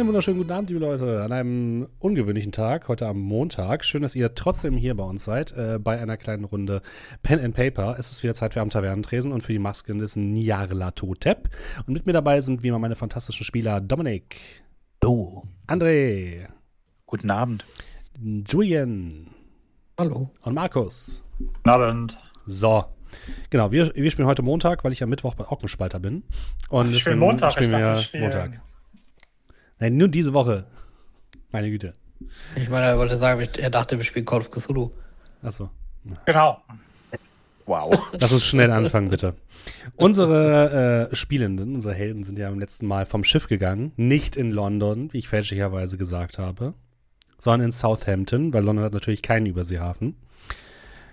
Einen wunderschönen guten Abend, liebe Leute, an einem ungewöhnlichen Tag, heute am Montag. Schön, dass ihr trotzdem hier bei uns seid, äh, bei einer kleinen Runde Pen and Paper. Es ist wieder Zeit für am Tavernentresen und für die Masken des Niarla Totep. Und mit mir dabei sind wie immer meine fantastischen Spieler Dominik. Hallo. André. Guten Abend. Julian. Hallo. Und Markus. Guten Abend. So. Genau, wir, wir spielen heute Montag, weil ich am Mittwoch bei Ockenspalter bin. Und ich spiele Montag. spielen ich wir dachte, ich spiel- Montag. Nein, nur diese Woche. Meine Güte. Ich meine, er wollte sagen, er dachte, wir spielen Call of Cthulhu. Achso. Genau. Wow. Lass uns schnell anfangen, bitte. Unsere äh, Spielenden, unsere Helden sind ja am letzten Mal vom Schiff gegangen. Nicht in London, wie ich fälschlicherweise gesagt habe, sondern in Southampton, weil London hat natürlich keinen Überseehafen.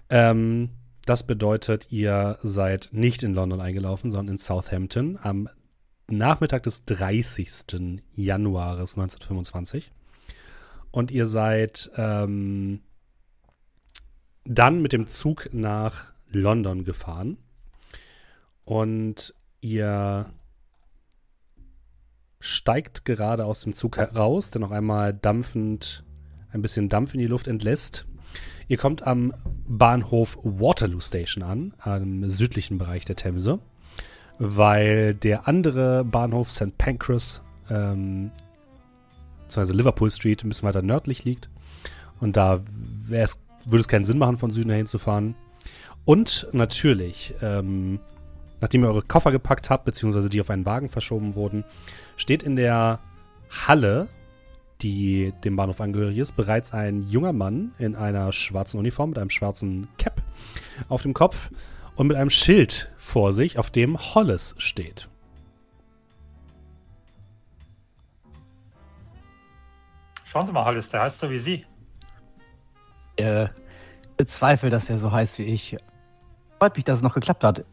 Ähm, das bedeutet, ihr seid nicht in London eingelaufen, sondern in Southampton am Nachmittag des 30. Januares 1925. Und ihr seid ähm, dann mit dem Zug nach London gefahren. Und ihr steigt gerade aus dem Zug heraus, der noch einmal dampfend, ein bisschen Dampf in die Luft entlässt. Ihr kommt am Bahnhof Waterloo Station an, am südlichen Bereich der Themse, weil der andere Bahnhof St. Pancras, ähm, beziehungsweise Liverpool Street, ein bisschen weiter nördlich liegt. Und da würde es keinen Sinn machen, von Süden her hinzufahren. Und natürlich, ähm, nachdem ihr eure Koffer gepackt habt, beziehungsweise die auf einen Wagen verschoben wurden, steht in der Halle, die dem Bahnhof angehörig ist, bereits ein junger Mann in einer schwarzen Uniform mit einem schwarzen Cap auf dem Kopf und mit einem Schild vor sich, auf dem Hollis steht. Schauen Sie mal, Hollis, der heißt so wie Sie. Äh, bezweifle, dass er so heißt wie ich. Freut mich, dass es noch geklappt hat.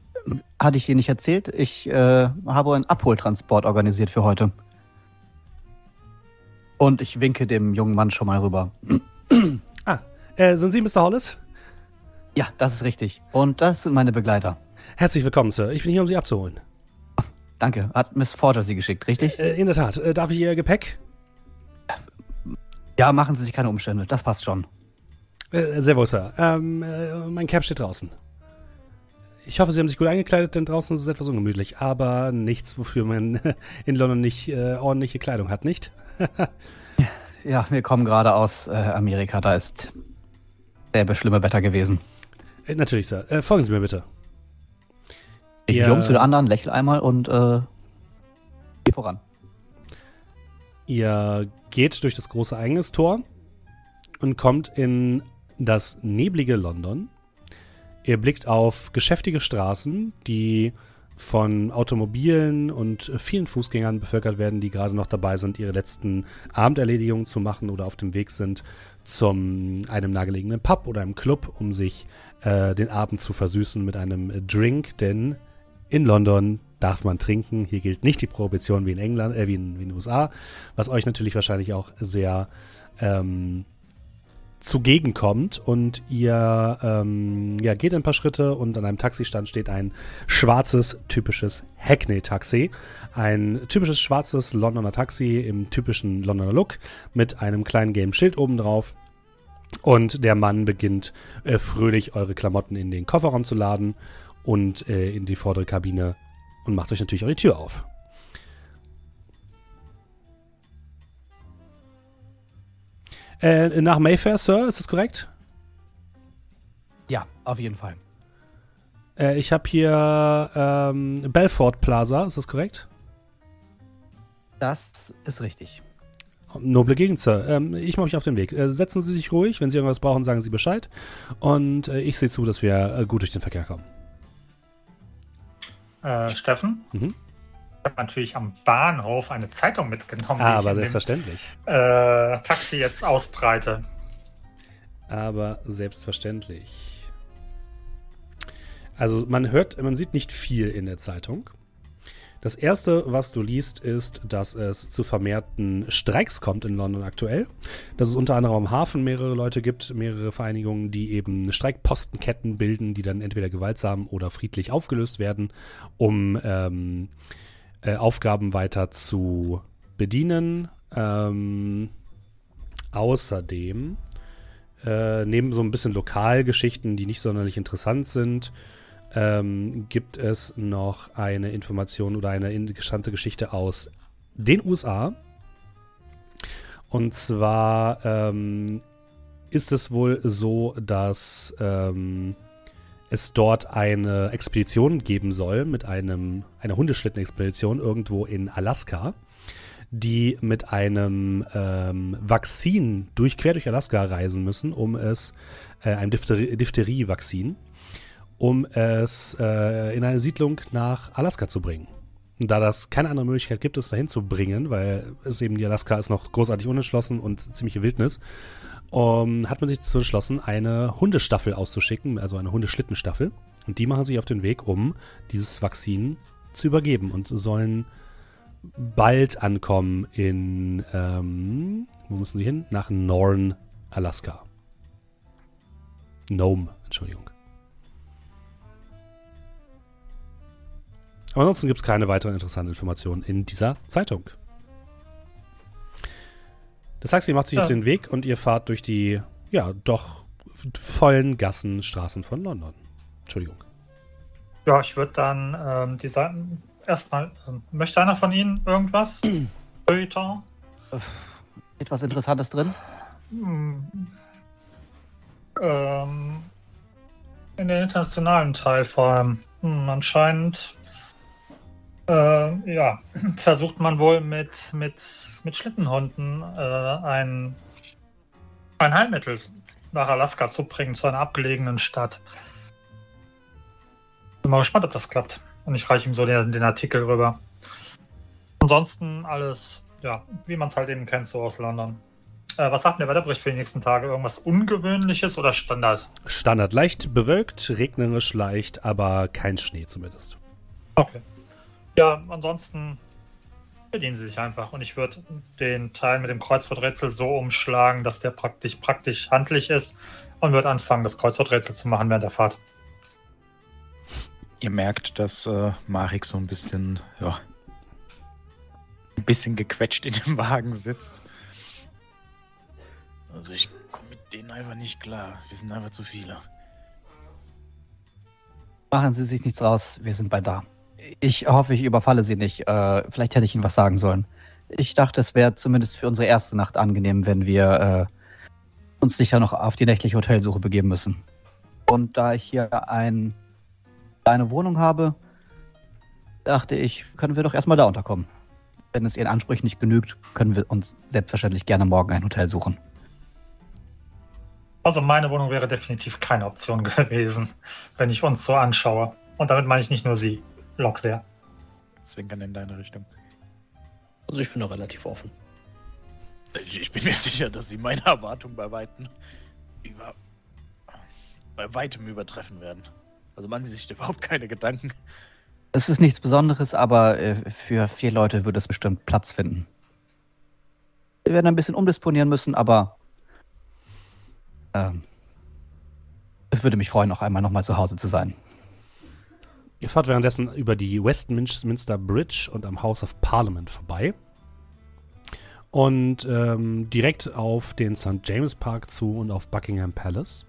Hatte ich Ihnen nicht erzählt? Ich äh, habe einen Abholtransport organisiert für heute. Und ich winke dem jungen Mann schon mal rüber. Ah, äh, sind Sie Mr. Hollis? Ja, das ist richtig. Und das sind meine Begleiter. Herzlich willkommen, Sir. Ich bin hier, um Sie abzuholen. Danke. Hat Miss Forger Sie geschickt, richtig? Äh, in der Tat. Äh, darf ich Ihr Gepäck? Ja, machen Sie sich keine Umstände. Das passt schon. Äh, sehr wohl, Sir. Ähm, äh, mein Cap steht draußen. Ich hoffe, Sie haben sich gut eingekleidet, denn draußen ist es etwas ungemütlich. Aber nichts, wofür man in London nicht äh, ordentliche Kleidung hat, nicht? Ja, wir kommen gerade aus äh, Amerika. Da ist sehr schlimme Wetter gewesen. Äh, natürlich, Sir. Äh, folgen Sie mir bitte. Ich Ja. jung zu der anderen, lächle einmal und äh, geh voran. Ihr geht durch das große Eingangstor und kommt in das neblige London. Ihr blickt auf geschäftige Straßen, die von Automobilen und vielen Fußgängern bevölkert werden, die gerade noch dabei sind, ihre letzten Abenderledigungen zu machen oder auf dem Weg sind zum einem nahegelegenen Pub oder einem Club, um sich äh, den Abend zu versüßen mit einem Drink, denn in London darf man trinken. Hier gilt nicht die Prohibition wie in England, äh, wie in, wie in den USA, was euch natürlich wahrscheinlich auch sehr ähm, zugegen kommt und ihr ähm, ja, geht ein paar Schritte und an einem Taxistand steht ein schwarzes, typisches Hackney-Taxi. Ein typisches schwarzes Londoner Taxi im typischen Londoner Look mit einem kleinen gelben Schild oben drauf. Und der Mann beginnt äh, fröhlich eure Klamotten in den Kofferraum zu laden und äh, in die vordere Kabine und macht euch natürlich auch die Tür auf. Äh, nach Mayfair, Sir, ist das korrekt? Ja, auf jeden Fall. Äh, ich habe hier ähm, Belfort Plaza, ist das korrekt? Das ist richtig. Noble Gegend, Sir. Ähm, ich mache mich auf den Weg. Äh, setzen Sie sich ruhig. Wenn Sie irgendwas brauchen, sagen Sie Bescheid. Und äh, ich sehe zu, dass wir äh, gut durch den Verkehr kommen. Äh, Steffen? Mhm. Ich habe natürlich am Bahnhof eine Zeitung mitgenommen, die Aber ich in dem selbstverständlich. äh, Taxi jetzt ausbreite. Aber selbstverständlich. Also man hört, man sieht nicht viel in der Zeitung. Das erste, was du liest, ist, dass es zu vermehrten Streiks kommt in London aktuell. Dass es unter anderem am Hafen mehrere Leute gibt, mehrere Vereinigungen, die eben Streikpostenketten bilden, die dann entweder gewaltsam oder friedlich aufgelöst werden, um ähm, äh, Aufgaben weiter zu bedienen. Ähm, außerdem, äh, neben so ein bisschen Lokalgeschichten, die nicht sonderlich interessant sind, ähm, gibt es noch eine Information oder eine interessante Geschichte aus den USA. Und zwar ähm, ist es wohl so, dass ähm, es dort eine Expedition geben soll mit einem einer Hundeschlitten-Expedition irgendwo in Alaska, die mit einem ähm, Vakzin durch quer durch Alaska reisen müssen, um es äh, ein Diphtherie-Vakzin, um es äh, in eine Siedlung nach Alaska zu bringen. Und da das keine andere Möglichkeit gibt, es dahin zu bringen, weil es eben die Alaska ist noch großartig unerschlossen und ziemliche Wildnis, um, hat man sich dazu entschlossen, eine Hundestaffel auszuschicken, also eine Hundeschlittenstaffel. Und die machen sich auf den Weg, um dieses Vakzin zu übergeben und sollen bald ankommen in, ähm, wo müssen sie hin? Nach Norn, Alaska. Nome, Entschuldigung. Aber ansonsten gibt es keine weiteren interessanten Informationen in dieser Zeitung. Das Taxi macht sich ja. auf den Weg und ihr fahrt durch die, ja, doch vollen Gassen, Straßen von London. Entschuldigung. Ja, ich würde dann ähm, die Seiten erstmal. Ähm, möchte einer von Ihnen irgendwas? Peter? Etwas Interessantes drin? Hm. Ähm, in den internationalen Teil vor allem. Hm, anscheinend äh, ja, versucht man wohl mit, mit, mit Schlittenhunden äh, ein, ein Heilmittel nach Alaska zu bringen, zu einer abgelegenen Stadt. Bin mal gespannt, ob das klappt. Und ich reiche ihm so den, den Artikel rüber. Ansonsten alles, ja, wie man es halt eben kennt, so aus London. Äh, was sagt denn der Wetterbericht für die nächsten Tage? Irgendwas Ungewöhnliches oder Standard? Standard. Leicht bewölkt, regnerisch leicht, aber kein Schnee zumindest. Okay. Ja, ansonsten bedienen sie sich einfach. Und ich würde den Teil mit dem Kreuzworträtsel so umschlagen, dass der praktisch, praktisch handlich ist und würde anfangen, das Kreuzworträtsel zu machen während der Fahrt. Ihr merkt, dass äh, Marek so ein bisschen, ja, ein bisschen gequetscht in dem Wagen sitzt. Also ich komme mit denen einfach nicht klar. Wir sind einfach zu viele. Machen Sie sich nichts raus, wir sind bei da. Ich hoffe, ich überfalle Sie nicht. Äh, vielleicht hätte ich Ihnen was sagen sollen. Ich dachte, es wäre zumindest für unsere erste Nacht angenehm, wenn wir äh, uns sicher noch auf die nächtliche Hotelsuche begeben müssen. Und da ich hier ein, eine Wohnung habe, dachte ich, können wir doch erstmal da unterkommen. Wenn es Ihren Ansprüchen nicht genügt, können wir uns selbstverständlich gerne morgen ein Hotel suchen. Also meine Wohnung wäre definitiv keine Option gewesen, wenn ich uns so anschaue. Und damit meine ich nicht nur Sie. Lockleer. Zwinkern in deine Richtung. Also ich bin noch relativ offen. Ich, ich bin mir sicher, dass sie meine Erwartungen bei weitem über bei weitem übertreffen werden. Also machen sie sich überhaupt keine Gedanken. Es ist nichts Besonderes, aber äh, für vier Leute würde es bestimmt Platz finden. Wir werden ein bisschen umdisponieren müssen, aber ähm, es würde mich freuen, noch einmal nochmal zu Hause zu sein. Ihr fahrt währenddessen über die Westminster Bridge und am House of Parliament vorbei. Und ähm, direkt auf den St. James Park zu und auf Buckingham Palace.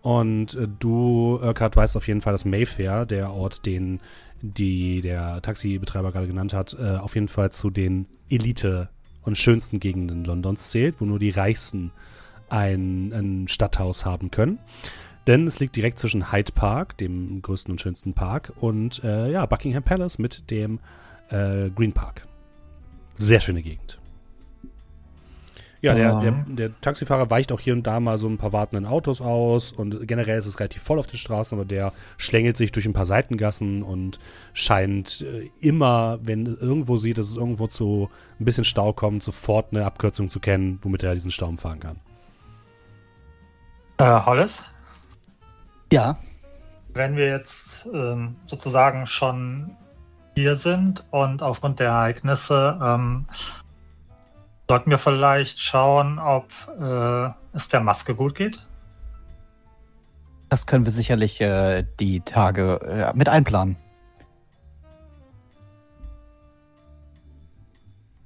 Und äh, du, Urquhart, weißt auf jeden Fall, dass Mayfair, der Ort, den die der Taxibetreiber gerade genannt hat, äh, auf jeden Fall zu den Elite- und schönsten Gegenden Londons zählt, wo nur die Reichsten ein, ein Stadthaus haben können. Denn es liegt direkt zwischen Hyde Park, dem größten und schönsten Park, und äh, ja, Buckingham Palace mit dem äh, Green Park. Sehr schöne Gegend. Ja, der, der, der, Taxifahrer weicht auch hier und da mal so ein paar wartenden Autos aus und generell ist es relativ voll auf den Straßen, aber der schlängelt sich durch ein paar Seitengassen und scheint äh, immer, wenn irgendwo sieht, dass es irgendwo zu ein bisschen Stau kommt, sofort eine Abkürzung zu kennen, womit er diesen Stau umfahren kann. Äh, Hollis? Ja. Wenn wir jetzt ähm, sozusagen schon hier sind und aufgrund der Ereignisse ähm, sollten wir vielleicht schauen, ob äh, es der Maske gut geht. Das können wir sicherlich äh, die Tage äh, mit einplanen.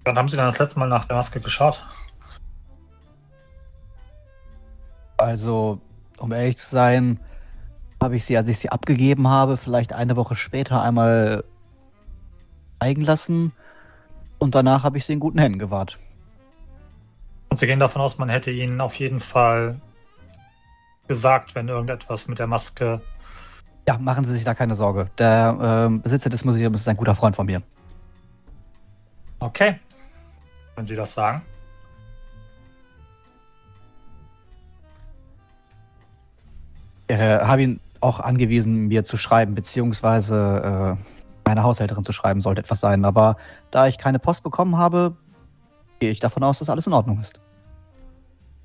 Wann haben Sie dann das letzte Mal nach der Maske geschaut? Also, um ehrlich zu sein, habe ich sie, als ich sie abgegeben habe, vielleicht eine Woche später einmal zeigen lassen. Und danach habe ich sie in guten Händen gewahrt. Und Sie gehen davon aus, man hätte Ihnen auf jeden Fall gesagt, wenn irgendetwas mit der Maske. Ja, machen Sie sich da keine Sorge. Der ähm, Besitzer des Museums ist ein guter Freund von mir. Okay. Wenn Sie das sagen. Ich äh, habe ihn auch angewiesen, mir zu schreiben, beziehungsweise äh, meine Haushälterin zu schreiben, sollte etwas sein. Aber da ich keine Post bekommen habe, gehe ich davon aus, dass alles in Ordnung ist.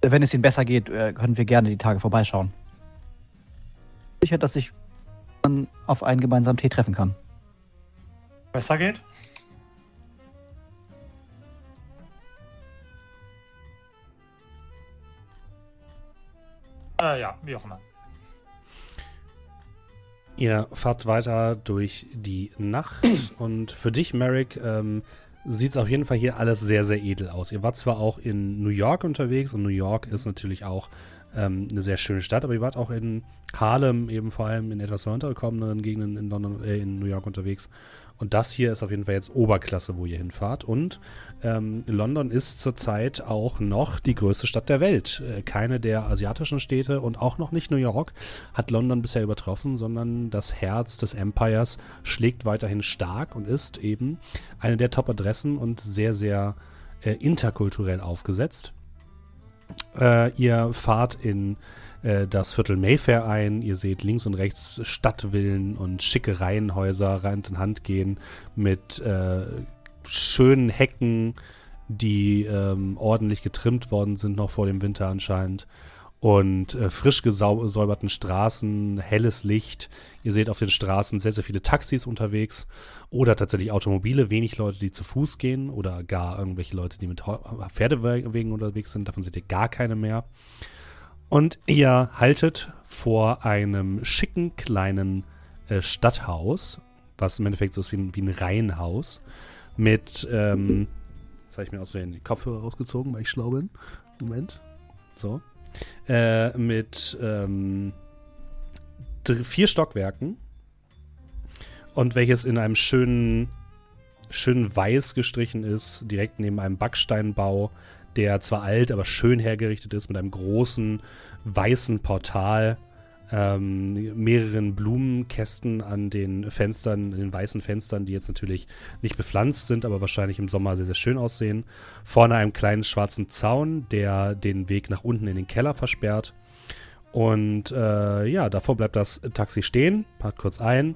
Wenn es Ihnen besser geht, äh, können wir gerne die Tage vorbeischauen. Sicher, dass ich dann auf einen gemeinsamen Tee treffen kann. Besser geht? Äh, ja, wie auch immer. Ihr fahrt weiter durch die Nacht und für dich, Merrick, ähm, sieht es auf jeden Fall hier alles sehr, sehr edel aus. Ihr wart zwar auch in New York unterwegs und New York ist natürlich auch ähm, eine sehr schöne Stadt, aber ihr wart auch in Harlem, eben vor allem in etwas heruntergekommenen Gegenden in, London, äh, in New York unterwegs. Und das hier ist auf jeden Fall jetzt Oberklasse, wo ihr hinfahrt. Und ähm, London ist zurzeit auch noch die größte Stadt der Welt. Äh, keine der asiatischen Städte und auch noch nicht New York hat London bisher übertroffen, sondern das Herz des Empires schlägt weiterhin stark und ist eben eine der Top-Adressen und sehr, sehr äh, interkulturell aufgesetzt. Äh, ihr fahrt in äh, das Viertel Mayfair ein. Ihr seht links und rechts Stadtvillen und schicke Reihenhäuser Hand in Hand gehen mit äh, schönen Hecken, die ähm, ordentlich getrimmt worden sind noch vor dem Winter anscheinend. Und äh, frisch gesäuberten Straßen, helles Licht. Ihr seht auf den Straßen sehr, sehr viele Taxis unterwegs oder tatsächlich Automobile, wenig Leute, die zu Fuß gehen oder gar irgendwelche Leute, die mit Pferdewegen unterwegs sind. Davon seht ihr gar keine mehr. Und ihr haltet vor einem schicken kleinen äh, Stadthaus, was im Endeffekt so ist wie ein, wie ein Reihenhaus, mit, ähm, jetzt habe ich mir aus den Kopfhörer rausgezogen, weil ich schlau bin. Moment. So. Äh, mit ähm, vier Stockwerken und welches in einem schönen, schönen Weiß gestrichen ist, direkt neben einem Backsteinbau der zwar alt, aber schön hergerichtet ist, mit einem großen weißen Portal, ähm, mehreren Blumenkästen an den Fenstern, den weißen Fenstern, die jetzt natürlich nicht bepflanzt sind, aber wahrscheinlich im Sommer sehr, sehr schön aussehen. Vorne einem kleinen schwarzen Zaun, der den Weg nach unten in den Keller versperrt. Und äh, ja, davor bleibt das Taxi stehen, parkt kurz ein,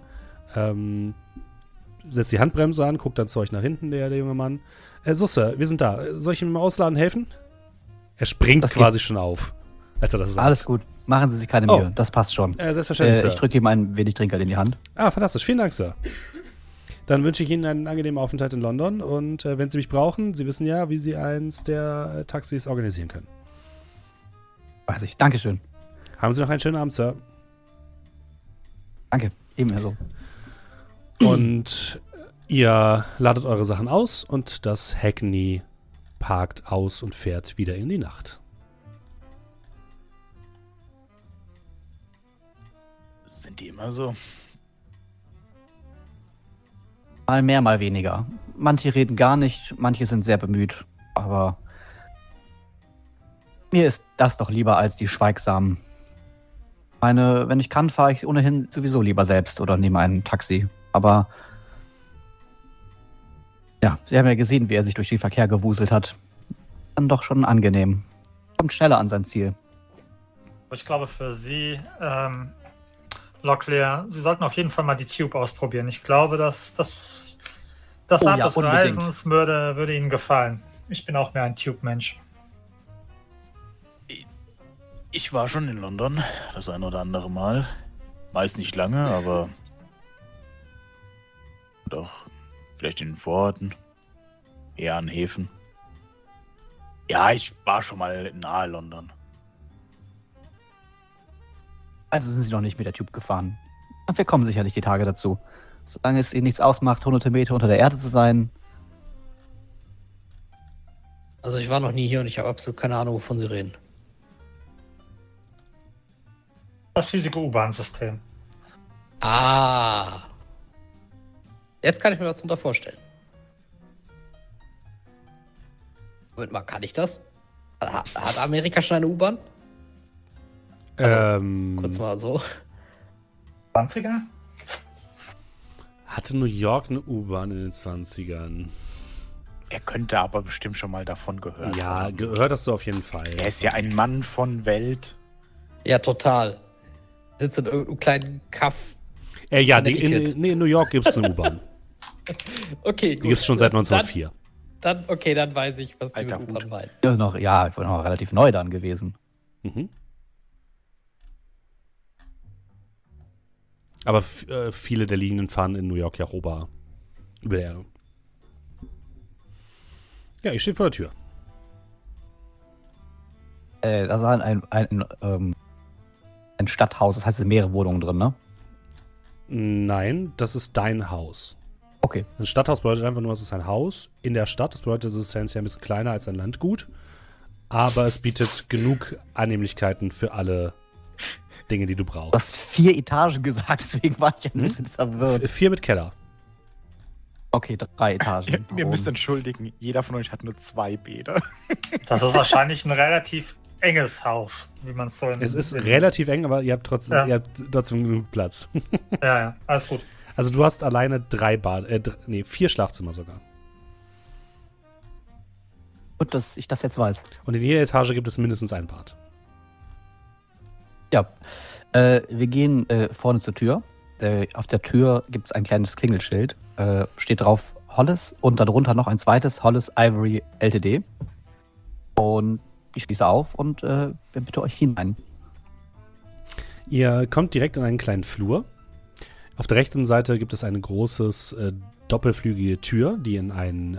ähm, setzt die Handbremse an, guckt dann zu euch nach hinten, der, der junge Mann. Äh, so, Sir, wir sind da. Soll ich ihm im Ausladen helfen? Er springt das quasi geht. schon auf, als er das sagt. Alles gut. Machen Sie sich keine Mühe. Oh. Das passt schon. Äh, selbstverständlich, äh, Ich drücke ihm ein wenig Trinkgeld in die Hand. Ah, fantastisch. Vielen Dank, Sir. Dann wünsche ich Ihnen einen angenehmen Aufenthalt in London und äh, wenn Sie mich brauchen, Sie wissen ja, wie Sie eins der äh, Taxis organisieren können. Weiß ich. Dankeschön. Haben Sie noch einen schönen Abend, Sir. Danke. Ebenso. Und Ihr ladet eure Sachen aus und das Hackney parkt aus und fährt wieder in die Nacht. Die immer so? Mal mehr, mal weniger. Manche reden gar nicht, manche sind sehr bemüht, aber mir ist das doch lieber als die Schweigsamen. Meine, wenn ich kann, fahre ich ohnehin sowieso lieber selbst oder nehme ein Taxi. Aber ja, Sie haben ja gesehen, wie er sich durch den Verkehr gewuselt hat. Dann doch schon angenehm. Kommt schneller an sein Ziel. Ich glaube, für Sie, ähm, Locklear, Sie sollten auf jeden Fall mal die Tube ausprobieren. Ich glaube, dass das, das oh, Art ja, des unbedingt. Reisens würde, würde Ihnen gefallen. Ich bin auch mehr ein Tube-Mensch. Ich war schon in London, das ein oder andere Mal. Meist nicht lange, aber doch Vielleicht in den Vororten. Eher an Häfen. Ja, ich war schon mal nahe London. Also sind Sie noch nicht mit der Tube gefahren. Wir kommen sicherlich die Tage dazu. Solange es Ihnen nichts ausmacht, hunderte Meter unter der Erde zu sein, Also ich war noch nie hier und ich habe absolut keine Ahnung, wovon Sie reden. Das riesige U-Bahn-System. Ah. Jetzt kann ich mir was darunter vorstellen. Moment mal, kann ich das? Hat, hat Amerika schon eine U-Bahn? Also, ähm, Kurz mal so. 20er? hatte New York eine U-Bahn in den 20ern? Er könnte aber bestimmt schon mal davon gehört Ja, haben. gehört hast du auf jeden Fall. Er ist ja ein Mann von Welt. Ja, total. Sitzt in irgendeinem kleinen Kaff. Äh, ja, die, in, nee, in New York gibt es eine U-Bahn. Okay, gut. Die gibt es schon seit Dann- 1904. Dann, okay, dann weiß ich, was Alter Hut. U-Bahn meinen. Ja, noch, ja, ich war noch relativ neu dann gewesen. Mhm. Aber äh, viele der Linien fahren in New York ja ober über der Erde. Ja, ich stehe vor der Tür. Äh, das war ein, ein, ähm, ein Stadthaus, das heißt, es sind mehrere Wohnungen drin, ne? Nein, das ist dein Haus. Okay. Ein Stadthaus bedeutet einfach nur, es ist ein Haus in der Stadt. Das bedeutet, es ist tendenziell ein bisschen kleiner als ein Landgut. Aber es bietet genug Annehmlichkeiten für alle Dinge, die du Du brauchst. hast vier Etagen gesagt, deswegen war ich ein Hm? bisschen verwirrt. Vier mit Keller. Okay, drei Etagen. Ihr, ihr müsst entschuldigen, jeder von euch hat nur zwei Bäder. Das ist wahrscheinlich ein relativ enges Haus, wie man es so in, Es ist relativ eng, aber ihr habt trotzdem, Ja. ihr habt trotzdem genug Platz. Ja, ja, alles gut. Also du hast alleine drei Bad, äh, nee, vier Schlafzimmer sogar. Gut, dass ich das jetzt weiß. Und in jeder Etage gibt es mindestens ein Bad. Ja. Äh, wir gehen äh, vorne zur Tür. Äh, auf der Tür gibt es ein kleines Klingelschild. Äh, steht drauf Hollis und darunter noch ein zweites Hollis Ivory LTD. Und ich schließe auf und äh, bitte euch hinein. Ihr kommt direkt in einen kleinen Flur. Auf der rechten Seite gibt es eine großes äh, doppelflügige Tür, die in ein,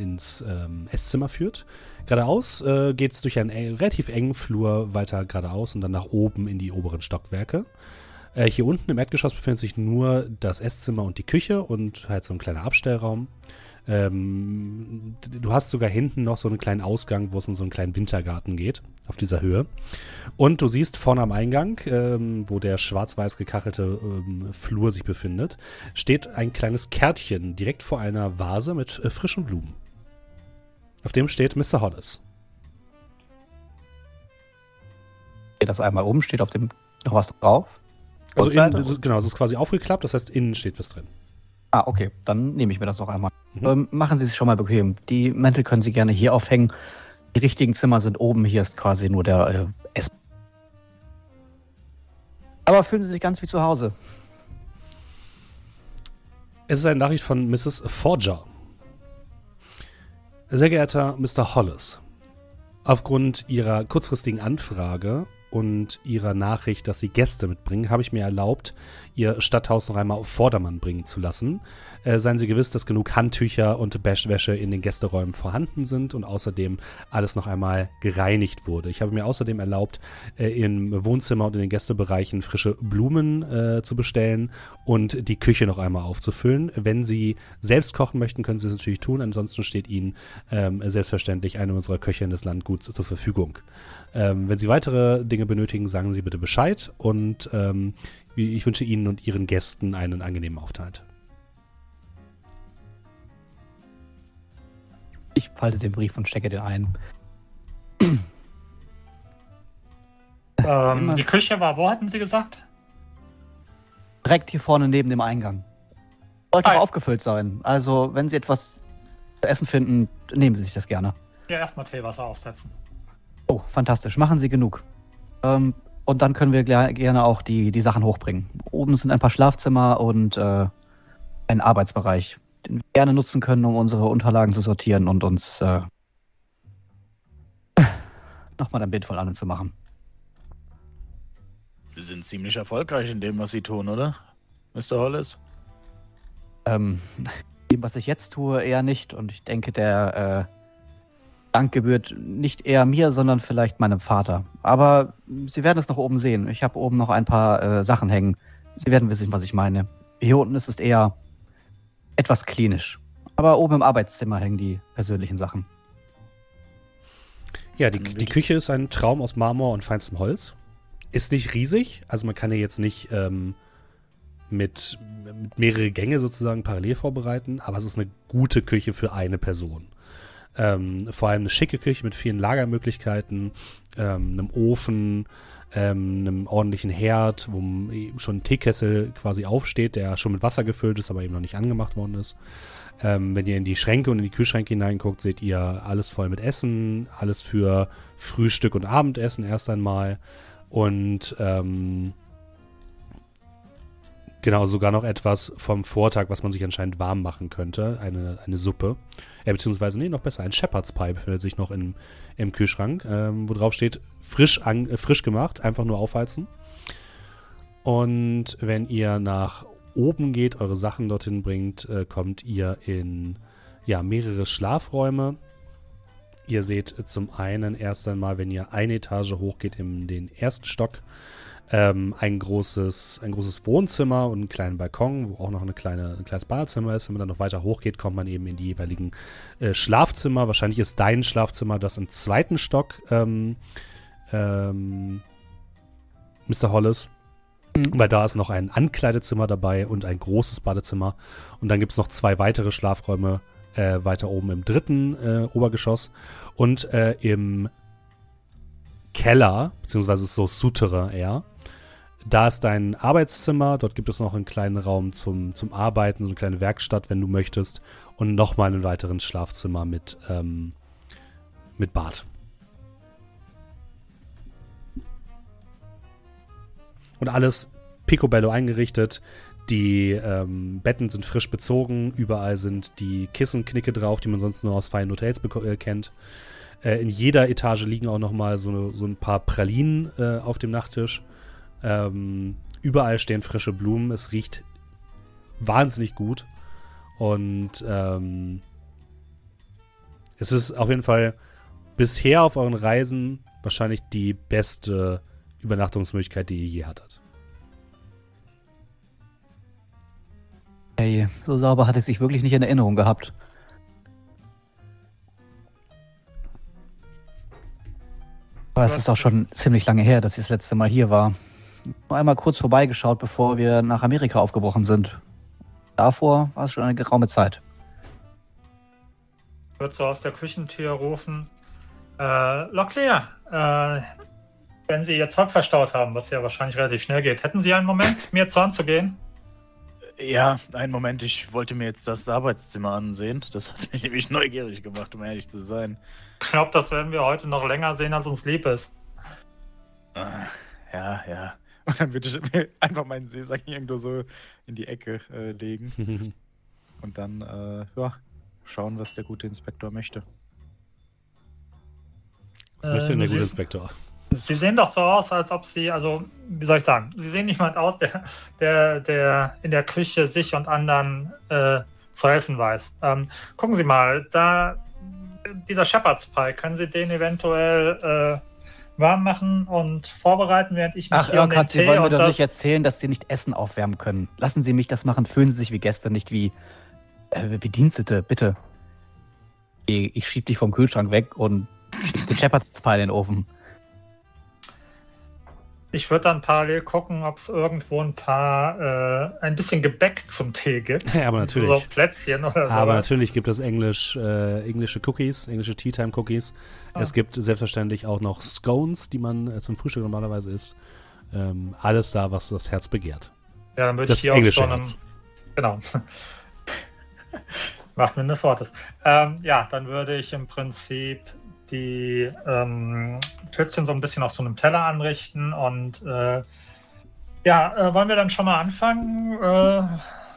ins ähm, Esszimmer führt. Geradeaus äh, geht es durch einen äh, relativ engen Flur weiter geradeaus und dann nach oben in die oberen Stockwerke. Äh, hier unten im Erdgeschoss befindet sich nur das Esszimmer und die Küche und halt so ein kleiner Abstellraum. Ähm, du hast sogar hinten noch so einen kleinen Ausgang, wo es in so einen kleinen Wintergarten geht, auf dieser Höhe. Und du siehst vorne am Eingang, ähm, wo der schwarz-weiß gekachelte ähm, Flur sich befindet, steht ein kleines Kärtchen direkt vor einer Vase mit äh, frischen Blumen. Auf dem steht Mr. Hollis. Geht das einmal um, steht auf dem noch was drauf. Also innen, genau, es ist quasi aufgeklappt, das heißt, innen steht was drin. Ah, okay, dann nehme ich mir das noch einmal. Mhm. Ähm, machen Sie es schon mal bequem. Die Mäntel können Sie gerne hier aufhängen. Die richtigen Zimmer sind oben. Hier ist quasi nur der äh, Ess. Aber fühlen Sie sich ganz wie zu Hause. Es ist eine Nachricht von Mrs. Forger. Sehr geehrter Mr. Hollis, aufgrund Ihrer kurzfristigen Anfrage und Ihrer Nachricht, dass Sie Gäste mitbringen, habe ich mir erlaubt, Ihr Stadthaus noch einmal auf Vordermann bringen zu lassen. Äh, seien Sie gewiss, dass genug Handtücher und Bashwäsche in den Gästeräumen vorhanden sind und außerdem alles noch einmal gereinigt wurde. Ich habe mir außerdem erlaubt, äh, im Wohnzimmer und in den Gästebereichen frische Blumen äh, zu bestellen und die Küche noch einmal aufzufüllen. Wenn Sie selbst kochen möchten, können Sie das natürlich tun. Ansonsten steht Ihnen ähm, selbstverständlich eine unserer Köchinnen des Landguts zur Verfügung. Ähm, wenn Sie weitere Dinge benötigen, sagen Sie bitte Bescheid und ähm, ich wünsche Ihnen und Ihren Gästen einen angenehmen Aufenthalt. Ich falte den Brief und stecke den ein. Ähm, die Küche war, wo hatten Sie gesagt? Direkt hier vorne neben dem Eingang. Sollte Ah, ja. auch aufgefüllt sein. Also, wenn Sie etwas zu essen finden, nehmen Sie sich das gerne. Ja, erstmal Teewasser aufsetzen. Oh, fantastisch. Machen Sie genug. Ähm, und dann können wir gerne auch die, die Sachen hochbringen. Oben sind ein paar Schlafzimmer und äh, ein Arbeitsbereich, den wir gerne nutzen können, um unsere Unterlagen zu sortieren und uns äh, nochmal ein Bild von allen zu machen. Wir sind ziemlich erfolgreich in dem, was sie tun, oder? Mr. Hollis? Ähm, dem, was ich jetzt tue, eher nicht. Und ich denke, der äh, Dank gebührt nicht eher mir, sondern vielleicht meinem Vater. Aber Sie werden es noch oben sehen. Ich habe oben noch ein paar äh, Sachen hängen. Sie werden wissen, was ich meine. Hier unten ist es eher etwas klinisch. Aber oben im Arbeitszimmer hängen die persönlichen Sachen. Ja, die, die Küche ist ein Traum aus Marmor und feinstem Holz. Ist nicht riesig, also man kann ja jetzt nicht ähm, mit, mit mehrere Gänge sozusagen parallel vorbereiten, aber es ist eine gute Küche für eine Person. Ähm, vor allem eine schicke Küche mit vielen Lagermöglichkeiten, ähm, einem Ofen, ähm, einem ordentlichen Herd, wo schon ein Teekessel quasi aufsteht, der schon mit Wasser gefüllt ist, aber eben noch nicht angemacht worden ist. Ähm, wenn ihr in die Schränke und in die Kühlschränke hineinguckt, seht ihr alles voll mit Essen, alles für Frühstück und Abendessen erst einmal. Und ähm, genau, sogar noch etwas vom Vortag, was man sich anscheinend warm machen könnte. Eine, eine Suppe. Äh, beziehungsweise, nee, noch besser, ein Shepherd's Pie befindet sich noch im, im Kühlschrank, ähm, wo drauf steht, frisch, an, äh, frisch gemacht, einfach nur aufheizen. Und wenn ihr nach oben geht, eure Sachen dorthin bringt, äh, kommt ihr in ja, mehrere Schlafräume. Ihr seht zum einen erst einmal, wenn ihr eine Etage hochgeht in den ersten Stock, ähm, ein, großes, ein großes Wohnzimmer und einen kleinen Balkon, wo auch noch eine kleine, ein kleines Badezimmer ist. Wenn man dann noch weiter hochgeht, kommt man eben in die jeweiligen äh, Schlafzimmer. Wahrscheinlich ist dein Schlafzimmer das im zweiten Stock, ähm, ähm, Mr. Hollis. Mhm. Weil da ist noch ein Ankleidezimmer dabei und ein großes Badezimmer. Und dann gibt es noch zwei weitere Schlafräume äh, weiter oben im dritten äh, Obergeschoss. Und äh, im Keller, beziehungsweise so Souterrain eher, da ist dein Arbeitszimmer. Dort gibt es noch einen kleinen Raum zum, zum Arbeiten, so eine kleine Werkstatt, wenn du möchtest. Und nochmal einen weiteren Schlafzimmer mit, ähm, mit Bad. Und alles picobello eingerichtet. Die ähm, Betten sind frisch bezogen. Überall sind die Kissenknicke drauf, die man sonst nur aus feinen Hotels äh, kennt. Äh, in jeder Etage liegen auch noch mal so, so ein paar Pralinen äh, auf dem Nachttisch. Ähm, überall stehen frische Blumen. Es riecht wahnsinnig gut. Und ähm, es ist auf jeden Fall bisher auf euren Reisen wahrscheinlich die beste Übernachtungsmöglichkeit, die ihr je hattet. Hey, so sauber hatte ich sich wirklich nicht in Erinnerung gehabt. Aber es ist auch schon ziemlich lange her, dass ich das letzte Mal hier war. Nur einmal kurz vorbeigeschaut, bevor wir nach Amerika aufgebrochen sind. Davor war es schon eine geraume Zeit. Wird so aus der Küchentür rufen. Äh, Locklear, äh, wenn Sie Ihr Zeug verstaut haben, was ja wahrscheinlich relativ schnell geht, hätten Sie einen Moment, mir zu anzugehen? Ja, einen Moment, ich wollte mir jetzt das Arbeitszimmer ansehen. Das hat mich nämlich neugierig gemacht, um ehrlich zu sein. Ich glaube, das werden wir heute noch länger sehen, als uns lieb ist. Ah, ja, ja. Und dann würde ich mir einfach meinen Seesack irgendwo so in die Ecke äh, legen. Und dann, äh, ja, schauen, was der gute Inspektor möchte. Was möchte denn der gute Inspektor? Sie sehen doch so aus, als ob Sie, also, wie soll ich sagen, Sie sehen niemand aus, der, der, der in der Küche sich und anderen äh, zu helfen weiß. Ähm, gucken Sie mal, da dieser Shepherd's Pie, können Sie den eventuell äh, warm machen und vorbereiten, während ich mich Ach, hier Irkhat, um Sie wollen mir doch nicht erzählen, dass Sie nicht Essen aufwärmen können. Lassen Sie mich das machen, fühlen Sie sich wie gestern, nicht wie äh, Bedienstete, bitte. Ich, ich schieb dich vom Kühlschrank weg und schieb den Shepherd's Pie in den Ofen. Ich würde dann parallel gucken, ob es irgendwo ein paar, äh, ein bisschen Gebäck zum Tee gibt. Ja, aber natürlich. So Plätzchen oder so. Aber natürlich gibt es Englisch, äh, englische Cookies, englische Tea Time Cookies. Ah. Es gibt selbstverständlich auch noch Scones, die man äh, zum Frühstück normalerweise isst. Ähm, alles da, was das Herz begehrt. Ja, dann würde ich hier so einem, Herz. Genau. was denn des Wortes. Ähm, ja, dann würde ich im Prinzip die ähm, Plätzchen so ein bisschen auf so einem Teller anrichten. Und äh, ja, äh, wollen wir dann schon mal anfangen? Äh,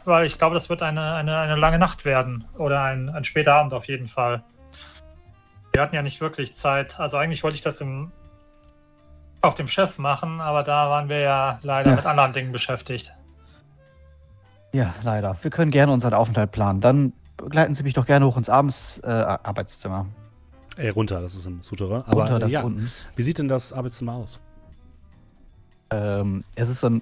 weil ich glaube, das wird eine, eine, eine lange Nacht werden. Oder ein, ein später Abend auf jeden Fall. Wir hatten ja nicht wirklich Zeit. Also eigentlich wollte ich das im, auf dem Chef machen, aber da waren wir ja leider ja. mit anderen Dingen beschäftigt. Ja, leider. Wir können gerne unseren Aufenthalt planen. Dann begleiten Sie mich doch gerne hoch ins Abends äh, Arbeitszimmer. Äh, runter, das ist im Souterrain. Aber runter, äh, ja, unten. wie sieht denn das Arbeitszimmer aus? Ähm, es ist so ein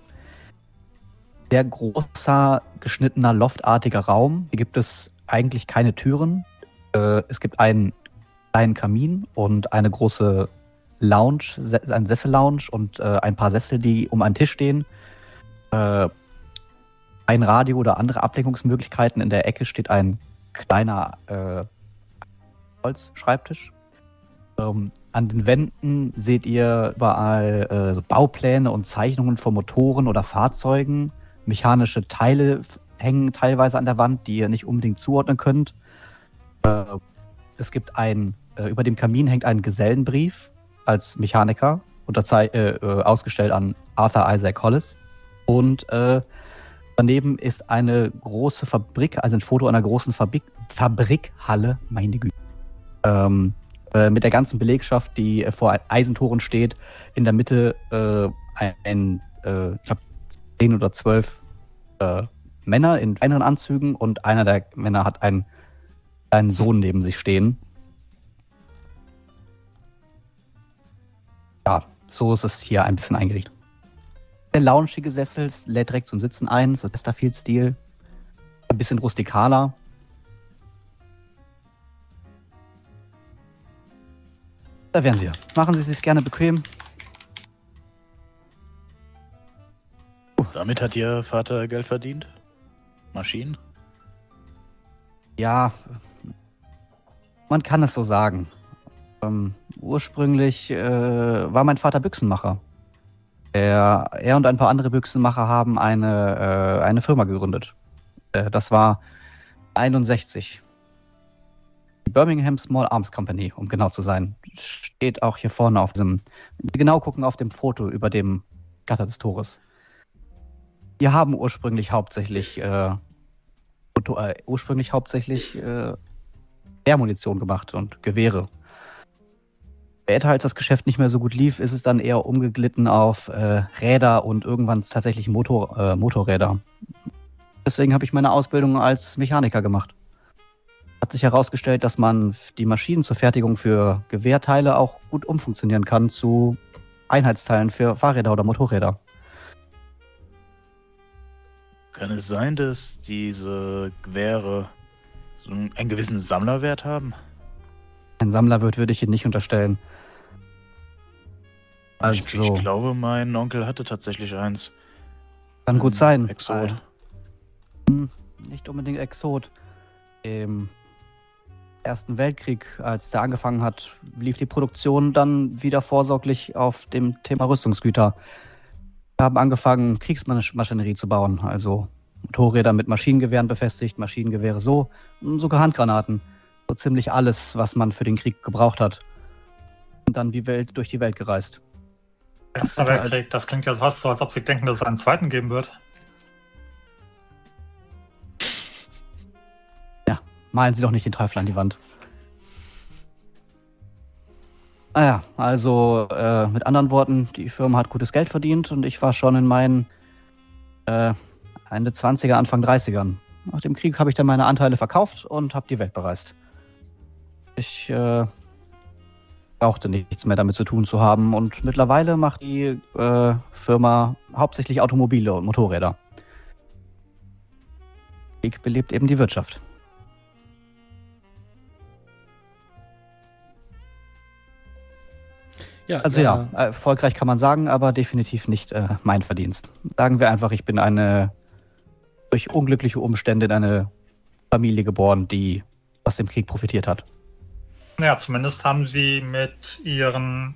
sehr großer, geschnittener, loftartiger Raum. Hier gibt es eigentlich keine Türen. Äh, es gibt einen kleinen Kamin und eine große Lounge, Se ein Sessel-Lounge und äh, ein paar Sessel, die um einen Tisch stehen. Äh, ein Radio oder andere Ablenkungsmöglichkeiten. In der Ecke steht ein kleiner äh, Holzschreibtisch. Ähm, an den Wänden seht ihr überall äh, so Baupläne und Zeichnungen von Motoren oder Fahrzeugen. Mechanische Teile hängen teilweise an der Wand, die ihr nicht unbedingt zuordnen könnt. Äh, es gibt ein, äh, über dem Kamin hängt ein Gesellenbrief als Mechaniker, äh, äh, ausgestellt an Arthur Isaac Hollis. Und äh, daneben ist eine große Fabrik, also ein Foto einer großen Fabrik, Fabrikhalle, meine Güte. Ähm, äh, mit der ganzen Belegschaft, die äh, vor Eisentoren steht. In der Mitte äh, ein, äh, ich glaube, zehn oder zwölf äh, Männer in kleineren Anzügen und einer der Männer hat einen kleinen Sohn neben sich stehen. Ja, so ist es hier ein bisschen eingerichtet. Der loungige Sessel lädt direkt zum Sitzen ein, so Chesterfield-Stil. Ein bisschen rustikaler. Da wären wir. Machen Sie es sich gerne bequem. Damit hat Ihr Vater Geld verdient? Maschinen? Ja, man kann es so sagen. Ähm, ursprünglich äh, war mein Vater Büchsenmacher. Er, er und ein paar andere Büchsenmacher haben eine, äh, eine Firma gegründet. Äh, das war 61. Die Birmingham Small Arms Company, um genau zu sein. Steht auch hier vorne auf diesem. Genau gucken auf dem Foto über dem Gatter des Tores. Wir haben ursprünglich hauptsächlich äh, äh, ursprünglich hauptsächlich äh, Airmunition gemacht und Gewehre. Später, als das Geschäft nicht mehr so gut lief, ist es dann eher umgeglitten auf äh, Räder und irgendwann tatsächlich Motor, äh, Motorräder. Deswegen habe ich meine Ausbildung als Mechaniker gemacht. Hat sich herausgestellt, dass man die Maschinen zur Fertigung für Gewehrteile auch gut umfunktionieren kann zu Einheitsteilen für Fahrräder oder Motorräder. Kann es sein, dass diese Gewehre so einen gewissen Sammlerwert haben? Ein Sammlerwirt würde ich Ihnen nicht unterstellen. Also, ich, ich glaube, mein Onkel hatte tatsächlich eins. Kann gut sein. Exot. Hm, nicht unbedingt Exot. Im Ersten Weltkrieg, als der angefangen hat, lief die Produktion dann wieder vorsorglich auf dem Thema Rüstungsgüter. Wir haben angefangen, Kriegsmaschinerie zu bauen, also Motorräder mit Maschinengewehren befestigt, Maschinengewehre so, sogar Handgranaten. So ziemlich alles, was man für den Krieg gebraucht hat. Und dann die Welt durch die Welt gereist. Erster Weltkrieg, das klingt ja fast so, als ob sie denken, dass es einen zweiten geben wird. Malen Sie doch nicht den Teufel an die Wand. Ah also äh, mit anderen Worten, die Firma hat gutes Geld verdient und ich war schon in meinen äh, Ende 20er, Anfang 30ern. Nach dem Krieg habe ich dann meine Anteile verkauft und habe die Welt bereist. Ich äh, brauchte nichts mehr damit zu tun zu haben und mittlerweile macht die äh, Firma hauptsächlich Automobile und Motorräder. Krieg belebt eben die Wirtschaft. Ja, also ja, ja, erfolgreich kann man sagen, aber definitiv nicht äh, mein Verdienst. Sagen wir einfach, ich bin eine durch unglückliche Umstände in eine Familie geboren, die aus dem Krieg profitiert hat. Ja, zumindest haben sie mit ihren,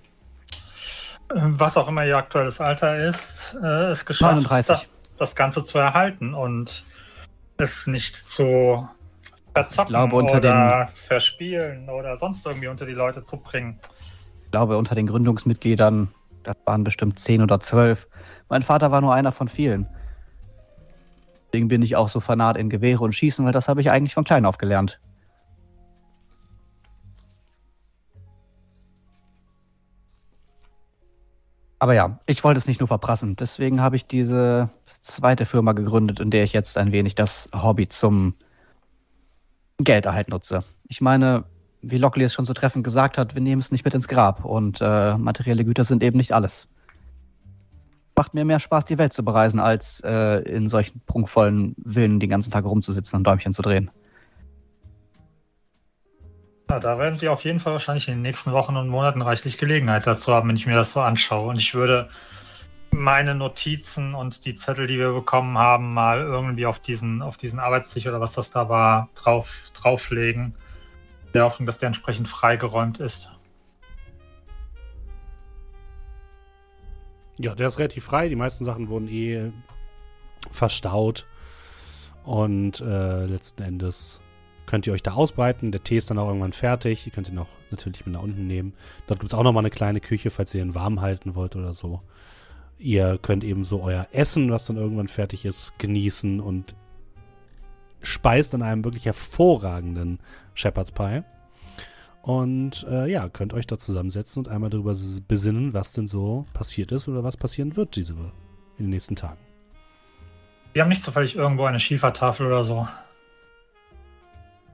äh, was auch immer ihr aktuelles Alter ist, äh, es geschafft, das, das Ganze zu erhalten und es nicht zu verzocken glaube, oder den, verspielen oder sonst irgendwie unter die Leute zu bringen. Ich glaube, unter den Gründungsmitgliedern, das waren bestimmt zehn oder zwölf. Mein Vater war nur einer von vielen. Deswegen bin ich auch so fanat in Gewehre und Schießen, weil das habe ich eigentlich von klein auf gelernt. Aber ja, ich wollte es nicht nur verprassen. Deswegen habe ich diese zweite Firma gegründet, in der ich jetzt ein wenig das Hobby zum Gelderhalt nutze. Ich meine, wie Lockley es schon so treffend gesagt hat, wir nehmen es nicht mit ins Grab und äh, materielle Güter sind eben nicht alles. Macht mir mehr Spaß, die Welt zu bereisen, als äh, in solchen prunkvollen Villen den ganzen Tag rumzusitzen und Däumchen zu drehen. Ja, da werden Sie auf jeden Fall wahrscheinlich in den nächsten Wochen und Monaten reichlich Gelegenheit dazu haben, wenn ich mir das so anschaue. Und ich würde meine Notizen und die Zettel, die wir bekommen haben, mal irgendwie auf diesen, auf diesen Arbeitstisch oder was das da war, drauf, drauflegen. Der Hoffnung, dass der entsprechend freigeräumt ist. Ja, der ist relativ frei. Die meisten Sachen wurden eh verstaut. Und äh, letzten Endes könnt ihr euch da ausbreiten. Der Tee ist dann auch irgendwann fertig. Ihr könnt ihn auch natürlich mit nach unten nehmen. Dort gibt es auch nochmal eine kleine Küche, falls ihr ihn warm halten wollt oder so. Ihr könnt eben so euer Essen, was dann irgendwann fertig ist, genießen und speist an einem wirklich hervorragenden Shepherd's Pie. Und äh, ja, könnt euch da zusammensetzen und einmal darüber besinnen, was denn so passiert ist oder was passieren wird diese in den nächsten Tagen. Wir haben nicht zufällig irgendwo eine Schiefertafel oder so.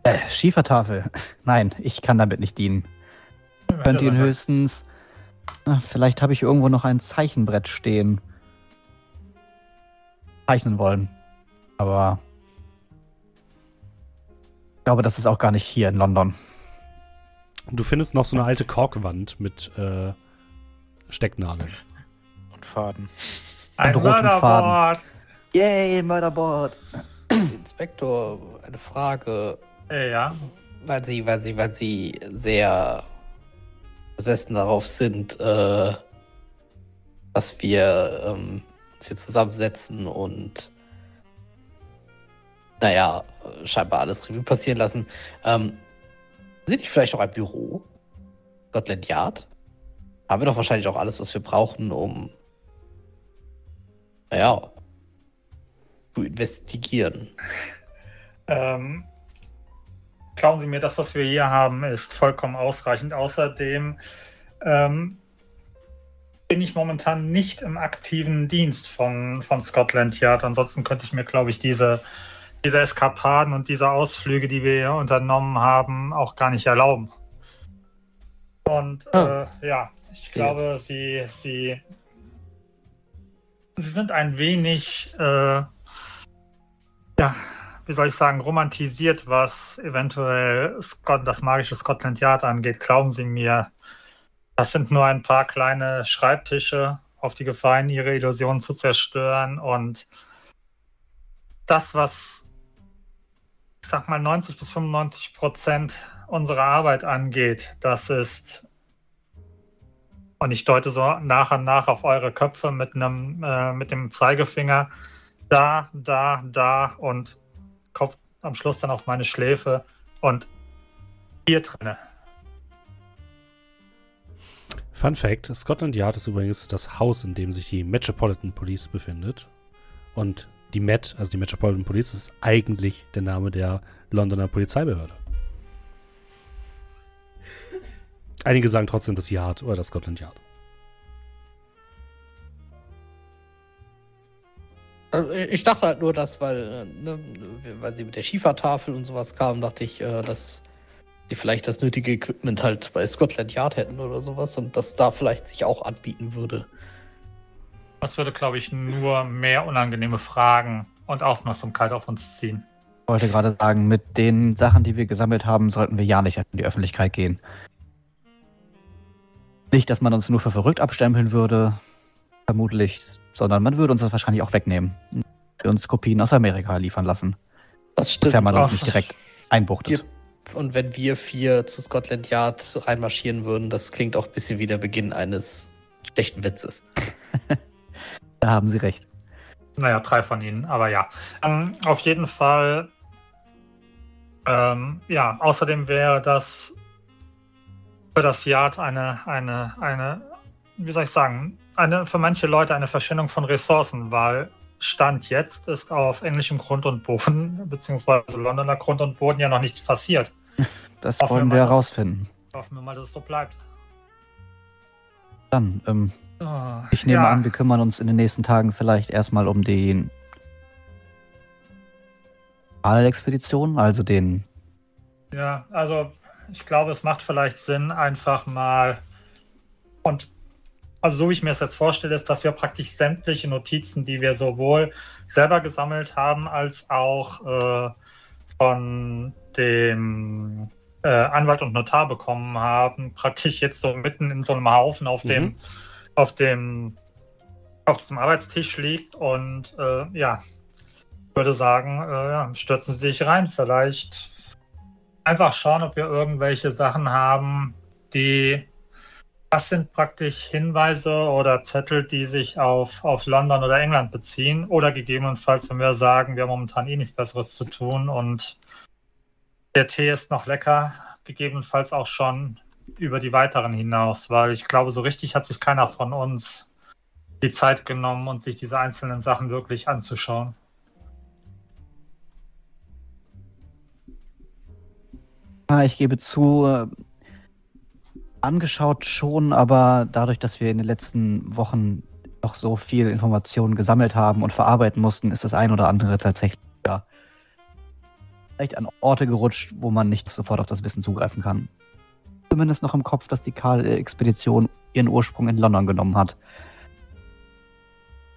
Äh, Schiefertafel? Nein, ich kann damit nicht dienen. Könnt ihr höchstens. Na, vielleicht habe ich irgendwo noch ein Zeichenbrett stehen. Zeichnen wollen. Aber. Ich glaube, das ist auch gar nicht hier in London. Du findest noch so eine alte Korkwand mit äh, Stecknadeln. Und Faden. Ein Und roten Mörderboard. Yay, Mörderboard! Inspektor, eine Frage. Äh, ja. Weil Sie, weil Sie, weil Sie sehr besessen darauf sind, äh, dass wir ähm, uns hier zusammensetzen und naja, scheinbar alles Revue passieren lassen. Ähm, sind nicht vielleicht auch ein Büro? Scotland Yard? Haben wir doch wahrscheinlich auch alles, was wir brauchen, um naja, zu investigieren. Ähm, glauben Sie mir, das, was wir hier haben, ist vollkommen ausreichend. Außerdem ähm, bin ich momentan nicht im aktiven Dienst von, von Scotland Yard. Ansonsten könnte ich mir, glaube ich, diese, diese Eskapaden und diese Ausflüge, die wir unternommen haben, auch gar nicht erlauben. Und Ah. äh, ja, ich glaube, Sie, Sie, Sie sind ein wenig, äh, ja, wie soll ich sagen, romantisiert, was eventuell Scott, das magische Scotland Yard angeht. Glauben Sie mir, das sind nur ein paar kleine Schreibtische auf die Gefahr hin, Ihre Illusionen zu zerstören. Und das, was, sag mal, 90 bis 95 Prozent unserer Arbeit angeht, das ist, und ich deute so nach und nach auf eure Köpfe mit einem, äh, mit dem Zeigefinger, da, da, da und Kopf am Schluss dann auf meine Schläfe und hier drinne. Fun Fact: Scotland Yard ist übrigens das Haus, in dem sich die Metropolitan Police befindet. Und die Met, also die Metropolitan Police, ist eigentlich der Name der Londoner Polizeibehörde. Einige sagen trotzdem das Yard oder das Scotland Yard. Äh, Ich dachte halt nur, dass, weil, äh, ne, weil sie mit der Schiefertafel und sowas kamen, dachte ich, äh, dass die vielleicht das nötige Equipment halt bei Scotland Yard hätten oder sowas und das da vielleicht sich auch anbieten würde. Das würde, glaube ich, nur mehr unangenehme Fragen und Aufmerksamkeit auf uns ziehen. Ich wollte gerade sagen, mit den Sachen, die wir gesammelt haben, sollten wir ja nicht in die Öffentlichkeit gehen. Nicht, dass man uns nur für verrückt abstempeln würde, vermutlich, sondern man würde uns das wahrscheinlich auch wegnehmen. Wir uns Kopien aus Amerika liefern lassen, Das stimmt. sofern man uns nicht direkt einbuchtet. Und wenn wir vier zu Scotland Yard reinmarschieren würden, das klingt auch ein bisschen wie der Beginn eines schlechten Witzes. Da haben Sie recht. Naja, drei von ihnen, aber ja. Ähm, auf jeden Fall, ähm, ja, außerdem wäre das für das Yard eine, eine, eine, wie soll ich sagen, eine für manche Leute eine Verschwendung von Ressourcen, weil Stand jetzt ist auf englischem Grund und Boden, beziehungsweise Londoner Grund und Boden ja noch nichts passiert. Das Hoffen wir wollen wir herausfinden. Hoffen wir mal, dass es so bleibt. Dann, ähm, Oh, ich nehme ja. an, wir kümmern uns in den nächsten Tagen vielleicht erstmal um die Expedition, also den Ja, also ich glaube, es macht vielleicht Sinn, einfach mal und also so wie ich mir es jetzt vorstelle, ist, dass wir praktisch sämtliche Notizen, die wir sowohl selber gesammelt haben, als auch äh, von dem äh, Anwalt und Notar bekommen haben, praktisch jetzt so mitten in so einem Haufen auf dem, Mhm. Auf dem, auf diesem Arbeitstisch liegt und äh, ja, würde sagen, äh, ja, stürzen Sie sich rein. Vielleicht einfach schauen, ob wir irgendwelche Sachen haben, die das sind praktisch Hinweise oder Zettel, die sich auf, auf London oder England beziehen. Oder gegebenenfalls, wenn wir sagen, wir haben momentan eh nichts Besseres zu tun und der Tee ist noch lecker, gegebenenfalls auch schon über die weiteren hinaus, weil ich glaube, so richtig hat sich keiner von uns die Zeit genommen und sich diese einzelnen Sachen wirklich anzuschauen. Ja, ich gebe zu, äh, angeschaut schon, aber dadurch, dass wir in den letzten Wochen noch so viel Informationen gesammelt haben und verarbeiten mussten, ist das ein oder andere tatsächlich ja, vielleicht an Orte gerutscht, wo man nicht sofort auf das Wissen zugreifen kann. Zumindest noch im Kopf, dass die Karl-Expedition ihren Ursprung in London genommen hat.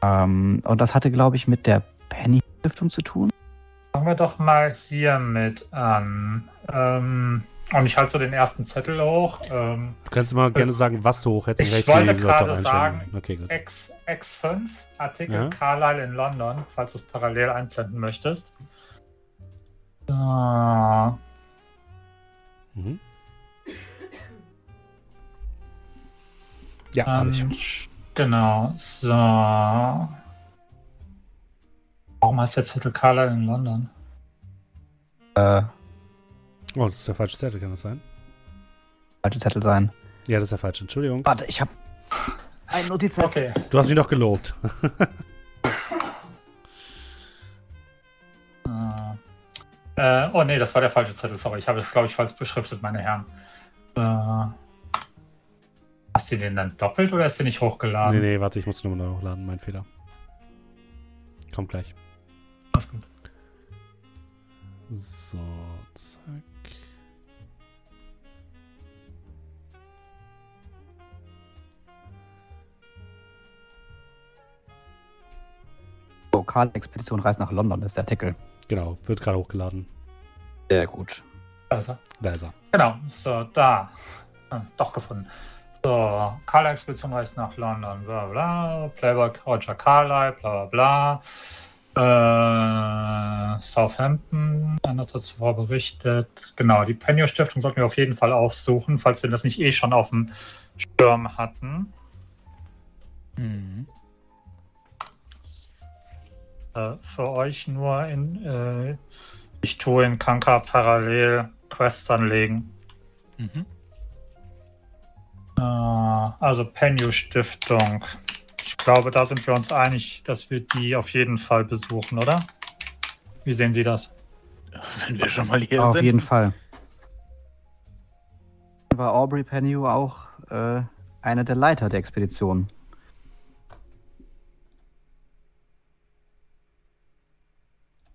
Ähm, und das hatte, glaube ich, mit der Penny-Stiftung zu tun. Fangen wir doch mal hiermit an. Ähm, und ich halte so den ersten Zettel hoch. Ähm, Du kannst mal gerne sagen, was du hochhältst und Ich wollte gerade sagen, Okay. X, X5, Artikel Ja. Carlyle in London, falls du es parallel einblenden möchtest. So, Mhm. Ja, hab ähm, ich. genau, so. Warum heißt der Zettel Carlyle in London? Äh, Oh, das ist der falsche Zettel, kann das sein? falsche Zettel sein. Ja, das ist der falsche. Entschuldigung. Warte, ich habe einen Notizzettel. Okay, Du hast mich doch gelobt. Äh, oh nee, das war der falsche Zettel, sorry. Ich habe es, glaube ich, falsch beschriftet, meine Herren. Äh, hast du den dann doppelt oder ist der nicht hochgeladen? nee, nee, warte, ich muss nochmal neu hochladen. Mein Fehler. Kommt gleich. Alles gut. So, zack. So, Karl-Expedition reist nach London, ist der Artikel. Genau, wird gerade hochgeladen. Sehr gut. Da ist er. Da ist er. Genau, so, da. Ah, doch gefunden. So, Carlyle-Expedition reist nach London, bla bla. Playboy Roger Carlyle, bla bla bla. Äh, Southampton, einer hat zuvor berichtet. Genau, die Penio-Stiftung sollten wir auf jeden Fall aufsuchen, falls wir das nicht eh schon auf dem Schirm hatten. Mhm. Äh, für euch nur in. Äh, ich tue in Kanka parallel Quests anlegen. Mhm. Äh, also Penyu Stiftung. Ich glaube, da sind wir uns einig, dass wir die auf jeden Fall besuchen, oder? Wie sehen Sie das? Wenn wir schon mal hier Auf sind. jeden Fall. War Aubrey Pennew auch äh, einer der Leiter der Expedition.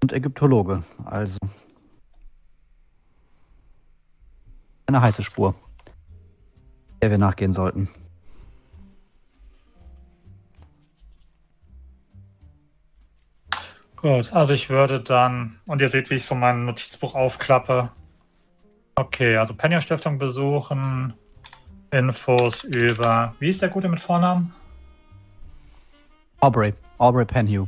Und Ägyptologe, also. Eine heiße Spur, der wir nachgehen sollten. Gut, also ich würde dann, und ihr seht, wie ich so mein Notizbuch aufklappe. Okay, also Penny Stiftung besuchen, Infos über, wie ist der Gute mit Vornamen? Aubrey, Aubrey Penhew.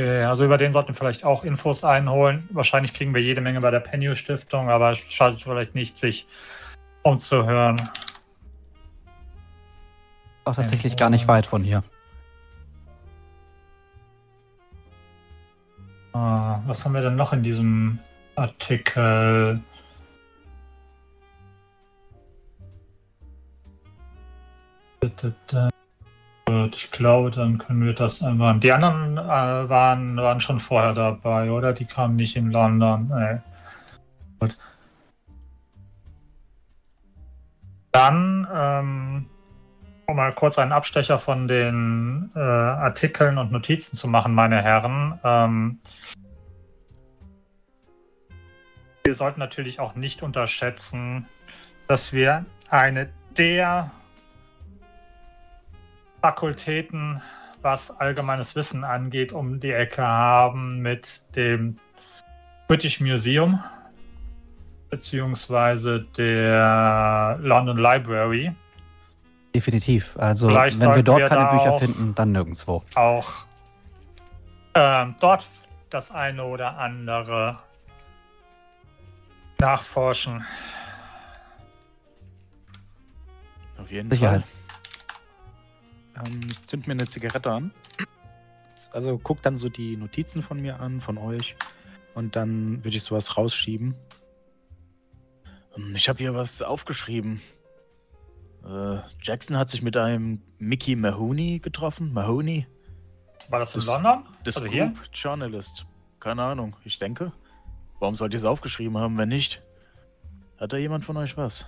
Okay, also über den sollten wir vielleicht auch Infos einholen. Wahrscheinlich kriegen wir jede Menge bei der Penny Stiftung, aber es schadet vielleicht nicht, sich umzuhören. Auch tatsächlich gar nicht weit von hier. Ah, was haben wir denn noch in diesem Artikel? Gut, ich glaube, dann können wir das einmal. Die anderen äh, waren, waren schon vorher dabei, oder? Die kamen nicht in London. Nee. Gut. Dann, ähm, um mal kurz einen Abstecher von den äh, Artikeln und Notizen zu machen, meine Herren. Ähm, wir sollten natürlich auch nicht unterschätzen, dass wir eine der Fakultäten was allgemeines Wissen angeht, um die Ecke haben mit dem British Museum beziehungsweise der London Library. Definitiv. Also, Vielleicht wenn wir dort wir keine Bücher auch- finden, dann nirgendwo. Auch ähm, dort das eine oder andere nachforschen. Auf jeden Sicherheit. Fall. Ähm, ich zünd mir eine Zigarette an. Also guck dann so die Notizen von mir an, von euch. Und dann würde ich sowas rausschieben. Ähm, Ich habe hier was aufgeschrieben. Äh, Jackson hat sich mit einem Mickey Mahoney getroffen. Mahoney? War das in Das- London? The Also Scoop hier? Journalist. Keine Ahnung, ich denke. Warum sollt ihr es aufgeschrieben haben, wenn nicht? Hat da jemand von euch was?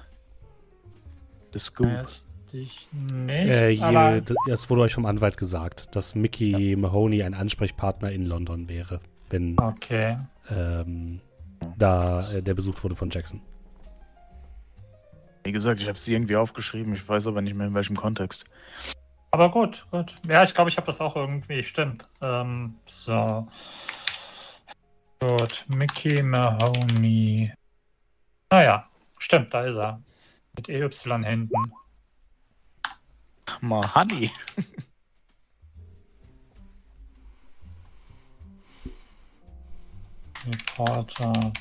The Scoop. Ich nicht, Äh, d- das wurde euch vom Anwalt gesagt, dass Mickey Mahoney ein Ansprechpartner in London wäre, wenn okay. ähm, da äh, der besucht wurde von Jackson. Wie gesagt, ich habe es irgendwie aufgeschrieben. Ich weiß aber nicht mehr in welchem Kontext. Aber gut, gut. Ja, ich glaube, ich habe das auch irgendwie. Stimmt. Ähm, so. Gut, Mickey Mahoney. Naja, stimmt, da ist er. Mit EY hinten. Mahoney. Reporter.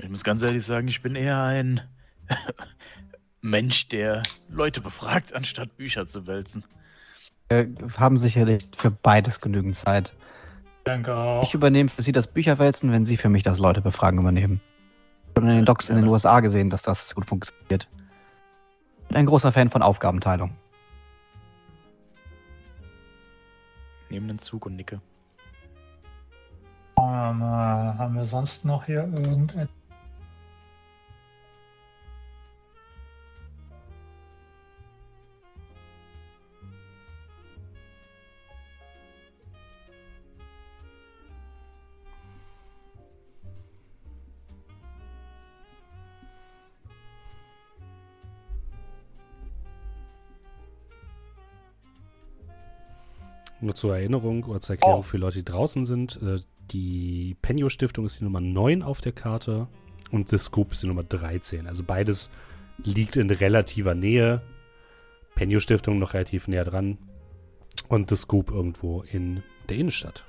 Ich muss ganz ehrlich sagen, ich bin eher ein Mensch, der Leute befragt, anstatt Bücher zu wälzen. Wir haben sicherlich für beides genügend Zeit. Ich denke auch. Ich übernehme für Sie das Bücherwälzen, wenn Sie für mich das Leute befragen übernehmen. Ich habe in den Docs in den USA gesehen, dass das gut funktioniert. Bin ein großer Fan von Aufgabenteilung. Nehme den Zug und nicke. Ähm, äh, haben wir sonst noch hier irgendetwas? Nur zur Erinnerung oder zur Erklärung Oh. für Leute, die draußen sind. Äh, die Penio Stiftung ist die Nummer 9 auf der Karte und The Scoop ist die Nummer 13. Also beides liegt in relativer Nähe. Penio Stiftung noch relativ näher dran und The Scoop irgendwo in der Innenstadt.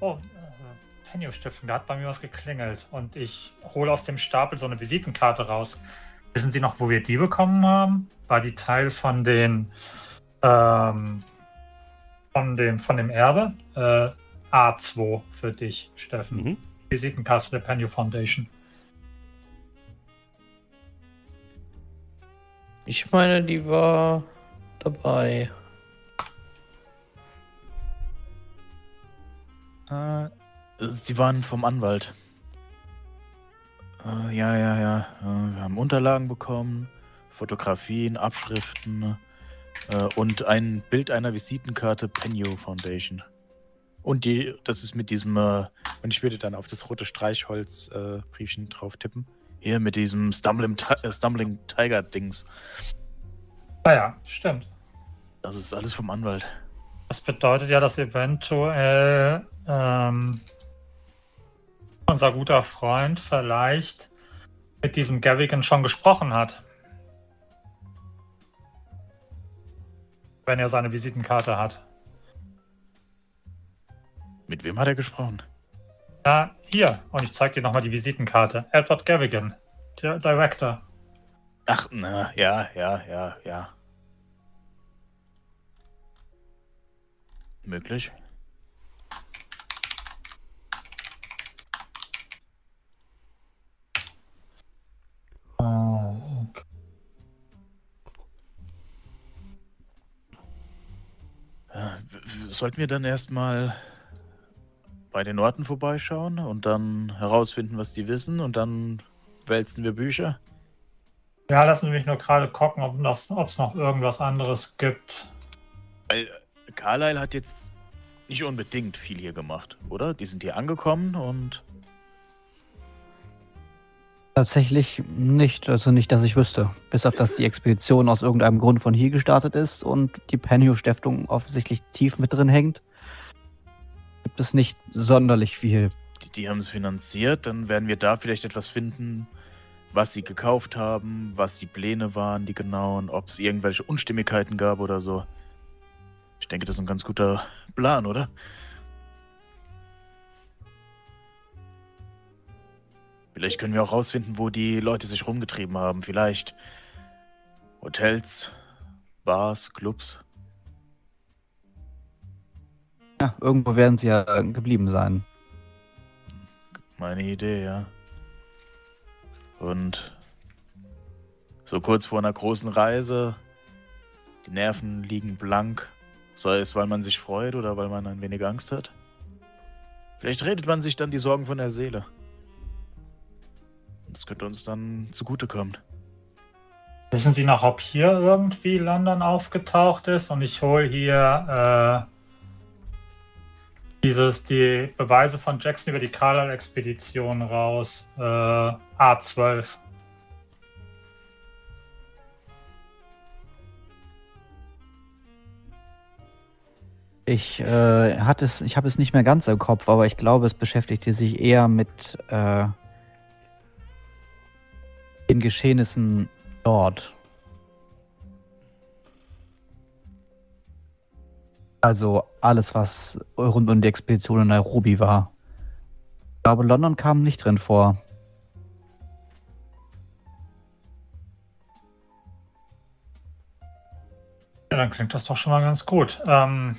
Oh, äh, Penio Stiftung, da hat bei mir was geklingelt. Und ich hole aus dem Stapel so eine Visitenkarte raus. Wissen Sie noch, wo wir die bekommen haben? War die Teil von den ähm, von dem von dem Erbe? Äh, A2 für dich, Steffen. Mhm. Visitenkarte der Penio Foundation. Ich meine, die war dabei. Äh, sie waren vom Anwalt. Äh, ja, ja, ja. Äh, wir haben Unterlagen bekommen, Fotografien, Abschriften äh, und ein Bild einer Visitenkarte Penio Foundation. Und die, das ist mit diesem, äh, und ich würde dann auf das rote Streichholz äh, Briefchen drauf tippen. Hier mit diesem Stumbling, äh, Stumbling Tiger Dings. Naja, stimmt. Das ist alles vom Anwalt. Das bedeutet ja, dass eventuell ähm, unser guter Freund vielleicht mit diesem Gavigan schon gesprochen hat. Wenn er seine Visitenkarte hat. Mit wem hat er gesprochen? Na, hier. Und ich zeige dir nochmal die Visitenkarte. Edward Gavigan, der Director. Ach, na, ja, ja, ja, ja. Möglich. Oh, Sollten wir dann erstmal bei den Orten vorbeischauen und dann herausfinden, was die wissen und dann wälzen wir Bücher? Ja, lassen Sie mich nur gerade gucken, ob es noch irgendwas anderes gibt. Weil äh, Carlyle hat jetzt nicht unbedingt viel hier gemacht, oder? Die sind hier angekommen und Tatsächlich nicht, also nicht, dass ich wüsste. Bis auf dass die Expedition aus irgendeinem Grund von hier gestartet ist und die Penio-Stiftung offensichtlich tief mit drin hängt, gibt es nicht sonderlich viel. Die, die haben es finanziert, dann werden wir da vielleicht etwas finden, was sie gekauft haben, was die Pläne waren, die genauen, ob es irgendwelche Unstimmigkeiten gab oder so. Ich denke, das ist ein ganz guter Plan, oder? Vielleicht können wir auch rausfinden, wo die Leute sich rumgetrieben haben. Vielleicht Hotels, Bars, Clubs. Ja, irgendwo werden sie ja geblieben sein. Meine Idee, ja. Und so kurz vor einer großen Reise, die Nerven liegen blank, sei es, weil man sich freut oder weil man ein wenig Angst hat. Vielleicht redet man sich dann die Sorgen von der Seele. Das könnte uns dann zugutekommen. Wissen Sie noch, ob hier irgendwie London aufgetaucht ist? Und ich hole hier äh, dieses, die Beweise von Jackson über die Carlisle-Expedition raus. Äh, A12. Ich äh, hatte es, ich habe es nicht mehr ganz im Kopf, aber ich glaube, es beschäftigte sich eher mit äh, den Geschehnissen dort. Also alles, was rund um die Expedition in Nairobi war. Ich glaube, London kam nicht drin vor. Ja, dann klingt das doch schon mal ganz gut. Ähm,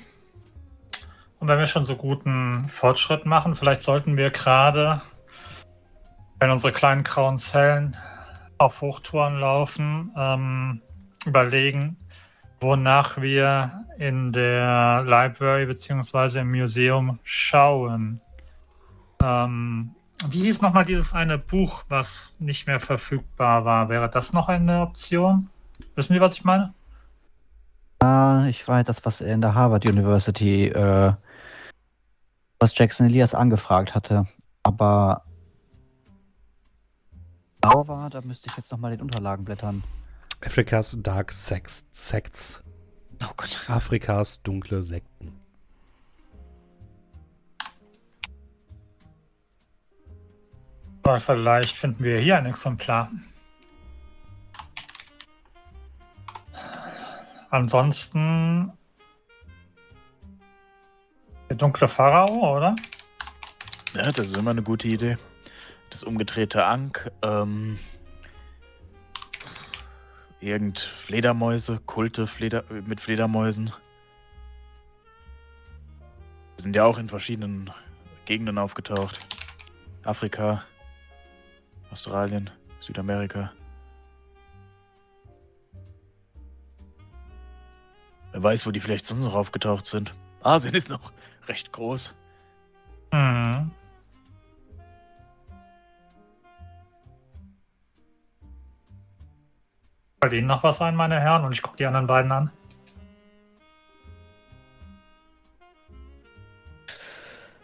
und wenn wir schon so guten Fortschritt machen, vielleicht sollten wir gerade, wenn unsere kleinen grauen Zellen auf Hochtouren laufen, ähm, überlegen, wonach wir in der Library bzw. im Museum schauen. Ähm, wie hieß nochmal dieses eine Buch, was nicht mehr verfügbar war? Wäre das noch eine Option? Wissen Sie, was ich meine? Ah, ich weiß das, was in der Harvard University, äh, was Jackson Elias angefragt hatte. Aber genau war, da müsste ich jetzt nochmal den Unterlagen blättern. Afrikas Dark Sex Sects. Oh Gott. Afrikas dunkle Sekten. Aber vielleicht finden wir hier ein Exemplar. Ansonsten der dunkle Pharao, oder? Ja, das ist immer eine gute Idee. Das umgedrehte Ankh, ähm, irgend Fledermäuse, Kulte Fleder mit Fledermäusen. Die sind ja auch in verschiedenen Gegenden aufgetaucht. Afrika, Australien, Südamerika. Wer weiß, wo die vielleicht sonst noch aufgetaucht sind. Asien ist noch recht groß. Hm. Fällt Ihnen noch was ein, meine Herren? Und ich gucke die anderen beiden an.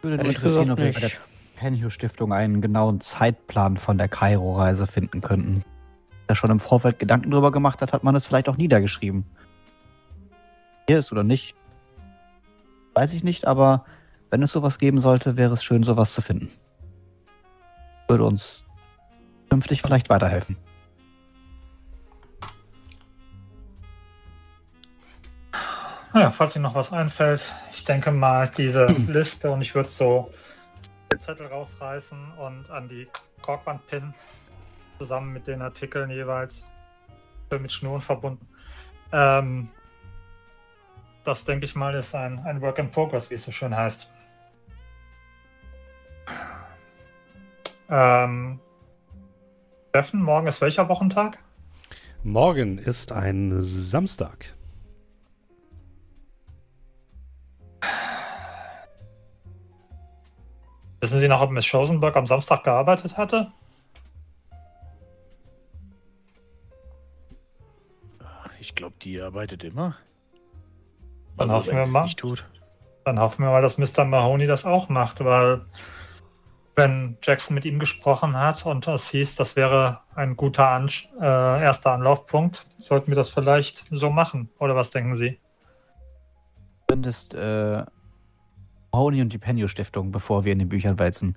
Würde mich interessieren, ob wir bei der nicht. Penhue Stiftung einen genauen Zeitplan von der Kairo-Reise finden könnten. Wer schon im Vorfeld Gedanken drüber gemacht hat, hat man es vielleicht auch niedergeschrieben. Hier ist oder nicht, weiß ich nicht, aber wenn es sowas geben sollte, wäre es schön, sowas zu finden. Würde uns künftig vielleicht weiterhelfen. Ja, falls Ihnen noch was einfällt, ich denke mal, diese Liste und ich würde so den Zettel rausreißen und an die Korkwand pinnen, zusammen mit den Artikeln jeweils, mit Schnüren verbunden. Ähm, das, denke ich mal, ist ein, ein Work in Progress, wie es so schön heißt. Ähm, Steffen, morgen ist welcher Wochentag? Morgen ist ein Samstag. Wissen Sie noch, ob Miss Schosenberg am Samstag gearbeitet hatte? Ich glaube, die arbeitet immer. Dann Also, hoffen wir mal. nicht tut. Dann hoffen wir mal, dass Mr. Mahoney das auch macht, weil wenn Jackson mit ihm gesprochen hat und es hieß, das wäre ein guter An äh, erster Anlaufpunkt, sollten wir das vielleicht so machen. Oder was denken Sie? Zumindest äh, Mahoney und die Penio Stiftung, bevor wir in den Büchern wälzen.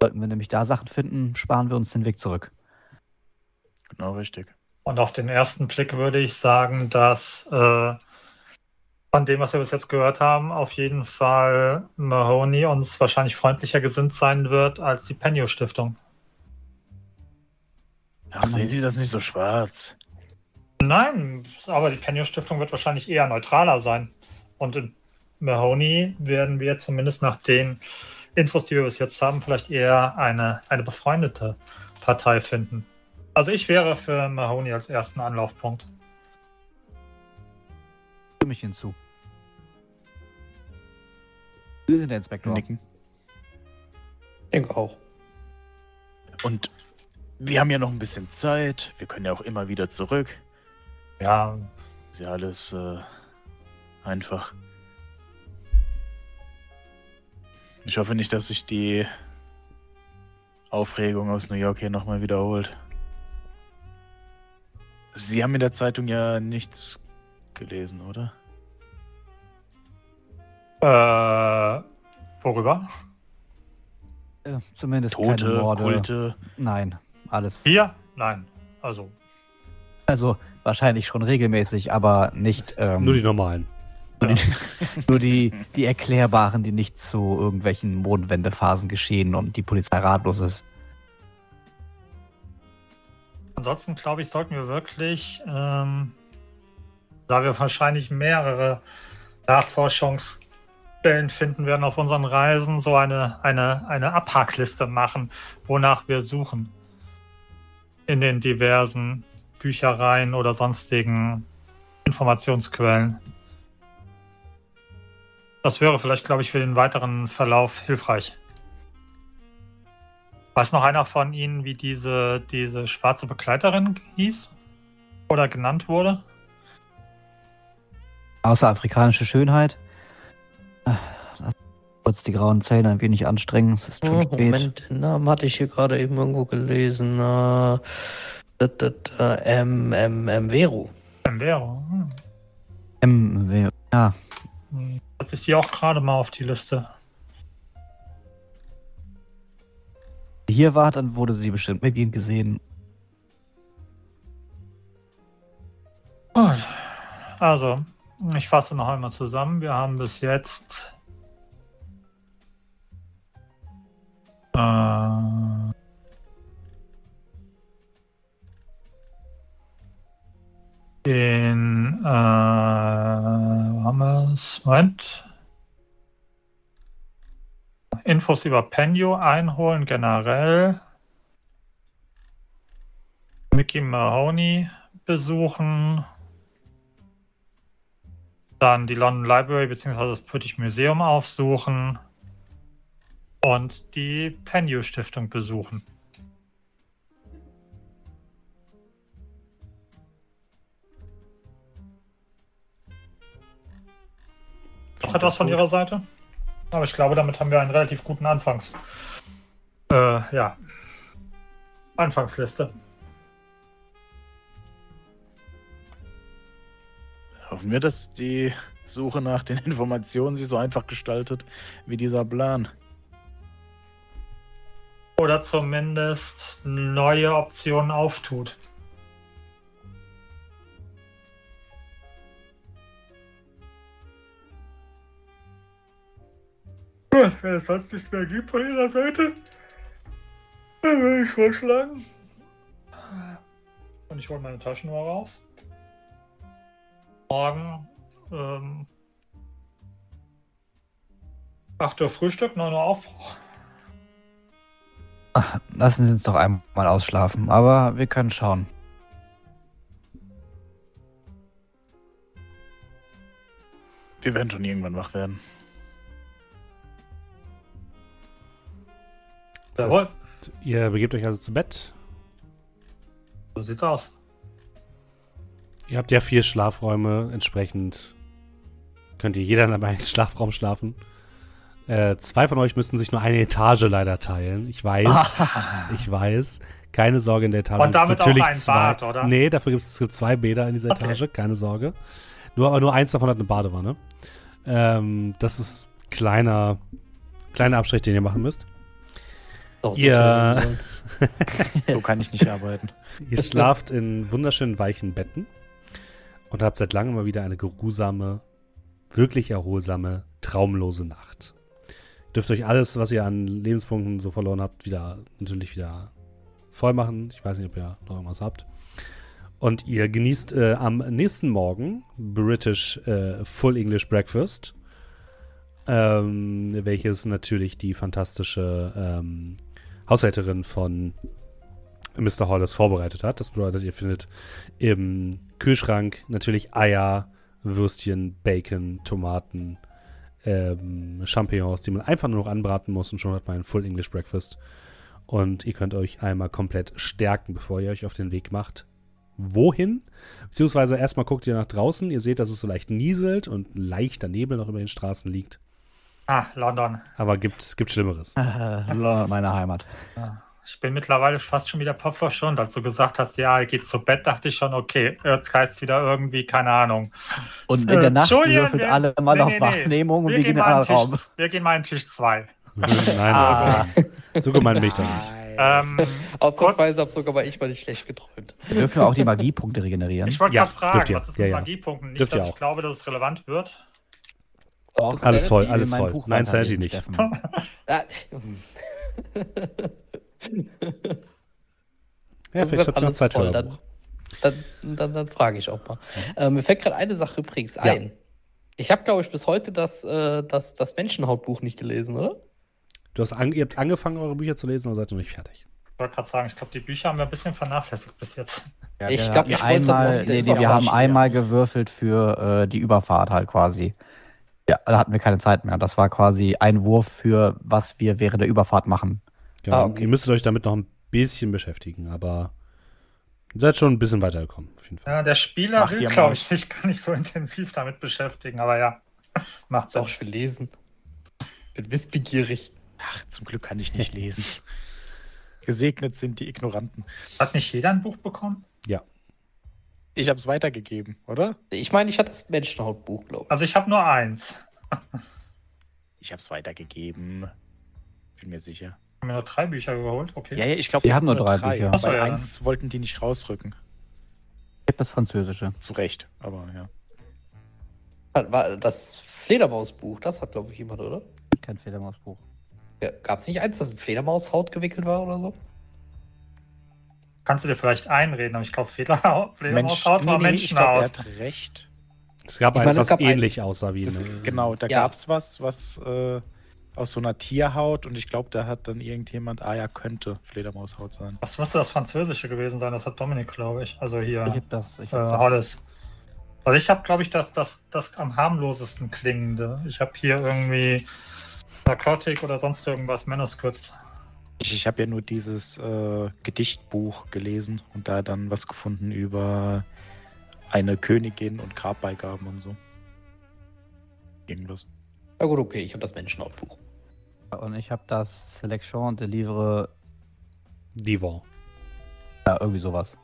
Sollten wir nämlich da Sachen finden, sparen wir uns den Weg zurück. Genau richtig. Und auf den ersten Blick würde ich sagen, dass äh, von dem, was wir bis jetzt gehört haben, auf jeden Fall Mahoney uns wahrscheinlich freundlicher gesinnt sein wird als die Penio Stiftung. Ach, sehen Sie das nicht so schwarz? Nein, aber die Penio Stiftung wird wahrscheinlich eher neutraler sein. Und in Mahoney werden wir zumindest nach den Infos, die wir bis jetzt haben, vielleicht eher eine, eine befreundete Partei finden. Also ich wäre für Mahoney als ersten Anlaufpunkt. Stimme ich hinzu. Sie sind der Inspektor. Nicken. Ich denke auch. Und wir haben ja noch ein bisschen Zeit. Wir können ja auch immer wieder zurück. Ja, Ist ja alles äh, einfach. Ich hoffe nicht, dass sich die Aufregung aus New York hier nochmal wiederholt. Sie haben in der Zeitung ja nichts gelesen, oder? äh, worüber? Äh, zumindest Tote, keine Morde. Kulte. Nein, alles. Hier? Nein. Also, Also wahrscheinlich schon regelmäßig, aber nicht ähm, Nur die normalen. Nur, die, nur die, die erklärbaren, die nicht zu irgendwelchen Mondwendephasen geschehen und die Polizei ratlos ist. ansonsten glaube ich, sollten wir wirklich, ähm, da wir wahrscheinlich mehrere Nachforschungsstellen finden werden auf unseren Reisen, so eine, eine, eine Abhackliste machen, wonach wir suchen. In den diversen Büchereien oder sonstigen Informationsquellen. Das wäre vielleicht, glaube ich, für den weiteren Verlauf hilfreich. Weiß noch einer von Ihnen, wie diese, diese schwarze Begleiterin hieß? Oder genannt wurde? Außer afrikanische Schönheit. Lass Kurz die grauen Zellen ein wenig anstrengen. Es ist schon Oh, spät. Moment, den Namen hatte ich hier gerade eben irgendwo gelesen. Äh, das, das, äh, M, M, M, Vero. Vero. Hm. MW. Ja, Hm. Hat sich die auch gerade mal auf die Liste. hier war, dann wurde sie bestimmt mit ihnen gesehen. Gut. Also, ich fasse noch einmal zusammen. Wir haben bis jetzt äh, den äh, haben? Moment. Infos über Penio einholen generell. Mickey Mahoney besuchen. Dann die London Library bzw. das British Museum aufsuchen. Und die Penyu Stiftung besuchen. Noch etwas von Ihrer Seite? Aber ich glaube, damit haben wir einen relativ guten Anfangs. Äh, ja. Anfangsliste. Hoffen wir, dass die Suche nach den Informationen sich so einfach gestaltet wie dieser Plan. Oder zumindest neue Optionen auftut. Wenn es sonst nichts mehr gibt von Ihrer Seite, dann würde ich vorschlagen. Und ich hole meine Taschennummer raus. Morgen, ähm, 8 Uhr Frühstück, 9 Uhr Aufbruch. Ach, Lassen Sie uns doch einmal ausschlafen, aber wir können schauen. Wir werden schon irgendwann wach werden. Das Jawohl. heißt, ihr begebt euch also zu Bett. So sieht's aus. Ihr habt ja vier Schlafräume, entsprechend könnt ihr jeder in einem Schlafraum schlafen. Äh, zwei von euch müssten sich nur eine Etage leider teilen. Ich weiß, ich weiß. Keine Sorge in der Etage. Und damit auch natürlich ein zwei. Bad, oder? Nee, dafür gibt es zwei Bäder in dieser Okay. Etage, keine Sorge. Nur, aber nur eins davon hat eine Badewanne. Ähm, das ist kleiner, kleiner Abstrich, den ihr machen müsst. Doch, toll. So kann ich nicht arbeiten. Ihr schlaft in wunderschönen weichen Betten und habt seit langem mal wieder eine geruhsame, wirklich erholsame, traumlose Nacht. Ihr dürft euch alles, was ihr an Lebenspunkten so verloren habt, wieder natürlich wieder voll machen. Ich weiß nicht, ob ihr noch irgendwas habt. Und ihr genießt äh, am nächsten Morgen British äh, Full English Breakfast, ähm, welches natürlich die fantastische ähm, Haushälterin von Mr. Hollis vorbereitet hat. Das bedeutet, ihr findet im Kühlschrank natürlich Eier, Würstchen, Bacon, Tomaten, ähm, Champignons, die man einfach nur noch anbraten muss und schon hat man ein Full English Breakfast. Und ihr könnt euch einmal komplett stärken, bevor ihr euch auf den Weg macht. Wohin? Beziehungsweise erstmal guckt ihr nach draußen. Ihr seht, dass es so leicht nieselt und leichter Nebel noch über den Straßen liegt. Ah, London. Aber gibt, gibt Schlimmeres. Äh, meine Heimat. Ich bin mittlerweile fast schon wieder schon, als du gesagt hast, ja, er geht zu Bett, dachte ich schon, okay, jetzt heißt wieder irgendwie, keine Ahnung. Und in Äh, der Nacht Entschuldigung, würfelt wir- alle mal nee, auf nee, nee. Wahrnehmung und wir, gehen in an Tisch, Raum. wir gehen mal an Tisch 2. Nein, Ah. so gemein bin ich doch nicht. Ähm, Ausnahmsweise habe sogar ich mal nicht schlecht geträumt. Wir dürfen auch die Magiepunkte regenerieren. ich wollte Ja, gerade fragen, was ist mit ja. Magiepunkten? Nicht, dass ich auch. glaube, dass es relevant wird. Auch Alles voll, alles voll. Buch Nein, Sanity nicht. Ah, Ja, das vielleicht habt ihr noch Zeit für voll, euer dann, Buch. dann, dann, dann frage ich auch mal. Äh, mir fällt gerade eine Sache übrigens ein. Ich habe, glaube ich, bis heute das, äh, das, das Menschenhautbuch nicht gelesen, oder? Du hast an, ihr habt angefangen, eure Bücher zu lesen, aber seid noch nicht fertig. Ich wollte gerade sagen, ich glaube, die Bücher haben wir ein bisschen vernachlässigt bis jetzt. Ja, Ich wir glaub, hatten ich wollte das einmal, auf- nee, nee, wir haben einmal gewürfelt für äh, die Überfahrt halt quasi. Ja, da hatten wir keine Zeit mehr. Das war quasi ein Wurf für, was wir während der Überfahrt machen. Genau. Ah, okay. Ihr müsstet euch damit noch ein bisschen beschäftigen, aber ihr seid schon ein bisschen weitergekommen, auf jeden Fall. Ja, der Spieler Macht will, glaube ich, sich gar nicht so intensiv damit beschäftigen, aber ja, macht Sinn. Doch, ich will lesen. Bin wissbegierig. Ach, zum Glück kann ich nicht lesen. Gesegnet sind die Ignoranten. Hat nicht jeder ein Buch bekommen? Ja. Ich habe es weitergegeben, oder? Ich meine, ich hatte das Menschenhautbuch, glaube ich. Also ich habe nur eins. Ich habe es weitergegeben. Bin mir sicher. Ich habe mir nur drei Bücher geholt, okay. Ja, ja, ich glaube, Wir haben nur drei Bücher. Ach so, Bei ja, eins wollten die nicht rausrücken. Ich habe das Französische. Zu Recht, aber ja. War das Fledermausbuch, das hat, glaube ich, jemand, oder? Kein Fledermausbuch. Ja, Gab es nicht eins, das in Fledermaushaut gewickelt war oder so? Kannst du dir vielleicht einreden, aber ich glaube, Flederhaut Fledermaushaut nee, war nee, ich glaube, er Menschenhaut. hat recht. Es gab Ich eins, meine, es was gab ein- ähnlich aussah wie Das, eine. genau, da Ja. gab es was, was äh, aus so einer Tierhaut und ich glaube, da hat dann irgendjemand, ah ja, könnte Fledermaushaut sein. Was müsste das Französische gewesen sein? Das hat Dominik, glaube ich. Also hier, Ich habe das. Ich äh, hab das. Hollis. Also ich habe, glaube ich, das, das, das am harmlosesten klingende. Ich habe hier irgendwie Narcotic oder sonst irgendwas, Manuscripts. Ich, ich habe ja nur dieses äh, Gedichtbuch gelesen und da dann was gefunden über eine Königin und Grabbeigaben und so. Irgendwas. Na gut, okay, ich habe das Menschenhautbuch. Und ich habe das Selection de Livre, Divan. ja, irgendwie sowas.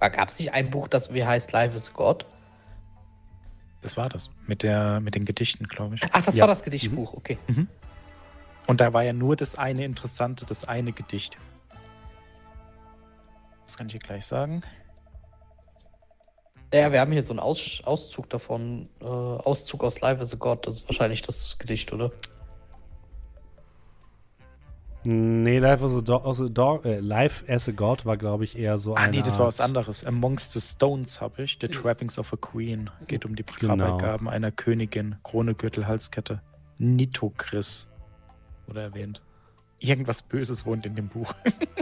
Gab es nicht ein Buch, das wie heißt Life is God? Das war das. Mit, der, mit den Gedichten, glaube ich. Ach, das Ja. war das Gedichtbuch, okay. Und da war ja nur das eine Interessante, das eine Gedicht. Das kann ich dir gleich sagen. Ja, wir haben hier so einen Aus Auszug davon. Äh, Auszug aus Life is a God. Das ist wahrscheinlich das Gedicht, oder? Nee, Life as a, Do as a Dog, äh, Life as a God war, glaube ich, eher so Ah, eine nee, das war was Art- anderes. Amongst the Stones habe ich. The Trappings of a Queen. Geht um die Genau. Grabbeigaben einer Königin. Krone, Gürtel, Halskette. Nitokris. Wurde erwähnt. Irgendwas Böses wohnt in dem Buch.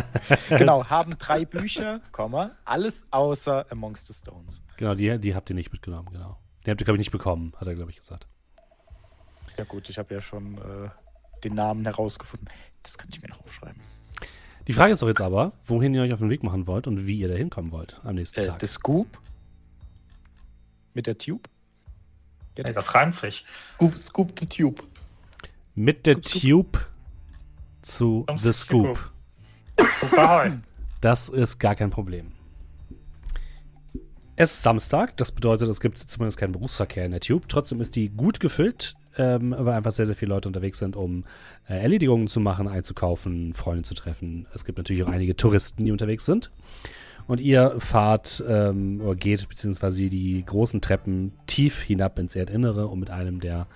genau, haben drei Bücher, Komma, alles außer Amongst the Stones. Genau, die, die habt ihr nicht mitgenommen, genau. Die habt ihr, glaube ich, nicht bekommen, hat er, glaube ich, gesagt. Ja gut, ich habe ja schon äh, den Namen herausgefunden. Das kann ich mir noch aufschreiben. Die Frage ist doch jetzt aber, wohin ihr euch auf den Weg machen wollt und wie ihr da hinkommen wollt am nächsten Äh, Tag. The Scoop mit der Tube. Ey, das reimt sich. Scoop, scoop the Tube. Mit der. Tube zu Zum The Scoop. Das ist gar kein Problem. Es ist Samstag, das bedeutet, es gibt zumindest keinen Berufsverkehr in der Tube. Trotzdem ist die gut gefüllt, ähm, weil einfach sehr, sehr viele Leute unterwegs sind, um äh, Erledigungen zu machen, einzukaufen, Freunde zu treffen. Es gibt natürlich auch einige Touristen, die unterwegs sind. Und ihr fahrt ähm, oder geht beziehungsweise die großen Treppen tief hinab ins Erdinnere, um mit einem der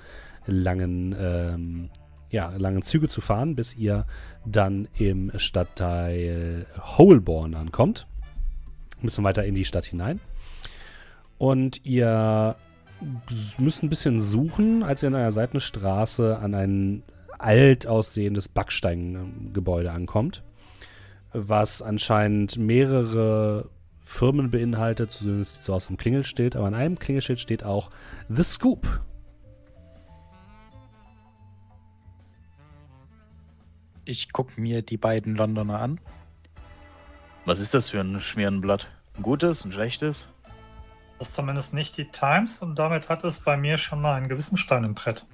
langen, ähm, ja, langen Züge zu fahren, bis ihr dann im Stadtteil Holborn ankommt. Ein bisschen weiter in die Stadt hinein. Und ihr müsst ein bisschen suchen, als ihr in einer Seitenstraße an ein alt aussehendes Backsteingebäude ankommt, was anscheinend mehrere Firmen beinhaltet, zumindest so aus dem Klingelschild, aber an einem Klingelschild steht auch The Scoop. Ich gucke mir die beiden Londoner an. Was ist das für ein Schmierenblatt? Ein gutes, ein schlechtes? Das ist zumindest nicht die Times und damit hat es bei mir schon mal einen gewissen Stein im Brett.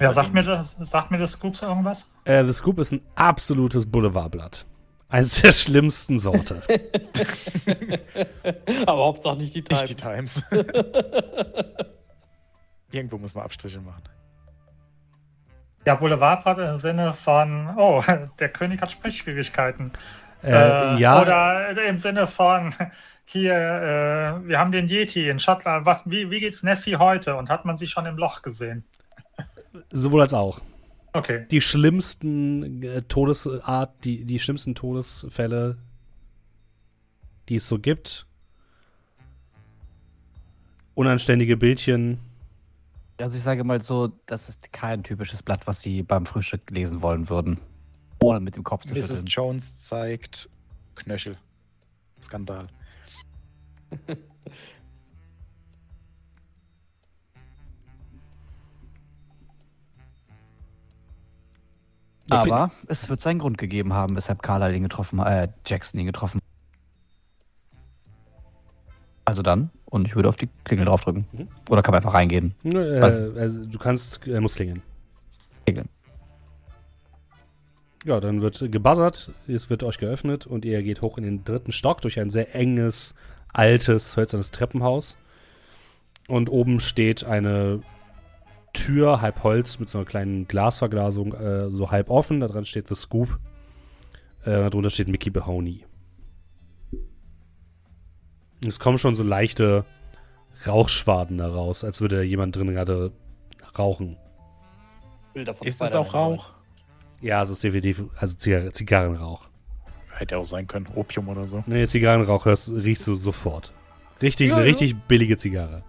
Ja, sagt mir das, sagt mir das Scoops irgendwas? Äh, The Scoop ist ein absolutes Boulevardblatt. Eines der schlimmsten Sorte. Aber Hauptsache nicht die Times. Nicht die Times. Irgendwo muss man Abstriche machen. Ja, Boulevardblatt im Sinne von, oh, der König hat Sprechschwierigkeiten. Äh, ja, Oder im Sinne von, hier, äh, wir haben den Yeti in Schottland. Was, wie, wie geht's Nessie heute? Und hat man sie schon im Loch gesehen? sowohl als auch. Okay. Die schlimmsten äh, Todesart, die, die schlimmsten Todesfälle, die es so gibt. Unanständige Bildchen. Also ich sage mal so, das ist kein typisches Blatt, was Sie beim Frühstück lesen wollen würden. Ohne mit dem Kopf zu Mrs. schütteln. Jones zeigt Knöchel. Skandal. Aber es wird seinen Grund gegeben haben, weshalb Carlyle ihn getroffen äh, Jackson ihn getroffen Also dann, und ich würde auf die Klingel draufdrücken. Mhm. Oder kann man einfach reingehen. Äh, Was? also, du kannst, er muss klingeln. Klingeln. Ja, dann wird gebuzzert, es wird euch geöffnet und ihr geht hoch in den dritten Stock durch ein sehr enges, altes, hölzernes Treppenhaus. Und oben steht eine Tür, halb Holz, mit so einer kleinen Glasverglasung, äh, so halb offen. Da dran steht The Scoop. Äh, darunter steht Mickey Behoney. Es kommen schon so leichte Rauchschwaden da raus, als würde jemand drin gerade rauchen. Bilder von Ist es Spider-Man auch Rauch? Ja, es ist definitiv, also Zigar Zigarrenrauch. Hätte auch sein können. Opium oder so. Nee, Zigarrenrauch hörst, riechst du sofort. Richtig, Ja, eine ja. richtig billige Zigarre.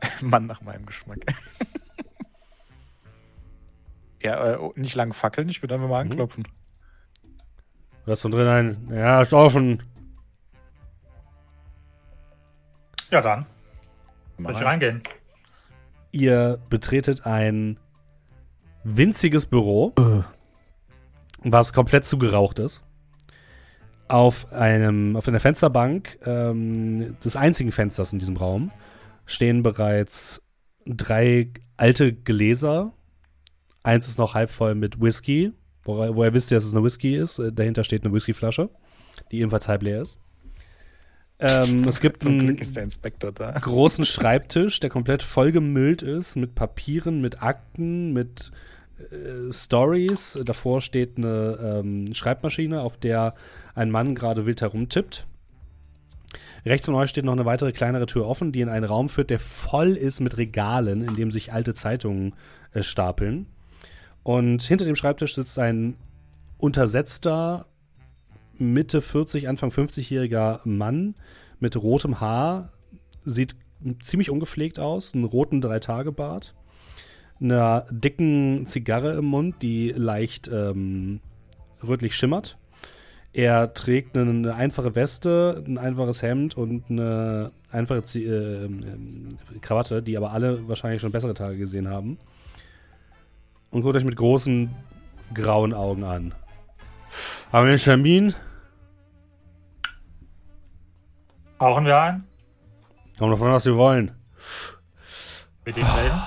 Mann nach meinem Geschmack. ja, äh, oh, nicht lang fackeln, ich würde einfach mal Mhm. anklopfen. Du hast von drin ein, ja, ist offen. Ja, dann. Mal Will ich rein. reingehen? Ihr betretet ein winziges Büro, was komplett zugeraucht ist. Auf einem, auf einer Fensterbank ähm, des einzigen Fensters in diesem Raum stehen bereits drei alte Gläser. Eins ist noch halb voll mit Whisky, wo, wo ihr wisst, dass es eine Whisky ist. Äh, Dahinter steht eine Whiskyflasche, die ebenfalls halb leer ist. Ähm, es gibt Zum ein, Glück ist der Inspektor da. großen Schreibtisch, der komplett vollgemüllt ist mit Papieren, mit Akten, mit äh, Stories. Davor steht eine ähm, Schreibmaschine, auf der ein Mann gerade wild herumtippt. Rechts von euch steht noch eine weitere kleinere Tür offen, die in einen Raum führt, der voll ist mit Regalen, in dem sich alte Zeitungen äh, stapeln. Und hinter dem Schreibtisch sitzt ein untersetzter, Mitte 40, Anfang 50-jähriger Mann mit rotem Haar. Sieht ziemlich ungepflegt aus, einen roten Drei-Tage-Bart, einer dicken Zigarre im Mund, die leicht ähm, rötlich schimmert. Er trägt eine, einfache Weste, ein einfaches Hemd und eine einfache Zi äh, ähm, Krawatte, die aber alle wahrscheinlich schon bessere Tage gesehen haben. Und guckt euch mit großen grauen Augen an. Haben wir einen Termin? Brauchen wir einen? Kommt davon, was wir wollen. Mit ihm reden?